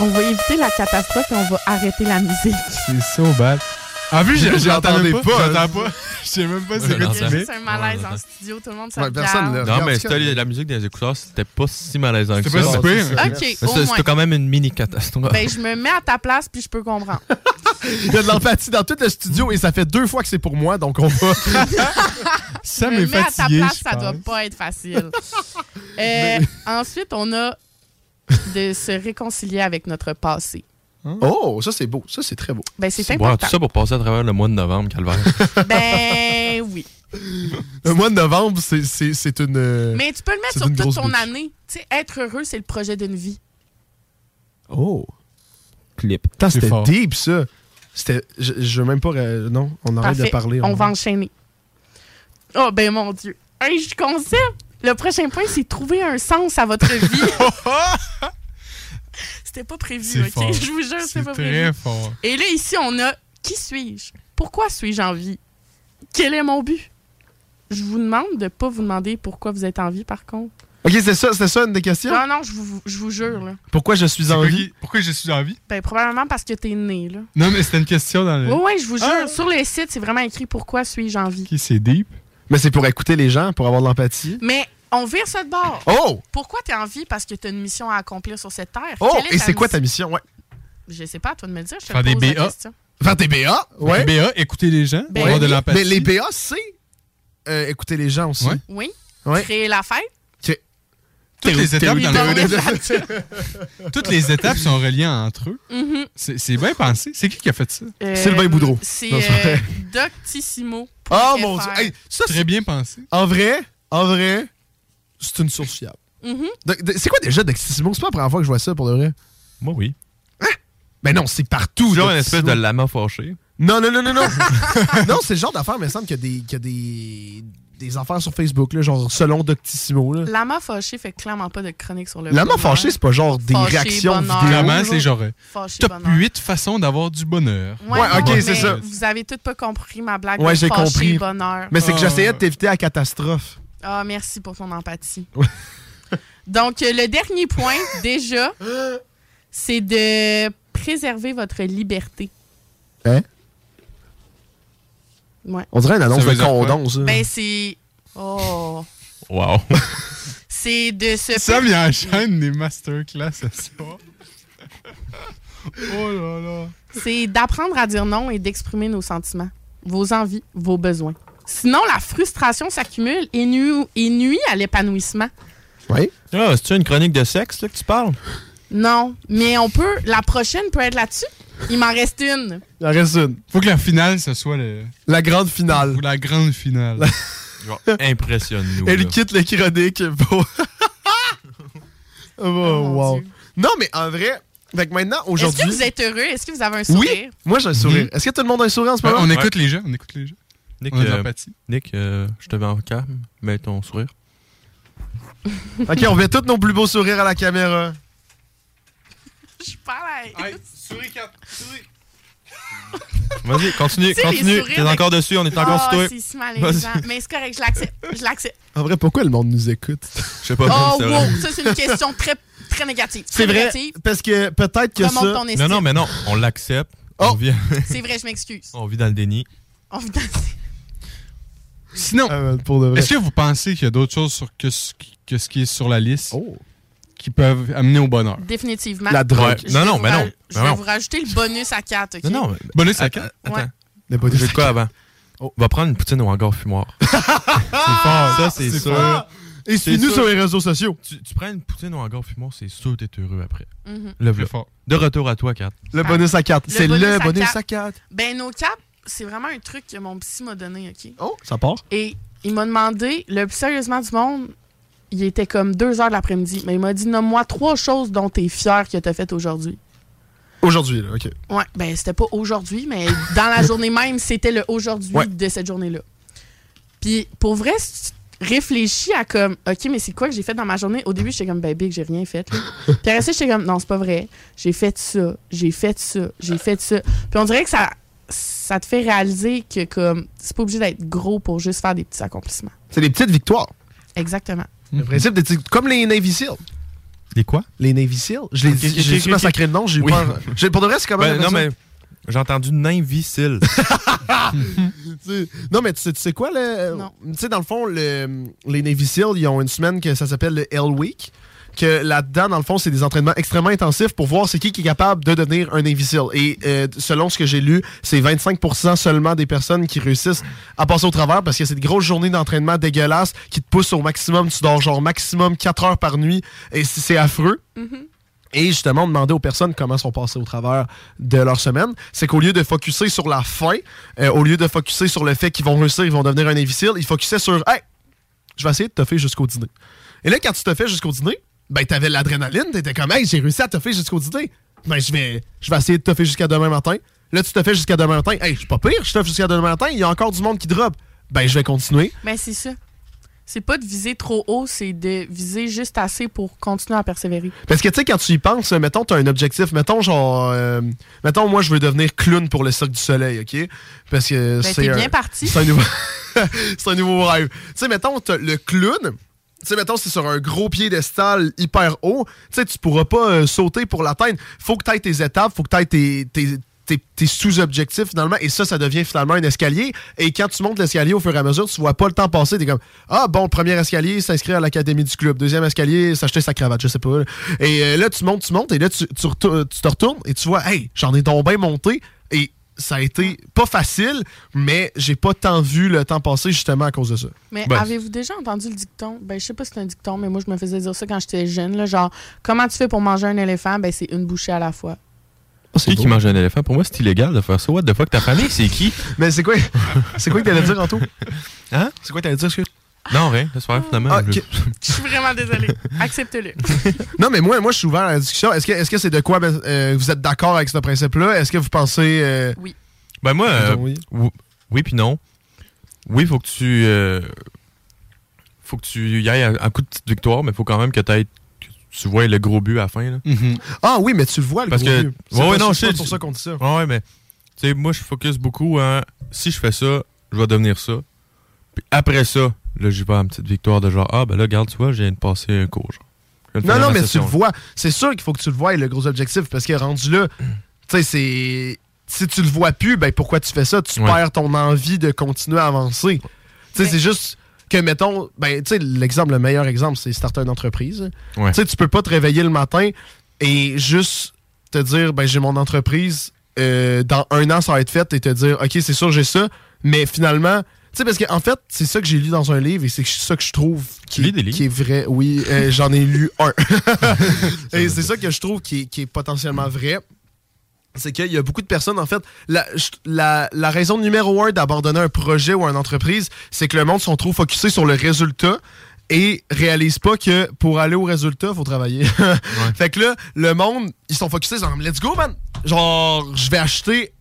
On va éviter la catastrophe et on va arrêter la musique. C'est so bad. En plus, J'entendais pas. J'entends pas. (laughs) Je sais même pas c'est quoi tu. C'est un malaise en studio, tout le monde se Ouais, personne, là. Non, mais la musique des écouteurs, c'était pas si malaisant que ça. C'était pas si pire. Ok. C'était quand même une mini catastrophe. Ben, je me mets à ta place puis je peux comprendre. (laughs) Il y a de l'empathie dans tout le studio et ça fait deux fois que c'est pour moi, donc on va. (laughs) Ça je m'est me mets à ta fatigué, place, ça doit pas être facile. Euh, Ensuite, on a de se réconcilier avec notre passé. Oh, ça c'est beau. Ça c'est très beau. Ben, c'est Wow, important. tout ça pour passer à travers le mois de novembre, Calvaire. (laughs) Ben oui. Le mois de novembre, c'est- c'est c'est une. euh, Mais tu peux le mettre sur toute ton année. Tu sais, être heureux, c'est le projet d'une vie. Oh. Clip. C'était deep ça. C'était. Je, je veux même pas. euh, non, on arrête de parler. On va enchaîner. Oh, ben mon Dieu. Un concept. Le prochain point, c'est trouver un sens à votre vie. (laughs) (laughs) C'était pas prévu, C'est OK? fort. (laughs) Je vous jure, C'est c'était pas très prévu. fort. Et là, ici, on a qui suis-je? Pourquoi suis-je en vie? Quel est mon but? Je vous demande de pas vous demander pourquoi vous êtes en vie, par contre. Ok, c'est ça, c'était ça une des questions? Non, non, je vous, je vous jure, là. Pourquoi je suis C'est en vie? Pourquoi je suis en vie? Ben, probablement parce que t'es né, là. Non, mais c'était une question dans le. Oui, oui, je vous jure. Ah. Sur le site, c'est vraiment écrit pourquoi suis-je en vie. Qui c'est deep? Mais c'est pour écouter les gens, pour avoir de l'empathie. Mais on vire ça de bord. Oh! Pourquoi t'es en vie? Parce que t'as une mission à accomplir sur cette terre. Oh! Et c'est quoi ta mission? Ouais. Je sais pas, à toi de me le dire. Je te Faire pose des la BA. question. Faire tes BA? Ouais. BA, écouter les gens, Ben avoir de l'empathie. Mais les BA, c'est euh, écouter les gens aussi. Ouais. Oui. Ouais. Créer la fête. Toutes les étapes dans. (laughs) (laughs) Toutes les étapes sont reliées entre eux. Mhm. C'est c'est bien pensé. C'est qui qui a fait ça? Euh, Sylvain Boudreau. C'est euh. Doctissimo. Oh mon dieu! Hey, ça, Très bien pensé. en vrai, en vrai, c'est une source fiable. Mhm. De- C'est quoi déjà Doctissimo? C'est pas la première fois que je vois ça pour de vrai. Moi, oui. Mais non, c'est partout. Toujours une espèce de lama fâché. Non, non, non, non, non. (laughs) non, c'est le genre d'affaire, mais il me semble qu'il y a des, qu'il y a des, des affaires sur Facebook, là, genre selon Doctissimo. Là. Lama fâché fait clairement pas de chronique sur le Lama bonheur. fâché, c'est pas genre des Fâché, réactions. Clairement, c'est genre euh, Fâché, top bonheur. 8 façons d'avoir du bonheur. Ouais, ok, c'est ça. Vous avez toutes pas compris ma blague Ouais, de j'ai compris. bonheur. Mais c'est que Ah. j'essayais de t'éviter la catastrophe. Ah, merci pour ton empathie. (laughs) Donc, euh, le dernier point, (laughs) déjà, c'est de préserver votre liberté. Hein? Ouais. On dirait une annonce Ça de condom, ça. Ben, c'est. Oh. Wow. (laughs) C'est de se. Sam, il enchaîne des masterclass soir. oh là là. C'est d'apprendre à dire non et d'exprimer nos sentiments, vos envies, vos besoins. Sinon, la frustration s'accumule et nuit, et nuit à l'épanouissement. Oui. Ah, c'est-tu une chronique de sexe là, que tu parles? Non, mais on peut. La prochaine peut être là-dessus. Il m'en reste une. Il en reste une. Faut que la finale, ce soit le... La grande finale. ou la grande finale. (laughs) Impressionne-nous. Elle là. quitte le chronique pour. (laughs) oh, mon wow. Dieu. Non, mais en vrai, fait que maintenant, Est-ce aujourd'hui. que vous êtes heureux? Est-ce que vous avez un sourire? Oui, moi j'ai un sourire. Est-ce que tout le monde a un sourire en ce moment? on écoute les gens, on écoute les gens. Nick, euh. Nick euh, je te mets en calme. Mets ton sourire. (laughs) Ok, on met tous nos plus beaux sourires à la caméra. Je suis pas souris 4, souris. (laughs) Vas-y, continue, Tu sais, les continue. T'es encore dessus, on est encore sur toi. si malaisant. Mais c'est correct, je l'accepte. Je l'accepte. En vrai, pourquoi le monde nous écoute? Je sais pas. Oh, wow! vrai. Ça, c'est une question très, très négative. C'est vrai, parce que peut-être que ça. Non, non, mais non, on l'accepte. Oh! C'est vrai, je m'excuse. (laughs) on vit dans le déni. On vit dans- Sinon, Ah, pour de vrai. est-ce que vous pensez qu'il y a d'autres choses sur, que, ce qui- que ce qui est sur la liste Oh. qui peuvent amener au bonheur? Définitivement. La drogue. Je Non, non, mais non. Je vais non. vous rajouter le bonus à 4, OK? Non, non. Bonus à Attends, quatre? attends. Ouais. Le bonus J'ai quoi avant? Oh. Va prendre une poutine au hangar fumoir. (laughs) c'est fort. Ça, c'est sûr. fort. Et suis-nous sur les réseaux sociaux. Tu, tu prends une poutine au hangar fumoir, c'est sûr que t'es heureux après. C'est le fort. De retour à toi, Kat. Le Ah. bonus à 4. Le C'est le bonus à 4. Ben, nos caps, c'est vraiment un truc que mon psy m'a donné, OK? Oh, ça part? Et il m'a demandé, le plus sérieusement du monde, il était comme 2 heures de l'après-midi. Mais il m'a dit Nomme-moi trois choses dont tu es fier que tu as faites aujourd'hui. Aujourd'hui, là, OK. Ouais, ben c'était pas aujourd'hui, mais dans la journée même, c'était le aujourd'hui Ouais. de cette journée-là. Puis pour vrai, si tu réfléchis à comme, OK, mais c'est quoi que j'ai fait dans ma journée? Au début, j'étais comme, ben big, j'ai rien fait. Là. Puis après ça, j'étais comme, non, c'est pas vrai. J'ai fait ça, j'ai fait ça, j'ai fait ça. Puis on dirait que ça, ça te fait réaliser que comme, c'est pas obligé d'être gros pour juste faire des petits accomplissements. C'est des petites victoires. Exactement. Le principe, des- comme les Navy SEAL. Les quoi? Les Navy SEAL. Je l'ai Ok, dit, ok, j'ai ok, su ok. massacrer le nom, j'ai eu Oui. peur. J'ai- Pour de vrai, c'est comment Ben, on appelle Non, mais j'ai entendu. (laughs) (laughs) Tu sais, non, mais tu sais, tu sais quoi, le- tu sais, dans le fond, le- les Navy SEAL, ils ont une semaine que ça s'appelle le Hell Week. Que là-dedans, dans le fond, c'est des entraînements extrêmement intensifs pour voir c'est qui qui est capable de devenir un SEAL. Et euh, selon ce que j'ai lu, c'est 25% seulement des personnes qui réussissent à passer au travers parce que c'est des grosses journées d'entraînement dégueulasses qui te poussent au maximum. Tu dors genre maximum 4 heures par nuit et c'est affreux. Et justement, demander aux personnes comment sont passées au travers de leur semaine, c'est qu'au lieu de focuser sur la fin, euh, au lieu de focuser sur le fait qu'ils vont réussir, ils vont devenir un imbécile, ils focusaient sur Hey, je vais essayer de te faire jusqu'au dîner. Et là, quand tu te fais jusqu'au dîner, ben t'avais l'adrénaline, t'étais comme Hey, j'ai réussi à te faire jusqu'au dîner. Ben je vais, je vais essayer de te faire jusqu'à demain matin. Là, tu te fais jusqu'à demain matin. Hey, je suis pas pire, je te fais jusqu'à demain matin, il y a encore du monde qui drop. Ben je vais continuer. Ben c'est ça. C'est pas de viser trop haut, c'est de viser juste assez pour continuer à persévérer. Parce que tu sais, quand tu y penses, mettons, tu as un objectif. Mettons, genre, euh, mettons, moi, je veux devenir clown pour le Cirque du Soleil, OK? Parce que Ben, c'est. bien parti. (laughs) C'est un nouveau, (laughs) c'est un nouveau rêve. Tu sais, mettons, t'as le clown. Tu sais, mettons, c'est sur un gros piédestal hyper haut. Tu sais, tu pourras pas euh, sauter pour l'atteindre. Faut que tu aies tes étapes, faut que tu aies tes, tes, tes- sous-objectifs finalement. Et ça, ça devient finalement un escalier. Et quand tu montes l'escalier au fur et à mesure, tu vois pas le temps passer. T'es comme, ah bon, premier escalier, s'inscrire à l'académie du club. Deuxième escalier, s'acheter sa cravate, je sais pas. Et euh, là, tu montes, tu montes. Et là, tu, tu, tu te retournes et tu vois, hey, j'en ai donc bien monté. Et ça a été pas facile, mais j'ai pas tant vu le temps passer justement à cause de ça. Mais Ben, avez-vous déjà entendu le dicton? Ben, je sais pas si c'est un dicton, mais moi, je me faisais dire ça quand j'étais jeune. Là, genre, comment tu fais pour manger un éléphant? Ben, c'est une bouchée à la fois. Qui qui mange un éléphant? Pour moi, c'est illégal de faire ça. What the fuck? Ta famille, c'est qui? (laughs) Mais c'est quoi? C'est quoi que t'allais dire, Anto? Hein? C'est quoi que t'allais dire, excuse? Non, rien. Laisse faire, finalement. Ah, Je- suis vraiment désolée. Accepte-le. (laughs) Non, mais moi, moi je suis ouvert à la discussion. Est-ce que est-ce que c'est de quoi ben, euh, vous êtes d'accord avec ce principe-là? Est-ce que vous pensez. euh, Oui. Ben moi, euh, Oui. puis non. Oui, faut que tu euh, faut que tu y ailles à, à coup de petite victoire, mais faut quand même que, t'ailles- que tu vois le gros but à la fin. Là. Ah oui, mais tu le vois, le Parce gros que but. C'est ouais, non, je pour tu- ça qu'on dit ça. Ouais, ouais, mais tu sais, moi, je focus beaucoup hein, si je fais ça, je vais devenir ça. Puis après ça, là, j'y vais à une petite victoire de genre, ah, ben là, regarde, tu vois, je viens de passer un cours. Non, non, ma mais tu le vois. C'est sûr qu'il faut que tu le vois, le gros objectif, parce que rendu là, (clears throat) tu sais, c'est. Si tu le vois plus, ben pourquoi tu fais ça? Tu Ouais. perds ton envie de continuer à avancer. Tu sais, c'est juste que, mettons, ben, tu sais, l'exemple, le meilleur exemple, c'est starter une entreprise. Ouais. Tu sais, tu peux pas te réveiller le matin et juste te dire, ben, j'ai mon entreprise, euh, dans un an, ça va être fait, et te dire, OK, c'est sûr, j'ai ça, mais finalement, sais, parce qu'en fait, c'est ça que j'ai lu dans un livre et c'est ça que je trouve qui, qui est vrai. Oui, euh, j'en ai lu un. (laughs) et c'est ça que je trouve qui est, qui est potentiellement vrai. C'est qu'il y a beaucoup de personnes, en fait, la, la, la raison numéro un d'abandonner un projet ou une entreprise, c'est que le monde sont trop focusés sur le résultat et réalisent pas que pour aller au résultat, faut travailler. (laughs) fait que là, le monde, ils sont focusés sur let's go, man. Genre, je vais acheter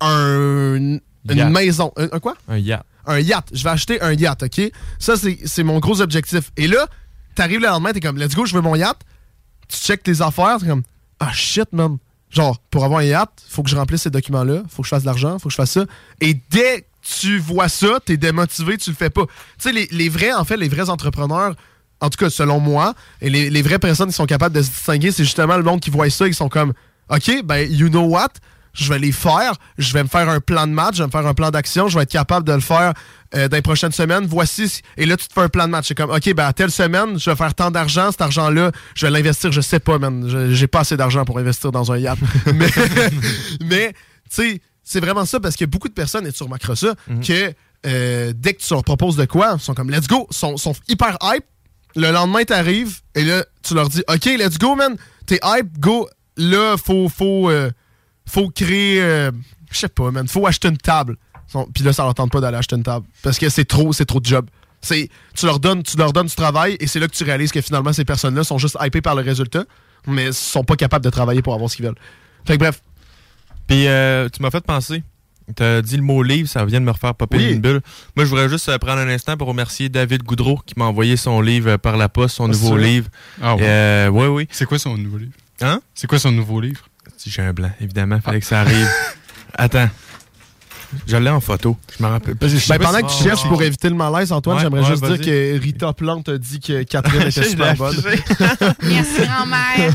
un, une maison. Un, un quoi? Un yacht. Un yacht. Je vais acheter un yacht, OK? Ça, c'est mon gros objectif. Et là, t'arrives le lendemain, t'es comme, let's go, je veux mon yacht. Tu checkes tes affaires, t'es comme, ah shit, man. Genre, pour avoir un yacht, faut que je remplisse ces documents-là, faut que je fasse de l'argent, faut que je fasse ça. Et dès que tu vois ça, t'es démotivé, tu le fais pas. Tu sais, les, les vrais, en fait, les vrais entrepreneurs, en tout cas, selon moi, et les, les vraies personnes qui sont capables de se distinguer, c'est justement le monde qui voit ça, ils sont comme, OK, ben, you know what? Je vais les faire, je vais me faire un plan de match, je vais me faire un plan d'action, je vais être capable de le faire euh, dans les prochaines semaines. Voici, et là, tu te fais un plan de match. C'est comme, OK, ben, à telle semaine, je vais faire tant d'argent, cet argent-là, je vais l'investir, je sais pas, man. Je- J'ai pas assez d'argent pour investir dans un yacht. (laughs) mais, mais tu sais, c'est vraiment ça parce que beaucoup de personnes, et tu remarqueras ça, que euh, dès que tu leur proposes de quoi, ils sont comme, let's go, sont, sont hyper hype. Le lendemain, t'arrives et là, tu leur dis, OK, let's go, man. T'es hype, go. Là, faut, faut, euh, faut créer, euh, je sais pas, man. Faut acheter une table. Puis là, ça leur tente pas d'aller acheter une table parce que c'est trop, c'est trop de job. C'est, tu leur donnes, tu leur donnes du travail et c'est là que tu réalises que finalement ces personnes-là sont juste hypées par le résultat, mais sont pas capables de travailler pour avoir ce qu'ils veulent. Fait que bref. Puis euh, tu m'as fait penser. Tu as dit le mot livre, ça vient de me refaire popper Oui. une bulle. Moi, je voudrais juste euh, prendre un instant pour remercier David Goudreau qui m'a envoyé son livre par la poste, son Ah, nouveau livre. Ah ouais. Euh, oui, oui. C'est quoi son nouveau livre? Hein? C'est quoi son nouveau livre? Si j'ai un blanc, évidemment, fallait que ça arrive. (laughs) Attends. Je l'ai en photo. Je me rappelle. Ben, pas pendant si- que tu cherches pour éviter le malaise, Antoine, Ouais, j'aimerais ouais, juste dire que Rita Plante a dit que Catherine était (laughs) super bonne. (laughs) Merci, grand-mère.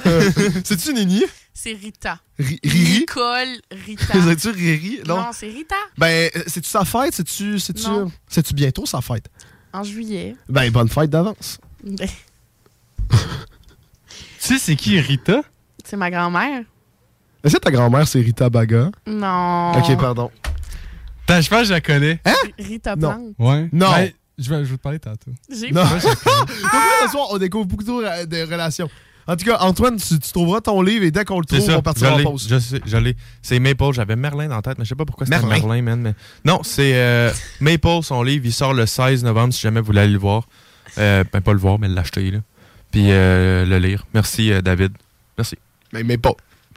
C'est-tu Nini? C'est Rita. Ri- Riri? Nicole Rita. C'est-tu Riri? Non. Non, c'est Rita. Ben, c'est-tu sa fête? C'est-tu, c'est-tu, c'est-tu bientôt sa fête? En juillet. Ben, bonne fête d'avance. Ben, Tu sais, c'est qui Rita? C'est ma grand-mère. Est-ce que ta grand-mère, c'est Rita Baga? Non. Ok, pardon. Attends, je pense que je la connais. Hein? Rita Non. Plante. Ouais. Non. Ben, je, vais, je vais te parler tantôt. J'ai Non. pas- (laughs) ce soir, on découvre beaucoup de, de relations? En tout cas, Antoine, tu, tu trouveras ton livre et dès qu'on le trouve, ça. on partira en pause. Je sais, je l'ai. C'est Maple. J'avais Merlin dans la tête, mais je sais pas pourquoi c'était Merlin? Merlin, man. Mais... Non, c'est euh, Maple, son livre. Il sort le 16 novembre si jamais vous voulez aller le voir. Euh, ben, pas le voir, mais l'acheter, là. Puis euh, le lire. Merci, euh, David. Merci. Mais,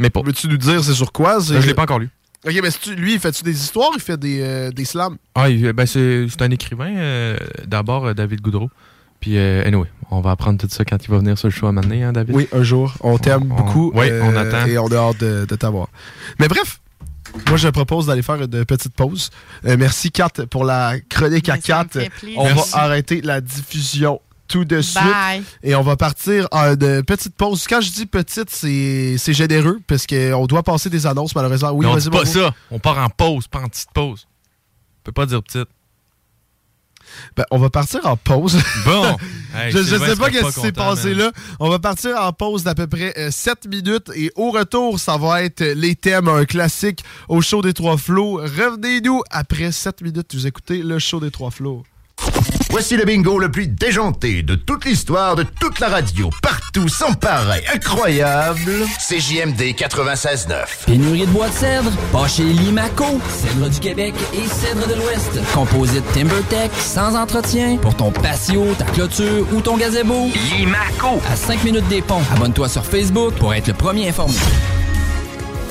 mais pas. Veux-tu nous dire c'est sur quoi? c'est- Euh, je l'ai pas encore lu. Ok, mais lui, il fait-tu des histoires? Il fait des, euh, des slams? Ah, il- ben c'est, c'est un écrivain, euh, d'abord, euh, David Goudreau. Puis, euh, anyway, on va apprendre tout ça quand il va venir sur le show à m'amener, hein, David? Oui, un jour. On t'aime On- beaucoup. oui, on attend. Et on a hâte de, de t'avoir. Mais bref, moi, je propose d'aller faire une petite pause. Euh, merci, Kat, pour la chronique à Mais ça me 4. fait plaisir. On Merci. va arrêter la diffusion tout de suite. Bye. Et on va partir en de petite pause. Quand je dis petite, c'est c'est généreux parce qu'on doit passer des annonces, malheureusement. Oui, Mais on vas-y, dit pas ça. On part en pause, pas en petite pause. On peut pas dire petite. Ben, on va partir en pause. Bon. (laughs) Hey, je, Sylvain sais pas pas qui s'est passé man. là. On va partir en pause d'à peu près 7 minutes et au retour, ça va être les thèmes, un classique au show des Trois Flots. Revenez-nous après 7 minutes. Vous écoutez le show des Trois Flots. Voici le bingo le plus déjanté de toute l'histoire de toute la radio, partout, sans pareil, incroyable. CJMD 96.9. Pénurie de bois de cèdre, pas chez Limaco. Cèdre du Québec et cèdre de l'Ouest. Composite TimberTech, sans entretien. Pour ton patio, ta clôture ou ton gazebo. Limaco. À 5 minutes des ponts. Abonne-toi sur Facebook pour être le premier informé.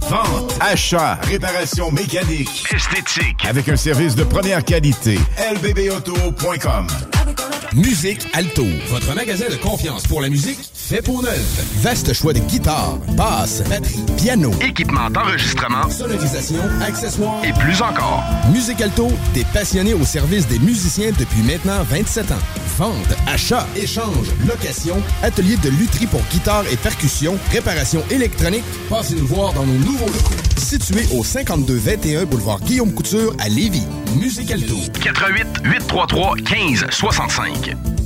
Vente, achat, réparation mécanique, esthétique, avec un service de première qualité. lbbauto.com. Musique Alto, votre magasin de confiance pour la musique fait pour neuf. Vaste choix de guitares, basses, batterie, piano, équipement d'enregistrement, sonorisation, accessoires et plus encore. Musique Alto, des passionnés au service des musiciens depuis maintenant 27 ans. Vente, achat, échange, location, atelier de lutherie pour guitare et percussion, réparation électronique. Passez nous voir dans nos nouveaux locaux. Situé au 5221 boulevard Guillaume Couture à Lévis. Musique Alto. 88 833 15 65.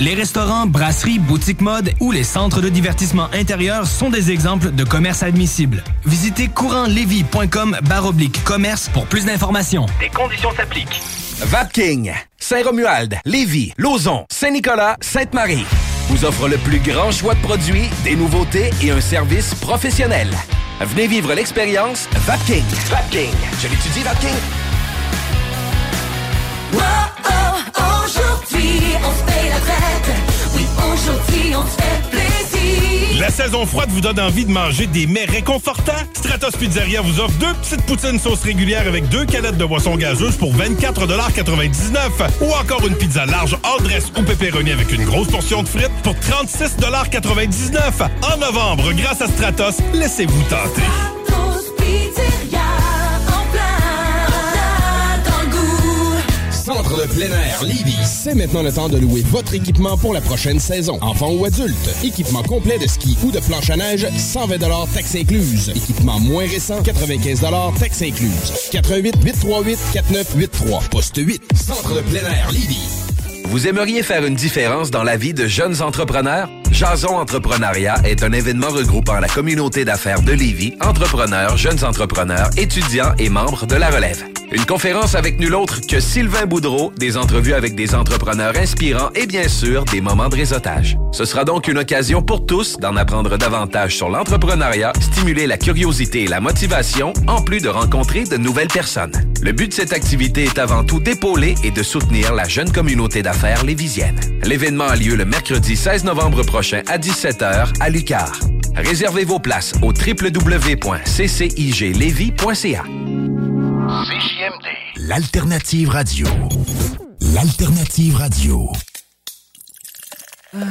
Les restaurants, brasseries, boutiques mode ou les centres de divertissement intérieur sont des exemples de commerces admissibles. Visitez courantlevy.com baroblique commerce pour plus d'informations. Des conditions s'appliquent. Vapking, Saint-Romuald, Lévis, Lauson, Saint-Nicolas, Sainte-Marie vous offre le plus grand choix de produits, des nouveautés et un service professionnel. Venez vivre l'expérience Vapking. Vapking. Je l'étudie, Vapking. Oh, oh, on se paye la fête. Oui, aujourd'hui, on se fait plaisir. La saison froide vous donne envie de manger des mets réconfortants? Stratos Pizzeria vous offre deux petites poutines sauce régulière avec deux canettes de boisson gazeuse pour 24,99 Ou encore une pizza large hors dress ou pepperoni avec une grosse portion de frites pour 36,99 En novembre, grâce à Stratos, laissez-vous tenter. Centre air c'est maintenant le temps de louer votre équipement pour la prochaine saison. Enfant ou adulte, équipement complet de ski ou de planche à neige, 120 taxes incluses. Équipement moins récent, 95 taxes incluses. 88 838 4983, poste 8. Centre de plein air Lévis. Vous aimeriez faire une différence dans la vie de jeunes entrepreneurs? Jason Entrepreneuriat est un événement regroupant la communauté d'affaires de Lévis, entrepreneurs, jeunes entrepreneurs, étudiants et membres de la relève. Une conférence avec nul autre que Sylvain Boudreau, des entrevues avec des entrepreneurs inspirants et bien sûr des moments de réseautage. Ce sera donc une occasion pour tous d'en apprendre davantage sur l'entrepreneuriat, stimuler la curiosité et la motivation, en plus de rencontrer de nouvelles personnes. Le but de cette activité est avant tout d'épauler et de soutenir la jeune communauté d'affaires lévisienne. L'événement a lieu le mercredi 16 novembre prochain à 17h à Lucar. Réservez vos places au www.cciglevy.ca. CJMD, l'alternative radio. L'alternative radio. Un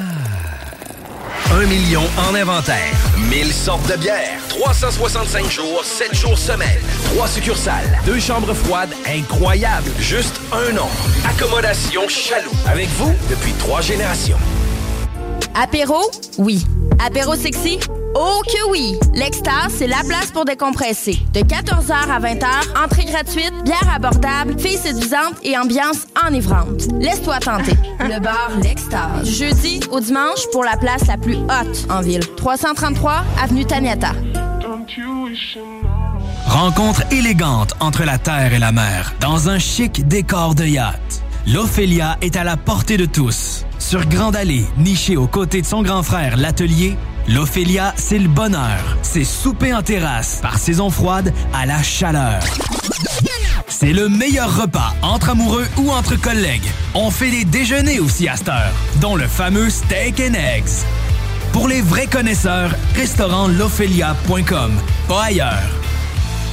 million en inventaire. 1000 sortes de bières. 365 jours, 7 jours semaine. 3 succursales. Deux chambres froides incroyables. Juste un nom. Accommodation Chaloux. Avec vous depuis trois générations. Apéro? Oui. Apéro sexy? Oh que oui! L'Extase, c'est la place pour décompresser. De 14h à 20h, entrée gratuite, bière abordable, filles séduisantes et ambiance enivrante. Laisse-toi tenter. Le bar L'Extase. Jeudi au dimanche pour la place la plus haute en ville. 333 Avenue Taniata. Rencontre élégante entre la terre et la mer, dans un chic décor de yacht. L'Ophélia est à la portée de tous. Sur Grande Allée, nichée aux côtés de son grand frère, l'Atelier, l'Ophélia, c'est le bonheur. C'est souper en terrasse, par saison froide à la chaleur. C'est le meilleur repas entre amoureux ou entre collègues. On fait des déjeuners aussi à cette heure, dont le fameux steak and eggs. Pour les vrais connaisseurs, restaurant l'ophélia.com, pas ailleurs.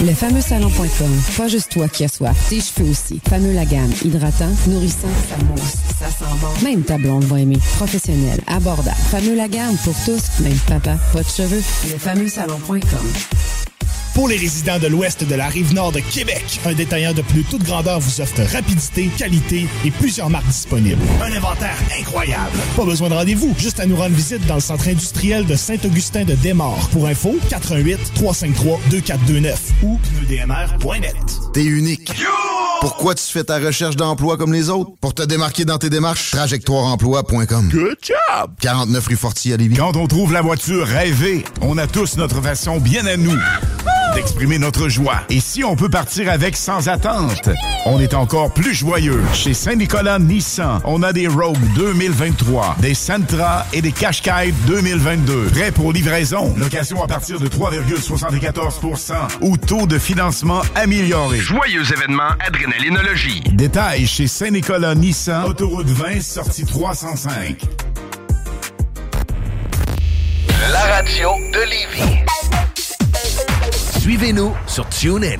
Le fameux salon.com. Pas juste toi qui as soif, tes cheveux aussi. Fameux la gamme. Hydratant, nourrissant, ça mousse, ça sent bon. Même ta blonde va aimer. Professionnel, abordable. Fameux la gamme pour tous, même papa, pas de cheveux. Le fameux salon.com. Pour les résidents de l'ouest de la rive nord de Québec, un détaillant de plus toute grandeur vous offre rapidité, qualité et plusieurs marques disponibles. Un inventaire incroyable. Pas besoin de rendez-vous, juste à nous rendre visite dans le centre industriel de Saint-Augustin de Desmaures. Pour info, 88 353 2429 ou pneudmr.net. T'es unique. Pourquoi tu fais ta recherche d'emploi comme les autres? Pour te démarquer dans tes démarches, trajectoireemploi.com. Good job! 49 rue Forti à Lévis. Quand on trouve la voiture rêvée, on a tous notre façon bien à nous d'exprimer notre joie. Et si on peut partir avec sans attente, on est encore plus joyeux. Chez Saint-Nicolas Nissan, on a des Rogue 2023, des Sentra et des Qashqai 2022. Prêts pour livraison. Location à partir de 3,74% ou taux de financement amélioré. Joyeux événement Adrénalinologie. Détails chez Saint-Nicolas Nissan, autoroute 20, sortie 305. La radio de Lévis. Suivez-nous sur TuneIn.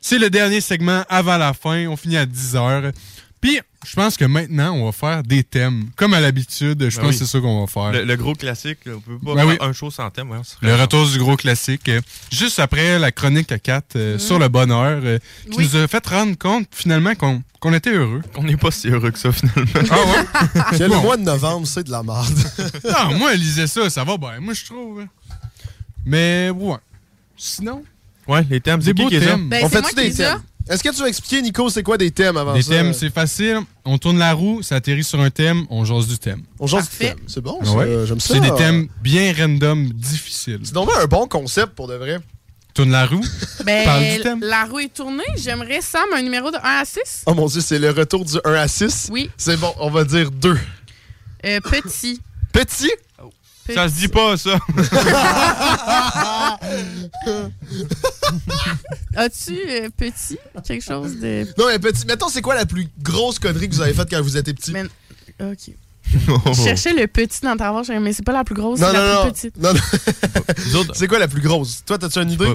C'est le dernier segment avant la fin. On finit à 10h. Puis, je pense que maintenant, on va faire des thèmes. Comme à l'habitude, je Ben pense oui. que c'est ça qu'on va faire. Le, le gros classique, on peut pas Ben faire oui. un show sans thème. ouais, Le retour du gros classique. euh, Juste après la chronique à 4 Mm. sur le bonheur, euh, qui Oui. nous a fait rendre compte finalement qu'on qu'on était heureux. On n'est pas si heureux que ça finalement. Ah ouais? (laughs) Le mois de novembre, c'est de la merde. Non, (laughs) moi, elle lisait ça, ça va bien. Moi, je trouve. hein. Mais, ouais. Sinon? Ouais, les thèmes, Des c'est qui les a? thèmes. Ben, qui les ai. Est-ce que tu vas expliquer, Nico, c'est quoi des thèmes avant ça? thèmes, c'est facile. On tourne la roue, ça atterrit sur un thème, on jase du thème. On jase du thème. C'est bon, ça. Ouais? J'aime ça. C'est des thèmes bien random, difficiles. C'est donc un bon concept pour de vrai. Tourne la roue. (laughs) Parle du Ben, thème. la roue est tournée. J'aimerais, Sam, un numéro de 1 à 6. Oh mon dieu, c'est le retour du 1 à 6. Oui. C'est bon, on va dire 2. Euh, petit. Petit? Ça se dit pas, ça. (laughs) As-tu euh, petit quelque chose de. Non, mais petit. Mettons, c'est quoi la plus grosse connerie que vous avez faite quand vous étiez petit? Ok. (laughs) Je cherchais le petit dans ta voix, mais c'est pas la plus grosse, Non, c'est la non, plus non. petite. Non, non. c'est quoi la plus grosse? Toi, t'as-tu une idée?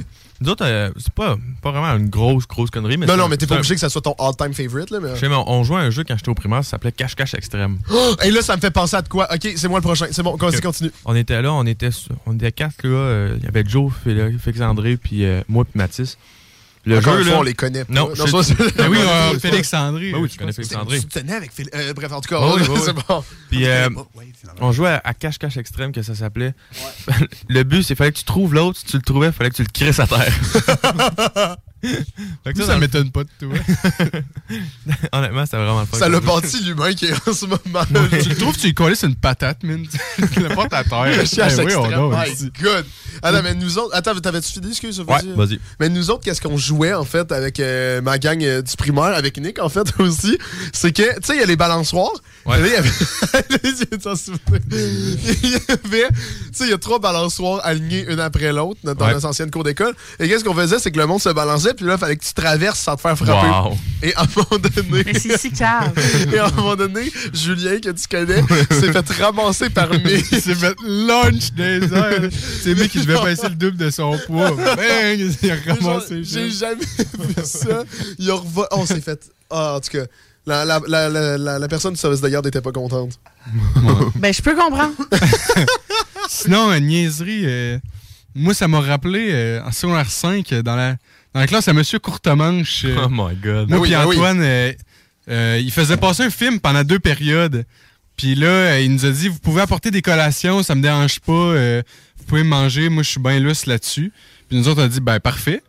Nous autres, euh, c'est pas, pas vraiment une grosse, grosse connerie. Mais non, non, mais t'es pas un- obligé que ça soit ton all-time favorite, là. Mais... Je sais, mais on, on jouait à un jeu quand j'étais au primaire, ça s'appelait Cache-Cache Extrême. (gasps) Oh! Et là, ça me fait penser à de quoi? Ok, c'est moi le prochain. C'est bon, vas-y, Ok. continue. On était là, on était, sur- on était quatre, là. euh, Il y avait Joe, Félix Félix André, puis euh, moi, puis Mathis. Le Encore jeu, une là. fois, on les connaît. Non, Non, je- Ben oui, (laughs) euh, Félix André. Ben oui, tu connais Félix André. Tu tenais avec Félix. euh, bref, en tout cas, oui, (laughs) oui, c'est oui. bon. Puis euh, on jouait à- cache-cache extrême, que ça s'appelait. (laughs) le but, c'est fallait que tu trouves l'autre. Si tu le trouvais, fallait que tu le crisses à terre. Fait que Ça, le- m'étonne pas de toi. (laughs) Honnêtement, c'était vraiment le fun. Ça l'a bâti l'humain qui est en ce moment. tu le trouves, tu lui colles sur une patate, man. Tu le (laughs) portes à terre. Ben oui, on a My aussi. God. Attends, mais nous autres. Attends, t'avais-tu fini, excuse Ouais, vas-y. Mais nous autres, qu'est-ce qu'on jouait, en fait, avec euh, ma gang euh, du primaire, avec Nick, en fait, (laughs) aussi? C'est que, tu sais, il y a les balançoires. Ouais. Et là, il y avait. Il y avait. Tu sais, il y a trois balançoires alignés une après l'autre dans dans Ouais. notre ancienne cour d'école. Et qu'est-ce qu'on faisait? C'est que le monde se balançait, puis là, il fallait que tu traverses sans te faire frapper. Wow. Et à un moment donné. Mais c'est si calme. (laughs) Et à un moment donné, Julien, que tu connais, s'est fait ramasser par (laughs) Mick. Il s'est fait lunch des airs. (laughs) C'est lui qui devait passer le double de son poids. Bang! Il a ramassé. J'ai jamais vu ça. Il a revo- On s'est fait. Ah, en tout cas, la, la, la, la, la- la personne du service de garde n'était pas contente. Ben, je peux comprendre. Sinon, niaiserie, euh, moi, ça m'a rappelé euh, en secondaire 5, euh, dans la, dans la classe à Monsieur Courtemanche. euh, Oh my god. Moi Ah oui, puis oui. Antoine, euh, euh, il faisait passer un film pendant deux périodes. Puis là, euh, il nous a dit, vous pouvez apporter des collations, ça me dérange pas. euh, vous pouvez manger, moi je suis bien lousse là-dessus. Puis nous autres, on a dit, ben parfait.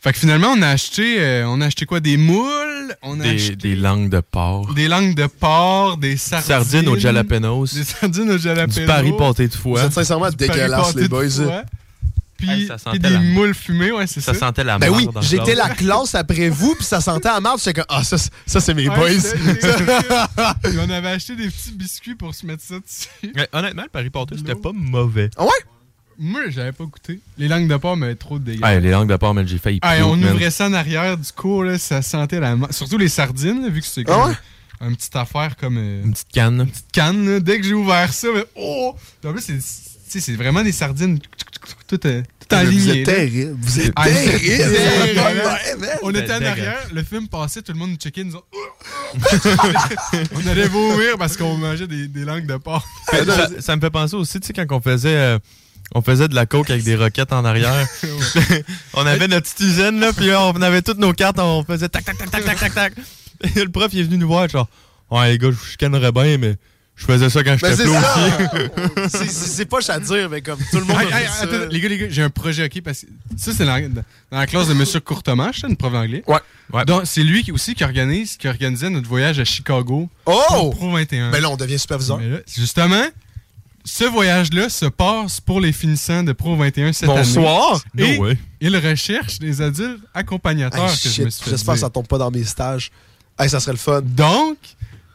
Fait que finalement, on a acheté, euh, on a acheté quoi? Des moules, on a Des, acheté des langues de porc. des langues de porc, des sardines. Sardines aux jalapenos. Des sardines aux jalapenos. Du Paris pâté de foie. êtes sincèrement Du dégueulasse, les de boys. Puis, Hey, des la- moules fumées, ouais, c'est ça. Ça sentait la Ben oui, marde j'étais la classe après vous, puis ça sentait à marde. J'étais comme, ah, ça, c'est- ça c'est mes Ouais, boys. (laughs) on avait acheté des petits biscuits pour se mettre ça dessus. Ouais, honnêtement, le Paris pâté, c'était pas mauvais. Ah ouais? Moi, j'avais pas goûté. Les langues de porc m'avaient trop dégueu. Hey, les langues de porc, j'ai failli on ouvrait ça en arrière du cours, là, ça sentait la ma- Surtout les sardines, là, vu que c'était Ah comme ouais? une petite affaire comme euh, Une petite canne. une petite canne. là. Dès que j'ai ouvert ça, mais, oh! En plus, c'est, vraiment des sardines tout, euh, Vous êtes terrible. Vous êtes Ah, c'était terrible. terrible. Ouais, man. On était en C'était arrière, le film passait, tout le monde nous checkait, nous (laughs) on allait vomir parce qu'on mangeait des, des langues de porc. (laughs) ça, ça me fait penser aussi, tu sais, quand on faisait, euh, on faisait de la coke avec des roquettes en arrière. (laughs) on avait notre petite usine, là, puis là, on avait toutes nos cartes, on faisait tac, tac, tac, tac, tac, tac, tac. Et le prof, il est venu nous voir, genre, ouais, les gars, je vous chicanerais bien, mais je faisais ça quand Ben, j'étais ça. aussi. (laughs) C'est- C'est pas à dire, mais comme tout le monde Hey, a hey, fait ça. attends, les gars, les gars, j'ai un projet, ok? Parce que ça, c'est dans, dans la classe de Monsieur Courtemanche, c'est une prof d'anglais. Ouais. Ouais. Donc, c'est lui qui, aussi qui organise, qui organisait notre voyage à Chicago. Oh! Pro 21. Ben là, on devient superviseur. Mais là, justement, ce voyage-là se passe pour les finissants de Pro 21 cette Bonsoir. année. Et No way. il recherche des adultes accompagnateurs Hey, que je shit, me suis fait J'espère que ça tombe pas dans mes stages. Hey, ça serait le fun. Donc,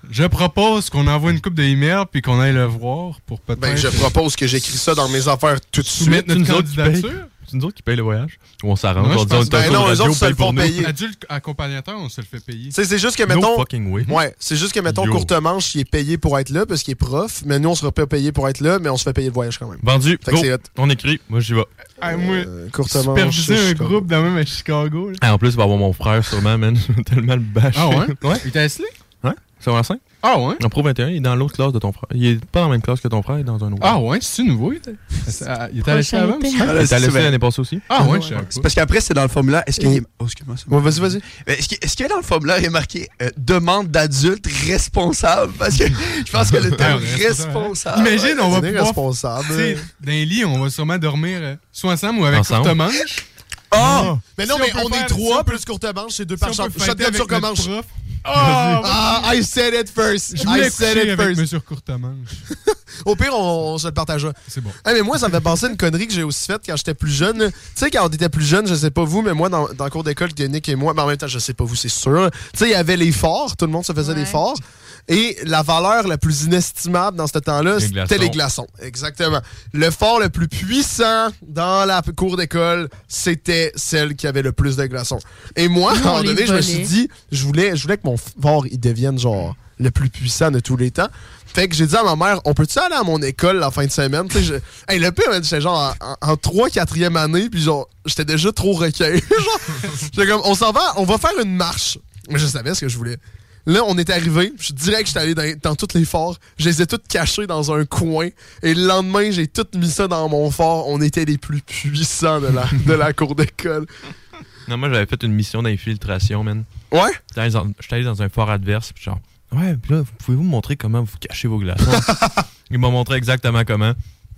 je propose qu'on envoie une coupe d'emails puis qu'on aille le voir pour peut-être Ben, je propose que j'écris ça dans mes affaires tout de suite. notre nous autres qui payent. candidature? C'est nous autres qui payent le voyage. Ou on s'arrange, on dit, on Ben non, de eux radio, autres se paye le font nous. payer. Adulte accompagnateur, on se le fait payer. Tu sais, c'est juste que, No mettons. fucking way. Ouais, c'est juste que, mettons, Yo. Courtemanche, il est payé pour être là parce qu'il est prof, mais nous, on sera pas payé pour être là, mais on se fait payer le voyage quand même. Vendu, go. On écrit, moi j'y vais. Ah, moi, Euh, Courtemanche. superviser un Chicago. groupe de même à Chicago. là. Ah, en plus, il va y avoir mon frère sûrement, man. (laughs) Je vais tellement le bâcher. Ah ouais? (laughs) ouais. Il t'a esselé? Ouais. Ça va à 5? Ah ouais? En Pro 21, il est dans l'autre classe de ton frère. Il est pas dans la même classe que ton frère, il est dans un autre. Ah ouais, c'est nouveau? Il était, était Prochain avant? Il laissé vrai. l'année passée aussi? Ah ouais, je sais C'est parce qu'après, c'est dans le formulaire. Est-ce qu'il y a... Oh, excuse-moi. Ouais, vas-y, vas-y. Mais Est-ce que, est-ce que dans le formulaire, il est marqué euh, demande d'adulte responsable? Parce que je pense que le (laughs) terme responsable. Imagine, on va pouvoir responsable. Dans les lits, on va sûrement dormir euh, soit ensemble ou avec Ensemble. courte manche. Ah! Mais non, mais on est trois, plus courte manche, c'est deux par fighter shotgun sur avec prof. Ah, I said it first. Je voulais I said it avec first. Monsieur Courtemanche. (laughs) Au pire, on, on se le partagera. C'est bon. Mais moi, ça me fait penser à une connerie que j'ai aussi faite quand j'étais plus jeune. Tu sais, quand on était plus jeune, je sais pas vous, mais moi, dans, dans le cours d'école, Nick et moi, mais en même temps, je sais pas vous, c'est sûr. Tu sais, il y avait les forts, tout le monde se faisait des forts. Et la valeur la plus inestimable dans ce temps-là, c'était les glaçons. Exactement. Le fort le plus puissant dans la cour d'école, c'était celle qui avait le plus de glaçons. Et moi, à un moment donné, je me suis dit, je voulais, je voulais que mon fort, il devienne genre le plus puissant de tous les temps. Fait que j'ai dit à ma mère, on peut-tu aller à mon école la fin de semaine? Je- Hey, le pire, j'étais genre en, en, 3 4e année, puis genre, j'étais déjà trop requin. (laughs) genre, j'étais comme, on s'en va, on va faire une marche. Mais je savais ce que je voulais. Là, on est arrivé, je suis direct, j'étais allé dans, dans tous les forts, je les ai toutes cachés dans un coin, et le lendemain, j'ai tout mis ça dans mon fort. On était les plus puissants de la, (laughs) de la cour d'école. Non, moi, j'avais fait une mission d'infiltration, man. Ouais? J'étais allé, allé dans un fort adverse, puis genre, ouais, puis là, pouvez-vous me montrer comment vous cachez vos glaçons? (laughs) Il m'a montré exactement comment.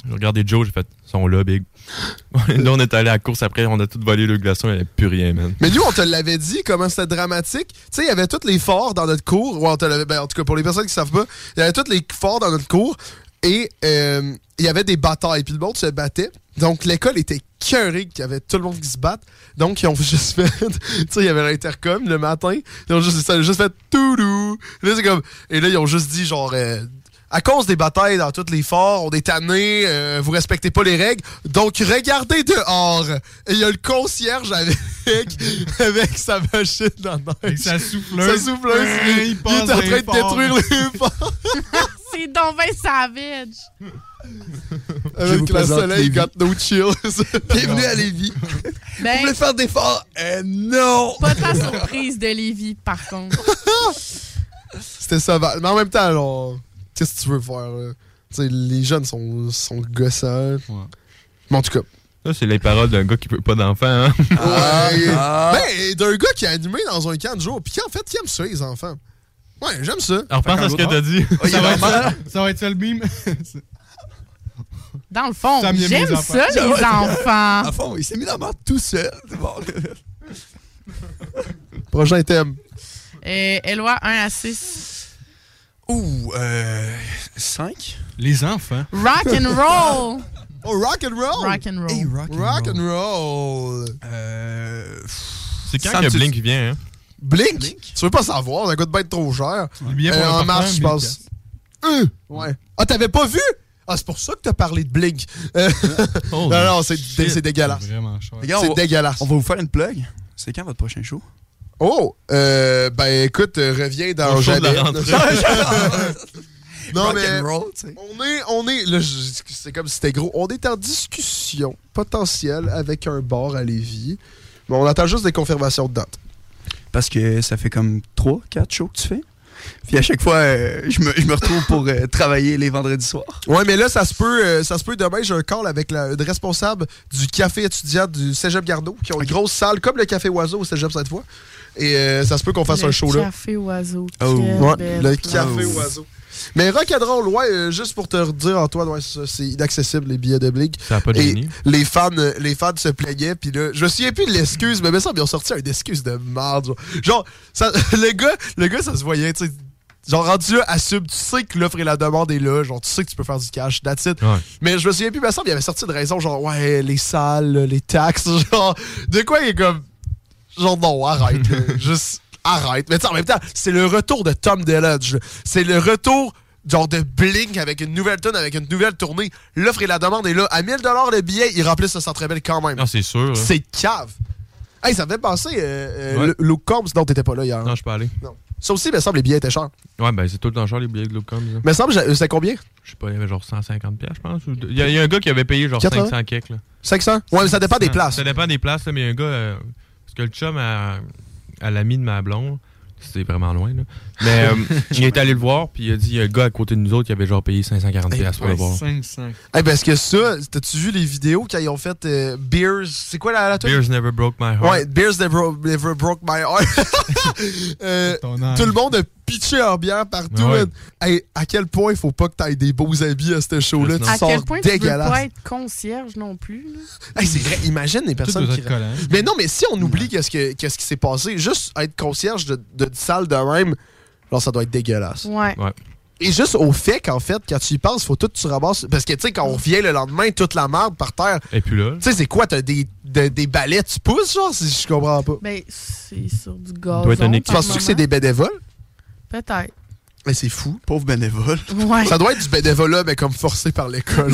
J'ai regardé Joe, j'ai fait, sont là, big. (laughs) là, on est allé à la course après, on a tout volé le glaçon, il n'y avait plus rien, man. Mais nous, on te l'avait dit, comment c'était dramatique. Tu sais, il y avait tous les forts dans notre cours. Ouais, on te l'avait- ben, en tout cas, pour les personnes qui savent pas, il y avait tous les forts dans notre cours. Et euh, il y avait des batailles. Puis le monde se battait. Donc, l'école était cœurée qu'il y avait tout le monde qui se batte. Donc, ils ont (laughs) juste fait. tu sais, il y avait l'intercom le matin. Ils ont juste, ça juste fait tout Là, c'est comme. Et là, ils ont juste dit, genre. euh, à cause des batailles dans tous les forts, on est tanné, euh, vous respectez pas les règles, donc regardez dehors. Et il y a le concierge avec, (laughs) avec sa machine dans neige. Sa souffleuse. Sa souffleuse. Il, il il passe est en train de forts. détruire les forts. (laughs) C'est donc ben savage. Je vous avec le présente soleil, got no chill. (laughs) Bienvenue à Lévis. Ben, Vous voulez faire des forts? Eh non! pas ta surprise de Lévis, par contre. C'était ça. Mais en même temps, genre, qu'est-ce que tu veux faire? là? Tu sais, les jeunes sont, sont gossants. Mais en tout cas. Ça, c'est les paroles d'un gars qui veut pas d'enfant, hein? (laughs) Ouais. Ah. Ben, d'un gars qui a animé dans un camp de jour, puis qui en fait, qui aime ça, les enfants. Ouais, j'aime ça. Alors, pense à ce que t'as dit. ça, va être ça, ça va être ça le mime. Dans le fond, j'aime ça, les (laughs) enfants. À fond, il s'est mis dans la merde tout seul. Bon. Prochain thème. Euh, Eloi, 1 à 6. Ouh, euh. 5? Les enfants. Rock and roll. (laughs) Oh, rock and roll! Rock and roll. Hey, rock and Rock roll. and roll! Euh. C'est quand Sam, que tu- Blink vient, hein? Blink? Tu veux pas savoir, ça coûte bien trop cher. Euh, en mars, je 1000 pense. Euh, ouais. Ah, t'avais pas vu? Ah, c'est pour ça que t'as parlé de Blink. Euh, (laughs) non, non, c'est dé- c'est dégueulasse. C'est dégueulasse. On va vous faire une plug. C'est quand votre prochain show? Oh, euh, ben écoute, euh, reviens dans rentrée. (laughs) non, Rock mais roll, on est, on est, c'est comme si c'était gros. On est en discussion potentielle avec un bar à Lévis. Mais on attend juste des confirmations de date. Parce que ça fait comme 3, 4 shows que tu fais. Puis à chaque fois, euh, je, me, je me retrouve pour euh, travailler les vendredis soirs. Ouais, mais là, ça se peut, euh, ça se peut demain, j'ai un call avec la, le responsable du café étudiant du Cégep Gardeau, qui ont une grosse salle comme le Café Oiseau au Cégep cette fois. Et euh, ça se peut qu'on fasse Le un show là. Café oiseau. Oh. Ouais, le. Café Oiseau. Mais rock'n'roll, ouais, euh, juste pour te dire, Antoine, ouais, c'est ça, c'est inaccessible, les billets de Blink. Ça a pas de Et génie. les fans, les fans se plaignaient, puis là, je me souviens plus de l'excuse, mais il me semble qu'ils ont sorti une excuse de merde. Genre, Genre, ça- (laughs) le, gars, le gars, ça se voyait, tu sais. Genre, rendu là, assume, tu sais que l'offre et la demande est là, genre, tu sais que tu peux faire du cash, that's it. Ouais. Mais je me souviens plus, il me semble qu'il avait sorti de raison, genre, ouais, les salles, les taxes, (laughs) genre, de quoi il est comme. Genre, non, arrête, là, (laughs) juste arrête. Mais en même temps, c'est le retour de Tom Deludge. C'est le retour, genre, de Blink avec une nouvelle tonne, avec une nouvelle tournée. L'offre et la demande est là. À 1000 le billet, ils remplissent le centre belle quand même. Non, c'est sûr. hein. C'est cave. Hey, ça me fait penser, euh, euh, Ouais. Luke Combs, non, t'étais pas là hier. Non, je peux aller. Non. Ça aussi, il me semble, les billets étaient chers. Ouais, ben c'est tout le temps cher, les billets de Globecom. ça. Mais il me semble, c'était combien? Je sais pas, il y avait genre 150 pièces, je pense. Il y, a- il y a un gars qui avait payé genre 80? 500 keks, là. 500 Ouais, mais ça dépend des places. Ça dépend des places, là, mais il y a un gars. euh, parce que le chum à, à l'ami de ma blonde, c'était vraiment loin, là. Mais euh, (laughs) il est allé le voir, puis il a dit il y a le gars à côté de nous autres qui avait genre payé 540 pièces pour le voir. 500. Hey, parce que ça, t'as-tu vu les vidéos quand ils ont fait euh, Beers? C'est quoi la, la tune? Beers never broke my heart. Ouais, Beers Never, Never Broke My Heart. (laughs) Euh, tout le monde a pitcher en bière partout. Ouais. man. Hey, à quel point il faut pas que t'ailles des beaux habits à ce show-là? Tu À sors quel point tu veux dégueulasse. pas être concierge non plus? là? Hey, c'est vrai, imagine les personnes qui... Mais non, mais si on oublie qu'est-ce, que- qu'est-ce qui s'est passé, juste être concierge de, de, de salle de même, alors ça doit être dégueulasse. Ouais. Et juste au fait qu'en fait, quand tu y penses, faut tout que tu ramasses. Parce que tu sais, quand on revient le lendemain, toute la merde par terre. Et puis là. Tu sais, c'est quoi, t'as des, de- des balais, tu pousses, genre, si je comprends pas. Ben, c'est sur du gaz. Doit être un Tu penses-tu que c'est des bénévoles? Peut-être. Mais c'est fou. Pauvre bénévole. Ouais. Ça doit être du bénévolat, mais comme forcé par l'école.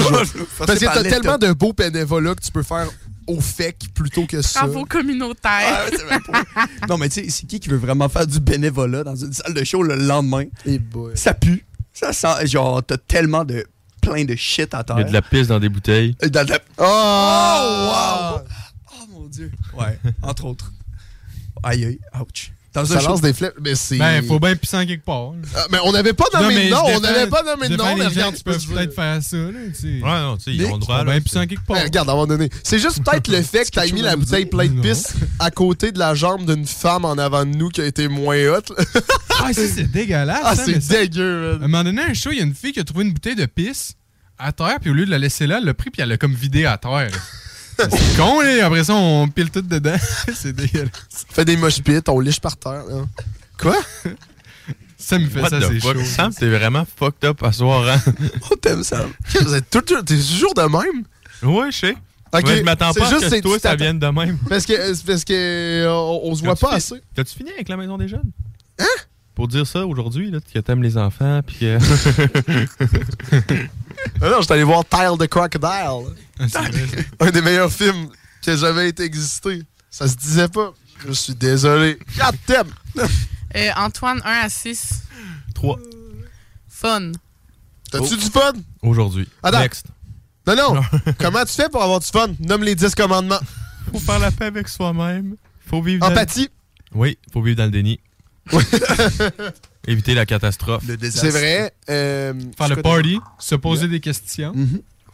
Parce que t'as tellement de beaux bénévolats que tu peux faire au FEC plutôt que ça. Travaux communautaires. (laughs) Non, mais tu sais, c'est qui qui veut vraiment faire du bénévolat dans une salle de show le lendemain? Et boy. Ça pue. Ça sent, genre, t'as tellement de. plein de shit à terre. Il y a de la pisse dans des bouteilles. Dans la- Oh! wow! Oh mon dieu. Ouais, entre autres. Aïe, aïe, ouch. Dans Ça un show- lance des flèches. Mais c'est. Ben, faut bien pisser en quelque part. Ah, mais on n'avait pas Non, nommé mais de nom, on n'avait pas nommé de nom, les mais gens tu peux peuvent peut-être faire ça, là. Ouais, non, tu sais, ils ont le droit. bien pisser en quelque part. Ben, regarde, à un moment donné. C'est juste peut-être (laughs) le fait que t'as mis la bouteille pleine de pisse à côté de la jambe d'une femme en avant de nous qui a été moins haute. Ah, ça, c'est (laughs) dégueulasse. Ah, hein, c'est mais dégueu, À un moment donné, un show, il y a une fille qui a trouvé une bouteille de pisse à terre, puis au lieu de la laisser là, elle l'a pris, puis elle l'a comme vidé à terre. C'est con, là. Après ça, on pile tout dedans. (laughs) c'est dégueulasse. Fait des mosh pits, on liche par terre. là. Quoi? Ça me fait What ça, the c'est chaud. Sam, t'es vraiment fucked up à soir, hein? (laughs) On t'aime, Sam. Vous êtes tout, tout- t'es toujours de même? Ouais, je sais. Ok, Ouais, je m'attends c'est pas juste, à que toi, ça vienne de même. Parce que, parce que euh, on, on se voit pas fi- assez. T'as-tu fini avec la maison des jeunes? Hein? Pour dire ça aujourd'hui, là, que t'aimes les enfants, puis que. (laughs) Ah non, j'étais allé voir Tile the Crocodile. Ah, Un des meilleurs films qui a jamais été existé. Ça se disait pas. Je suis désolé. God damn! Euh, Antoine, 1 à 6. 3. Fun. T'as-tu du fun? Aujourd'hui. Attends. Next. Non, non. (laughs) Comment tu fais pour avoir du fun? Nomme les 10 commandements. Faut faire la paix avec soi-même. Faut vivre dans le- Empathie. Oui, faut vivre dans le déni. (laughs) Éviter la catastrophe. C'est vrai. euh, Faire le party, se poser des questions.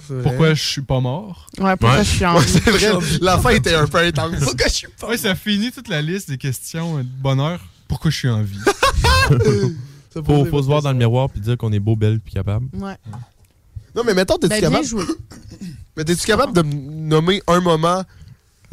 Vrai. Pourquoi je suis pas mort? Ouais, pourquoi je suis en Ouais, c'est vrai. La fin était un peu intense. Pourquoi je suis pas. Ouais, ça finit toute la liste des questions de bonheur. Pourquoi je suis en vie? (laughs) Faut, faut se voir dans le miroir puis dire qu'on est beau, belle puis capable. Ouais. Non, mais mettons, t'es-tu Ben, capable? Mais t'es-tu capable de me nommer un moment?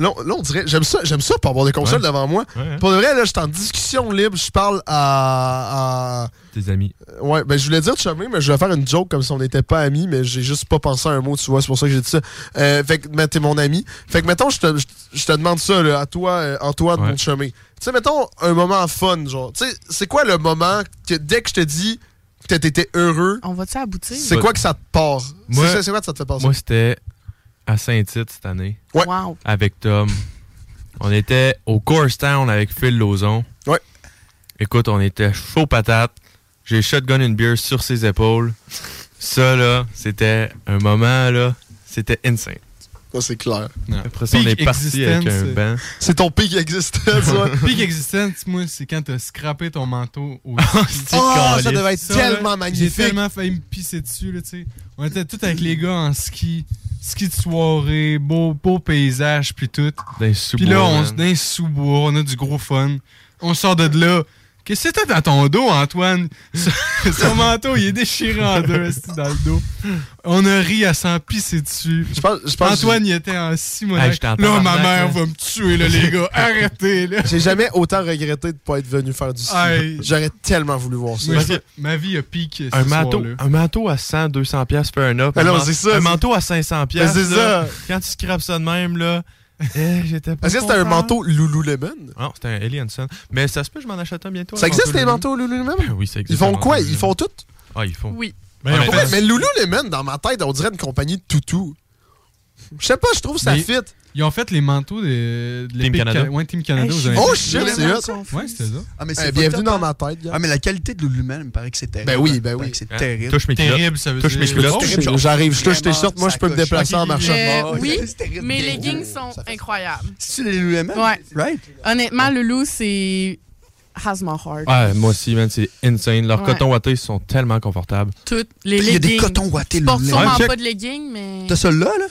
Là, on- là, on dirait. J'aime ça, j'aime ça pour avoir des consoles Ouais. devant moi. Ouais, hein. Pour de vrai, là, je suis en discussion libre. Je parle à. à- Tes amis. Ouais, ben je voulais dire chumé, mais je vais faire une joke comme si on n'était pas amis, mais j'ai juste pas pensé à un mot, tu vois, c'est pour ça que j'ai dit ça. Euh, fait que, mais t'es mon ami. Fait que, mettons, je te, je, je te demande ça, là, à toi, euh, Antoine, Ouais. mon chumé. Tu sais, mettons, un moment fun, genre. Tu sais, c'est quoi le moment que dès que je te dis que t'étais heureux, On va-tu aboutir? c'est quoi que ça te part? Moi- C'est ça- c'est quoi que ça te fait passer? Moi, c'était à Saint-Tite cette année. Ouais. Wow. Avec Tom. On était au Course Town avec Phil Lozon. Ouais. Écoute, on était chaud patate. J'ai shotgun une bière sur ses épaules. Ça, là, c'était un moment, là, c'était insane. Ça, c'est clair. Après ça, on est parti avec un banc. C'est ton pic existence, ouais. (laughs) Peak Existence, moi, c'est quand t'as scrappé ton manteau au (laughs) ski. Oh, ça devait être Ça, là, tellement magnifique. J'ai tellement failli me pisser dessus, là, tu sais. On était tous avec les gars en ski. Ski de soirée, beau, beau paysage, puis tout. Puis là, on dans sous-bois, on a du gros fun. On sort de là. Qu'est-ce que c'était dans ton dos, Antoine? Son, (laughs) manteau, il est déchiré en deux, dans le dos. On a ri à s'en pisser dessus. Je pense, je pense Antoine, il était en Simonac. Hey, là, ma mère va me tuer, là, les gars. Arrêtez, là. (laughs) J'ai jamais autant regretté de pas être venu faire du ski. J'aurais tellement voulu voir ça. Ma vie a piqué ce Un manteau, un manteau à 100, 200 pièces. Ben un, man- c'est ça, un manteau à 500 pièces. C'est ça. Quand tu scrapes ça de même, là, eh, j'étais pas Est-ce que c'était un manteau Lululemon? Non, c'était un Alienson. Mais ça se peut, je m'en achète un bientôt. Ça un existe manteau les Lulu. manteaux Lululemon? Ben oui, ça Ils existe. font un quoi? Ils font tout? Ah, ils font. Oui. Mais, en pourquoi- fait, mais Lululemon, dans ma tête, on dirait une compagnie de toutous. Je sais pas, je trouve ça Mais- fit. Ils ont fait les manteaux de, de l'Epic Canada. Ca- Ouais, Team Canada. Hey, aux. Oh shit, c'est confuse. Ouais, c'était ça. Ah, mais Eh, c'est bienvenue dans ma tête, gars. Ah, mais la qualité de Lululemon, il me paraît que c'est terrible. Ben oui, ben oui. C'est Hein? terrible. Touche mes culottes. Terrible, ça veut Touche mes dire. culottes. Oh, Je- J'arrive, je touche tes shorts, moi je peux me déplacer en ça marchant. Oh, oui, c'est terrible. mes leggings sont incroyables. C'est les Lululemon? Ouais. Right? Honnêtement, Loulou, c'est has my heart. Ouais, moi aussi, man, c'est insane. Leurs Ouais. cotons wattés sont tellement confortables. Toutes les Il y a leggings. des cotons wattés Je porte sûrement Ouais, pas de leggings, mais... T'as ça là, là?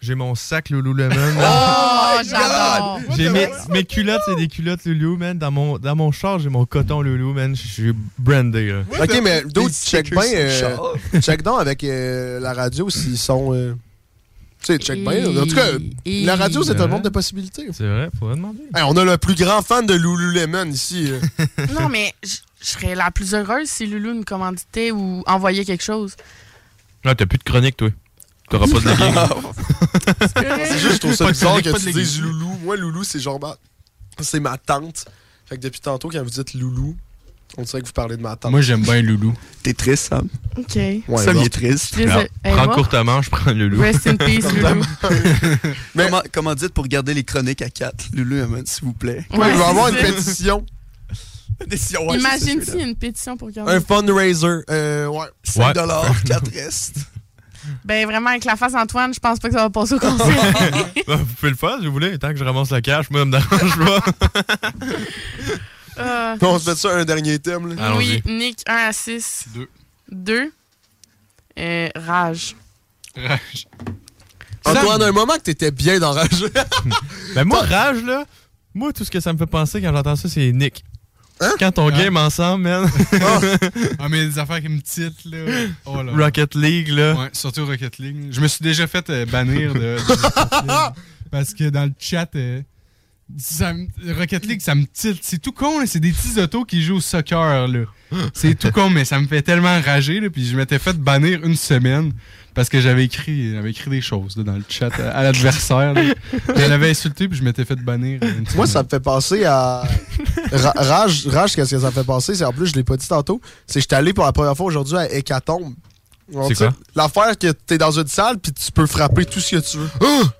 J'ai mon sac Lululemon. Oh, man. j'adore. J'ai mes, mes culottes, c'est des culottes Lulu, man. Dans mon, dans mon char, j'ai mon coton Lulu, man. Je suis brandé, là. Ok, mais d'autres, check bien. euh, check donc avec euh, la radio s'ils sont. euh, tu sais, check bien. En tout cas, Et- la radio, c'est un monde de possibilités. C'est vrai, faudrait demander. Hey, on a le plus grand fan de Lululemon ici. (laughs) Non, mais je je serais la plus heureuse si Loulou nous commanditait ou envoyait quelque chose. Ah, t'as plus de chronique, toi. T'auras pas de (laughs) legging. (laughs) C'est juste, je trouve ça bizarre que tu dises. Loulou. Moi, Loulou, c'est genre. ma- C'est ma tante. Fait que depuis tantôt, quand vous dites Loulou, on dirait que vous parlez de ma tante. Moi, j'aime bien Loulou. T'es triste, Sam? OK. Ouais, Sam, il est triste. Je Hey, prends moi? courte manche, prends le loup. Rest in peace, Loulou. (laughs) Comment, comment dites pour garder les chroniques à 4? Lululemon, s'il vous plaît. Ouais, il va y avoir une pétition. Pétition, ouais, c'est ça, Imagine celui-là. s'il y a une pétition pour garder. Un fundraiser. Euh, ouais. 5 dollars, 4 restes. Ben vraiment, avec la face d'Antoine, je pense pas que ça va passer au conseil. (laughs) Bah, vous pouvez le faire si vous voulez, tant que je ramasse la cash, moi, ça me dérange pas. (laughs) Euh, On se fait ça un dernier thème. Là. oui, Nick, 1 à 6. 2. 2. Euh, rage. Rage. Antoine, un moment que t'étais bien dans Rage. (laughs) Ben moi, rage, là, moi, tout ce que ça me fait penser quand j'entends ça, c'est Nick. Hein? Quand on game ensemble, man. Ah, mais des affaires qui me titrent, là. Oh là. Rocket League, là. Ouais, surtout Rocket League. Je me suis déjà fait euh, bannir de, de Rocket League. (laughs) Parce que dans le chat, euh, ça Rocket League, ça me tilte. C'est tout con, là. c'est des petits autos qui jouent au soccer. là. C'est tout con, mais ça me fait tellement rager. Là, puis je m'étais fait bannir une semaine parce que j'avais écrit, j'avais écrit des choses là, dans le chat à, à l'adversaire. Je l'avais insulté, puis je m'étais fait bannir. une Moi, ça me fait penser à. Ra- Rage, Rage qu'est-ce que ça me fait penser? C'est en plus, je l'ai pas dit tantôt. C'est que j'étais allé pour la première fois aujourd'hui à Hécatombe. C'est quoi? L'affaire que t'es dans une salle puis tu peux frapper tout ce que tu veux.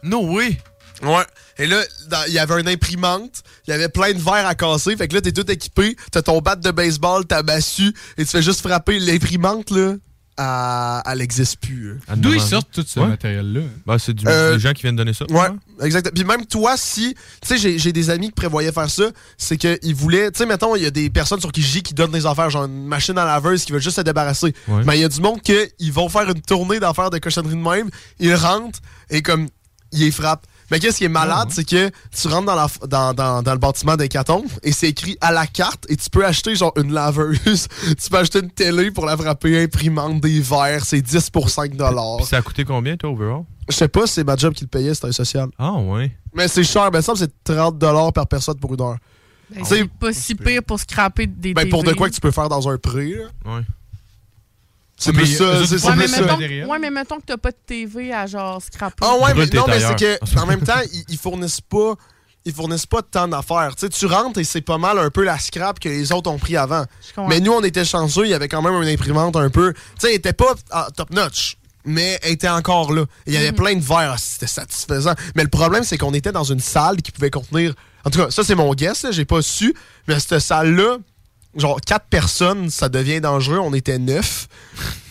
No way! Ouais. Et là, il y avait une imprimante, il y avait plein de verres à casser. Fait que là, t'es tout équipé, t'as ton bat de baseball, ta massue, et tu fais juste frapper l'imprimante, là. À- elle n'existe plus. hein. D'où ils sortent tout ce Ouais. matériel-là? Ben, c'est du, Euh, des gens qui viennent donner ça. Ouais, exact. Puis même toi, si. Tu sais, j'ai- des amis qui prévoyaient faire ça, c'est qu'ils voulaient. Tu sais, mettons, il y a des personnes sur qui je dis qui donnent des affaires, genre une machine à laveuse qui veulent juste se débarrasser. Mais il y a du monde qui ils vont faire une tournée d'affaires de cochonnerie de même, ils rentrent et comme. Ils les frappent. Mais qu'est-ce qui est malade, c'est que tu rentres dans, la, f- dans, dans, dans le bâtiment d'Hécatombe et c'est écrit à la carte et tu peux acheter genre une laveuse, (laughs) tu peux acheter une télé pour la frapper, imprimante, des verres, c'est 10 pour 5 Puis ça a coûté combien, toi, overall? Je sais pas c'est ma job qui le payait, c'était un social. Ah, ouais. Mais c'est cher, ben ça, c'est 30$ par personne pour une heure. Ben, C'est- pas si pire pour scraper des Ben pour de quoi que tu peux faire dans un prix, là. Ouais. C'est plus mais ça, c'est Ouais mais, mettons, ouais, mais mettons que t'as pas de TV à genre scraper. Ah ouais, mais non, mais c'est que en même temps, ils, fournissent pas ils fournissent pas tant d'affaires. Tu sais, tu rentres et c'est pas mal un peu la scrap que les autres ont pris avant. Mais nous, on était chanceux, il y avait quand même une imprimante un peu. Tu sais, elle était pas ah, top notch. Mais elle était encore là. Il y avait plein de verres. C'était satisfaisant. Mais le problème, c'est qu'on était dans une salle qui pouvait contenir. En tout cas, ça, c'est mon guess. J'ai pas su. Mais cette salle-là, genre, quatre personnes, ça devient dangereux. On était neuf.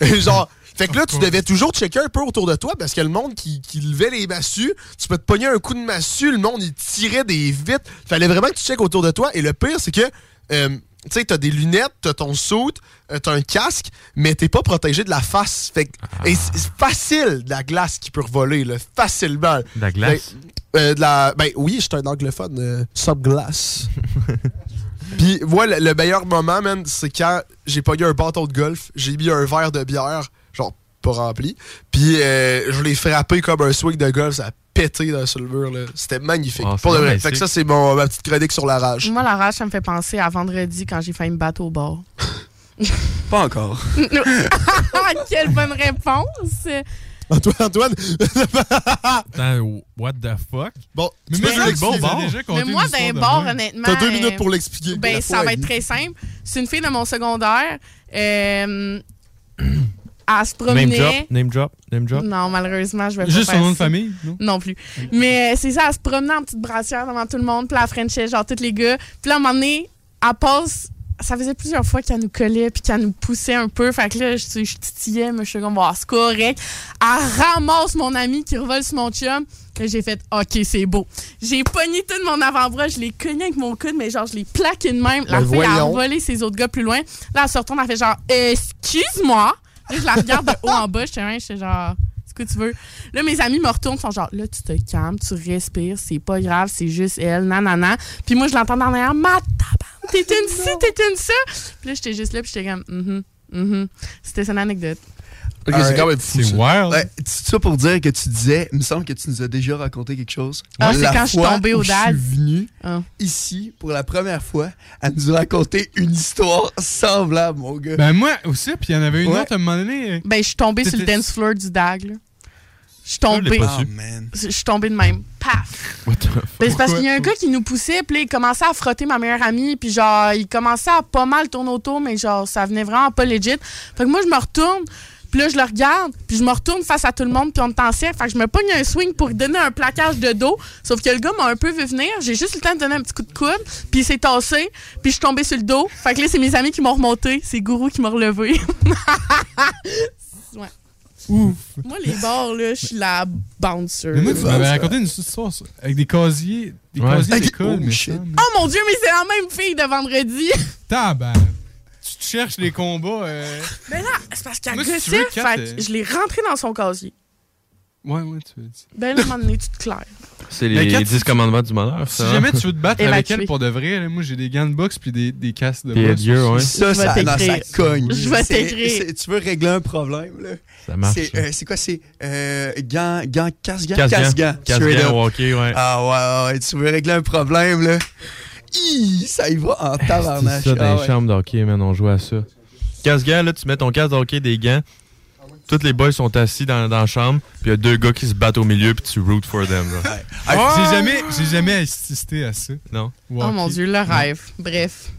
(laughs) Genre. Fait que là, tu devais toujours checker un peu autour de toi parce que le monde qui, qui levait les massues, tu peux te pogner un coup de massue, le monde il tirait des vitres. Fallait vraiment que tu checkes autour de toi. Et le pire, c'est que euh, tu sais, t'as des lunettes, t'as ton suit, euh, t'as un casque, mais t'es pas protégé de la face. Fait que, et c'est facile de la glace qui peut revoler, là, facilement. De la glace? Ben, euh, de la, ben oui, je suis un anglophone, euh, subglace. (laughs) Puis, moi, le, le meilleur moment, man, c'est quand j'ai pogné un bâton de golf, j'ai mis un verre de bière, genre pas rempli, puis euh, je l'ai frappé comme un swing de golf, ça a pété dans, sur le mur, là. C'était magnifique. Ah, Pour de vrai. Fait que ça, c'est mon, ma petite chronique sur la rage. Moi, la rage, ça me fait penser à vendredi quand j'ai failli me battre au bar. Pas encore. (laughs) Quelle bonne réponse! Antoine, Antoine. Attends, what the fuck? Bon, Mais je l'expliquer. déjà conté Mais moi, d'un même. honnêtement. T'as deux euh, minutes pour l'expliquer. Ben, ça va être très simple. C'est une fille de mon secondaire. Euh, elle se Name promenait. drop, name drop, name drop. Non, malheureusement, je vais pas Juste son nom de famille, non? Non plus. Mais euh, c'est ça, elle se promenait en petite brassière devant tout le monde, puis la Frenchait, genre tous les gars. Puis là, à un moment donné, elle passe. Ça faisait plusieurs fois qu'elle nous collait puis qu'elle nous poussait un peu. Fait que là, je, je titillais, mais je suis comme, bon, c'est correct. Elle ramasse mon ami qui revole sur mon chum. Là, j'ai fait, OK, c'est beau. J'ai pogné tout mon avant-bras, je l'ai cogné avec mon coude, mais genre, je l'ai plaqué de même. La Ben, fille a volé ses autres gars plus loin. Là, elle se retourne, elle fait genre, excuse-moi. Là, je la regarde de haut en bas, même, j'étais genre, ce que tu veux. Là, mes amis me retournent, sont genre, là, tu te calmes, tu respires, c'est pas grave, c'est juste elle, nanana. Puis moi, je l'entends dans l'air, ma tabarnak, t'es une ci, t'es une ça? Puis là, j'étais juste là, puis j'étais comme, mhm, mhm. C'était son anecdote. Ok, c'est quand même fou. ça. Ouais, tout ça pour dire que tu disais, il me semble que tu nous as déjà raconté quelque chose. Ah, c'est quand je suis tombée au DAD. Je suis venu Ah. ici pour la première fois à nous raconter une histoire semblable, mon gars. Ben moi aussi, puis il y en avait une Ouais. autre à un moment donné. euh, Ben, je suis tombée sur le dance floor du DAG, là. Je suis tombée. Oh, man. Je suis tombée de même. Paf! Ben, c'est parce qu'il y a un gars qui nous poussait, puis il commençait à frotter ma meilleure amie, puis genre, il commençait à pas mal tourner autour, mais genre, ça venait vraiment pas legit. Fait que moi, je me retourne, puis là, je le regarde, puis je me retourne face à tout le monde, puis on est en cercle. Fait que je me pogne un swing pour lui donner un plaquage de dos, sauf que le gars m'a un peu vu venir. J'ai juste eu le temps de donner un petit coup de coude, puis il s'est tassé, puis je suis tombée sur le dos. Fait que là, c'est mes amis qui m'ont remonté, c'est Gourou qui m'a relevé. (laughs) ouais. Ouf. Moi, les bars, là, je suis la bouncer. Mais moi, tu m'avais raconté une histoire ça, avec des casiers, des Ouais. casiers d'école, oh, mais shit. ça, mais- Oh mon dieu, mais c'est la même fille de vendredi. (laughs) Tabarnak. Tu te cherches les combats. euh, Mais là, c'est parce qu'elle gossait, fait euh, que je l'ai rentré dans son casier. Ouais, ouais, tu veux dire. Ben à un moment donné, tu te claires. C'est les Kat, 10 commandements du bonheur, Si ça. hein? jamais tu veux te battre avec elle pour de vrai, là, moi j'ai des gants de boxe puis des, des casques de boxe. ouais. Ça, Je vais ça, non, ça t'écrire. cogne. Je vais C'est- t'écrire. c'est- Tu veux régler un problème, là? Ça marche. C'est euh, c'est quoi? C'est euh, gants, gants, casse-gants? Casse-gants. Casse-gants. Hockey, ouais. Ah ouais, ouais, ouais, tu veux régler un problème, là? Hi, ça y va en (laughs) C'est tabarnache. ça dans Ah les ouais. chambres de hockey, man, on jouait à ça. Casse-gants, là, tu mets ton casque de hockey, des gants. Tous les boys sont assis dans, dans la chambre, puis il y a deux gars qui se battent au milieu, puis tu root for them. là. Ah, J'ai jamais, j'ai jamais assisté à ça. Non? Oh mon dieu, le rêve. Bref.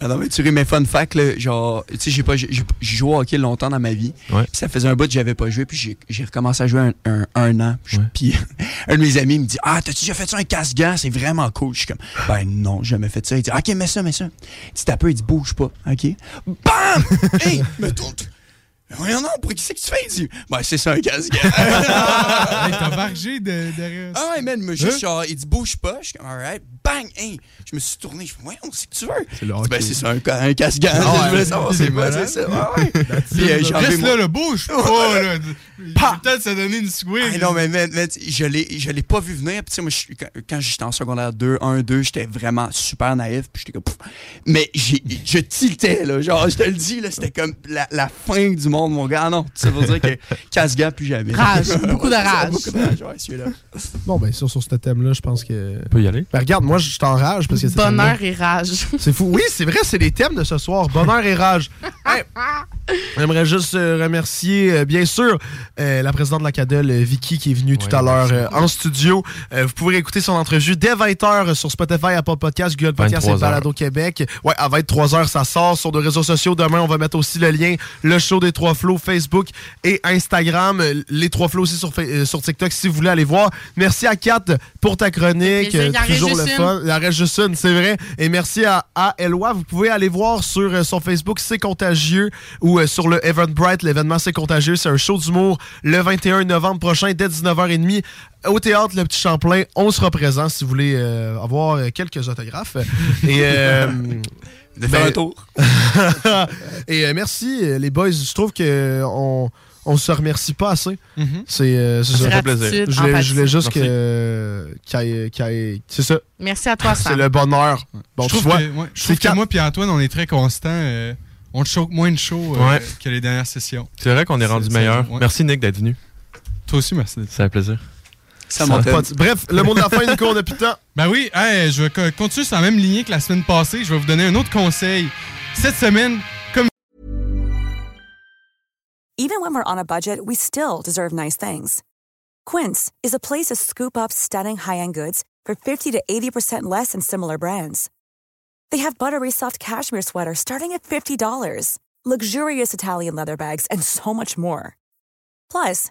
Ah non, mais tu ris, mais fun fact, là, genre, tu sais, j'ai pas, j'ai j'ai joué au hockey longtemps dans ma vie. Ouais. Puis ça faisait un bout que j'avais pas joué, puis j'ai- j'ai recommencé à jouer un, un, un an. Puis, puis (laughs) un de mes amis me dit Ah, t'as-tu déjà fait ça un casse-gants? C'est vraiment cool. Je suis comme Ben non, j'ai jamais fait ça. Il dit Ok, mets ça, mets ça. Il dit T'as peu, il dit Bouge pas. Ok. BAM (laughs) Hey, mais toi, tu- voyons non, pour qui c'est que tu fais Il dit Ben c'est ça un casse-gants. (laughs) (laughs) Hey, T'as vargé de, derrière. Ah ouais, man, mais juste Hein? genre, il dit bouge pas. Je suis comme, alright, bang, hey. Je me suis tourné, je fais, ouais, on sait que tu veux. C'est dit, ben, c'est ça, un, un casse-gants. Ah (laughs) je voulais savoir, c'est quoi, c'est ça. Ouais, ouais. Puis, euh, j'ai Reste là, le bouge pas, là. Peut-être se donner une swing. Ah, non, mais, sais, je l'ai, je l'ai pas vu venir. Puis, tu sais, moi, je- quand, quand j'étais en secondaire 2, 1, 2, j'étais vraiment super naïf. Puis, j'étais comme, pff. mais j'ai, je tiltais, là. Genre, je te le dis, là, c'était comme la, la fin du monde, mon gars. Ah non, ça veut dire que (laughs) casse-gants, plus jamais. Rage, (laughs) beaucoup de rage. Beaucoup de rage, ouais, celui-là. Bon, ben, sur, sur ce thème-là, je pense que. On peut y aller. Ben, regarde, moi, je t'enrage parce que c'est. Bonheur et rage. (laughs) C'est fou. Oui, c'est vrai, c'est les thèmes de ce soir. Bonheur et rage. Hey, J'aimerais juste euh, remercier, euh, bien sûr, euh, la présidente de la CADEL, Vicky, qui est venue tout à l'heure euh, en studio. Euh, vous pouvez écouter son entrevue dès 20h sur Spotify, Apple Podcast, Google Podcast et 23 Balado Québec. Ouais, à 23h, ça sort sur nos réseaux sociaux. Demain, on va mettre aussi le lien, le show des Trois Flots, Facebook et Instagram. Les Trois Flots aussi sur, euh, sur TikTok, si vous voulez aller voir. Merci à Kat pour ta chronique. Euh, toujours le fun. Il en reste juste une, c'est vrai. Et merci à, à Eloi. Vous pouvez aller voir sur euh, son Facebook C'est Contagieux ou sur le Eventbrite, l'événement C'est Contagieux. C'est un show d'humour le 21 novembre prochain dès 19h30 au théâtre Le Petit Champlain. On sera présent si vous voulez euh, avoir quelques autographes. Et euh, (laughs) De faire ben, un tour. (laughs) Et euh, merci euh, les boys. Je trouve que on on se remercie pas assez. Mhm. C'est euh, c'est ça. fait plaisir. Je voulais, je voulais juste Merci. que c'est ça. Merci à toi, C'est Sam. le bonheur. Bon, je tu trouve, vois, que, ouais, je c'est trouve que quatre- moi et Antoine, on est très constants. euh, on te choque moins de show euh, Ouais. que les dernières sessions. C'est vrai qu'on est rendu C'est- meilleur. c'est- ouais. Merci, Nick, d'être venu. Toi aussi, merci. C'est un plaisir. Ça Ça monte. pas de- Bref, le mot de la fin, Nico, on a plus de temps. (laughs) Ben oui, hey, je vais continuer sur la même lignée que la semaine passée. Je vais vous donner un autre conseil. Cette semaine, comme Even when we're on a budget, we still deserve nice things. Quince is a place to scoop up stunning high-end goods for 50 to 80% less than similar brands. They have buttery soft cashmere sweaters starting at $50, luxurious Italian leather bags, and so much more. Plus,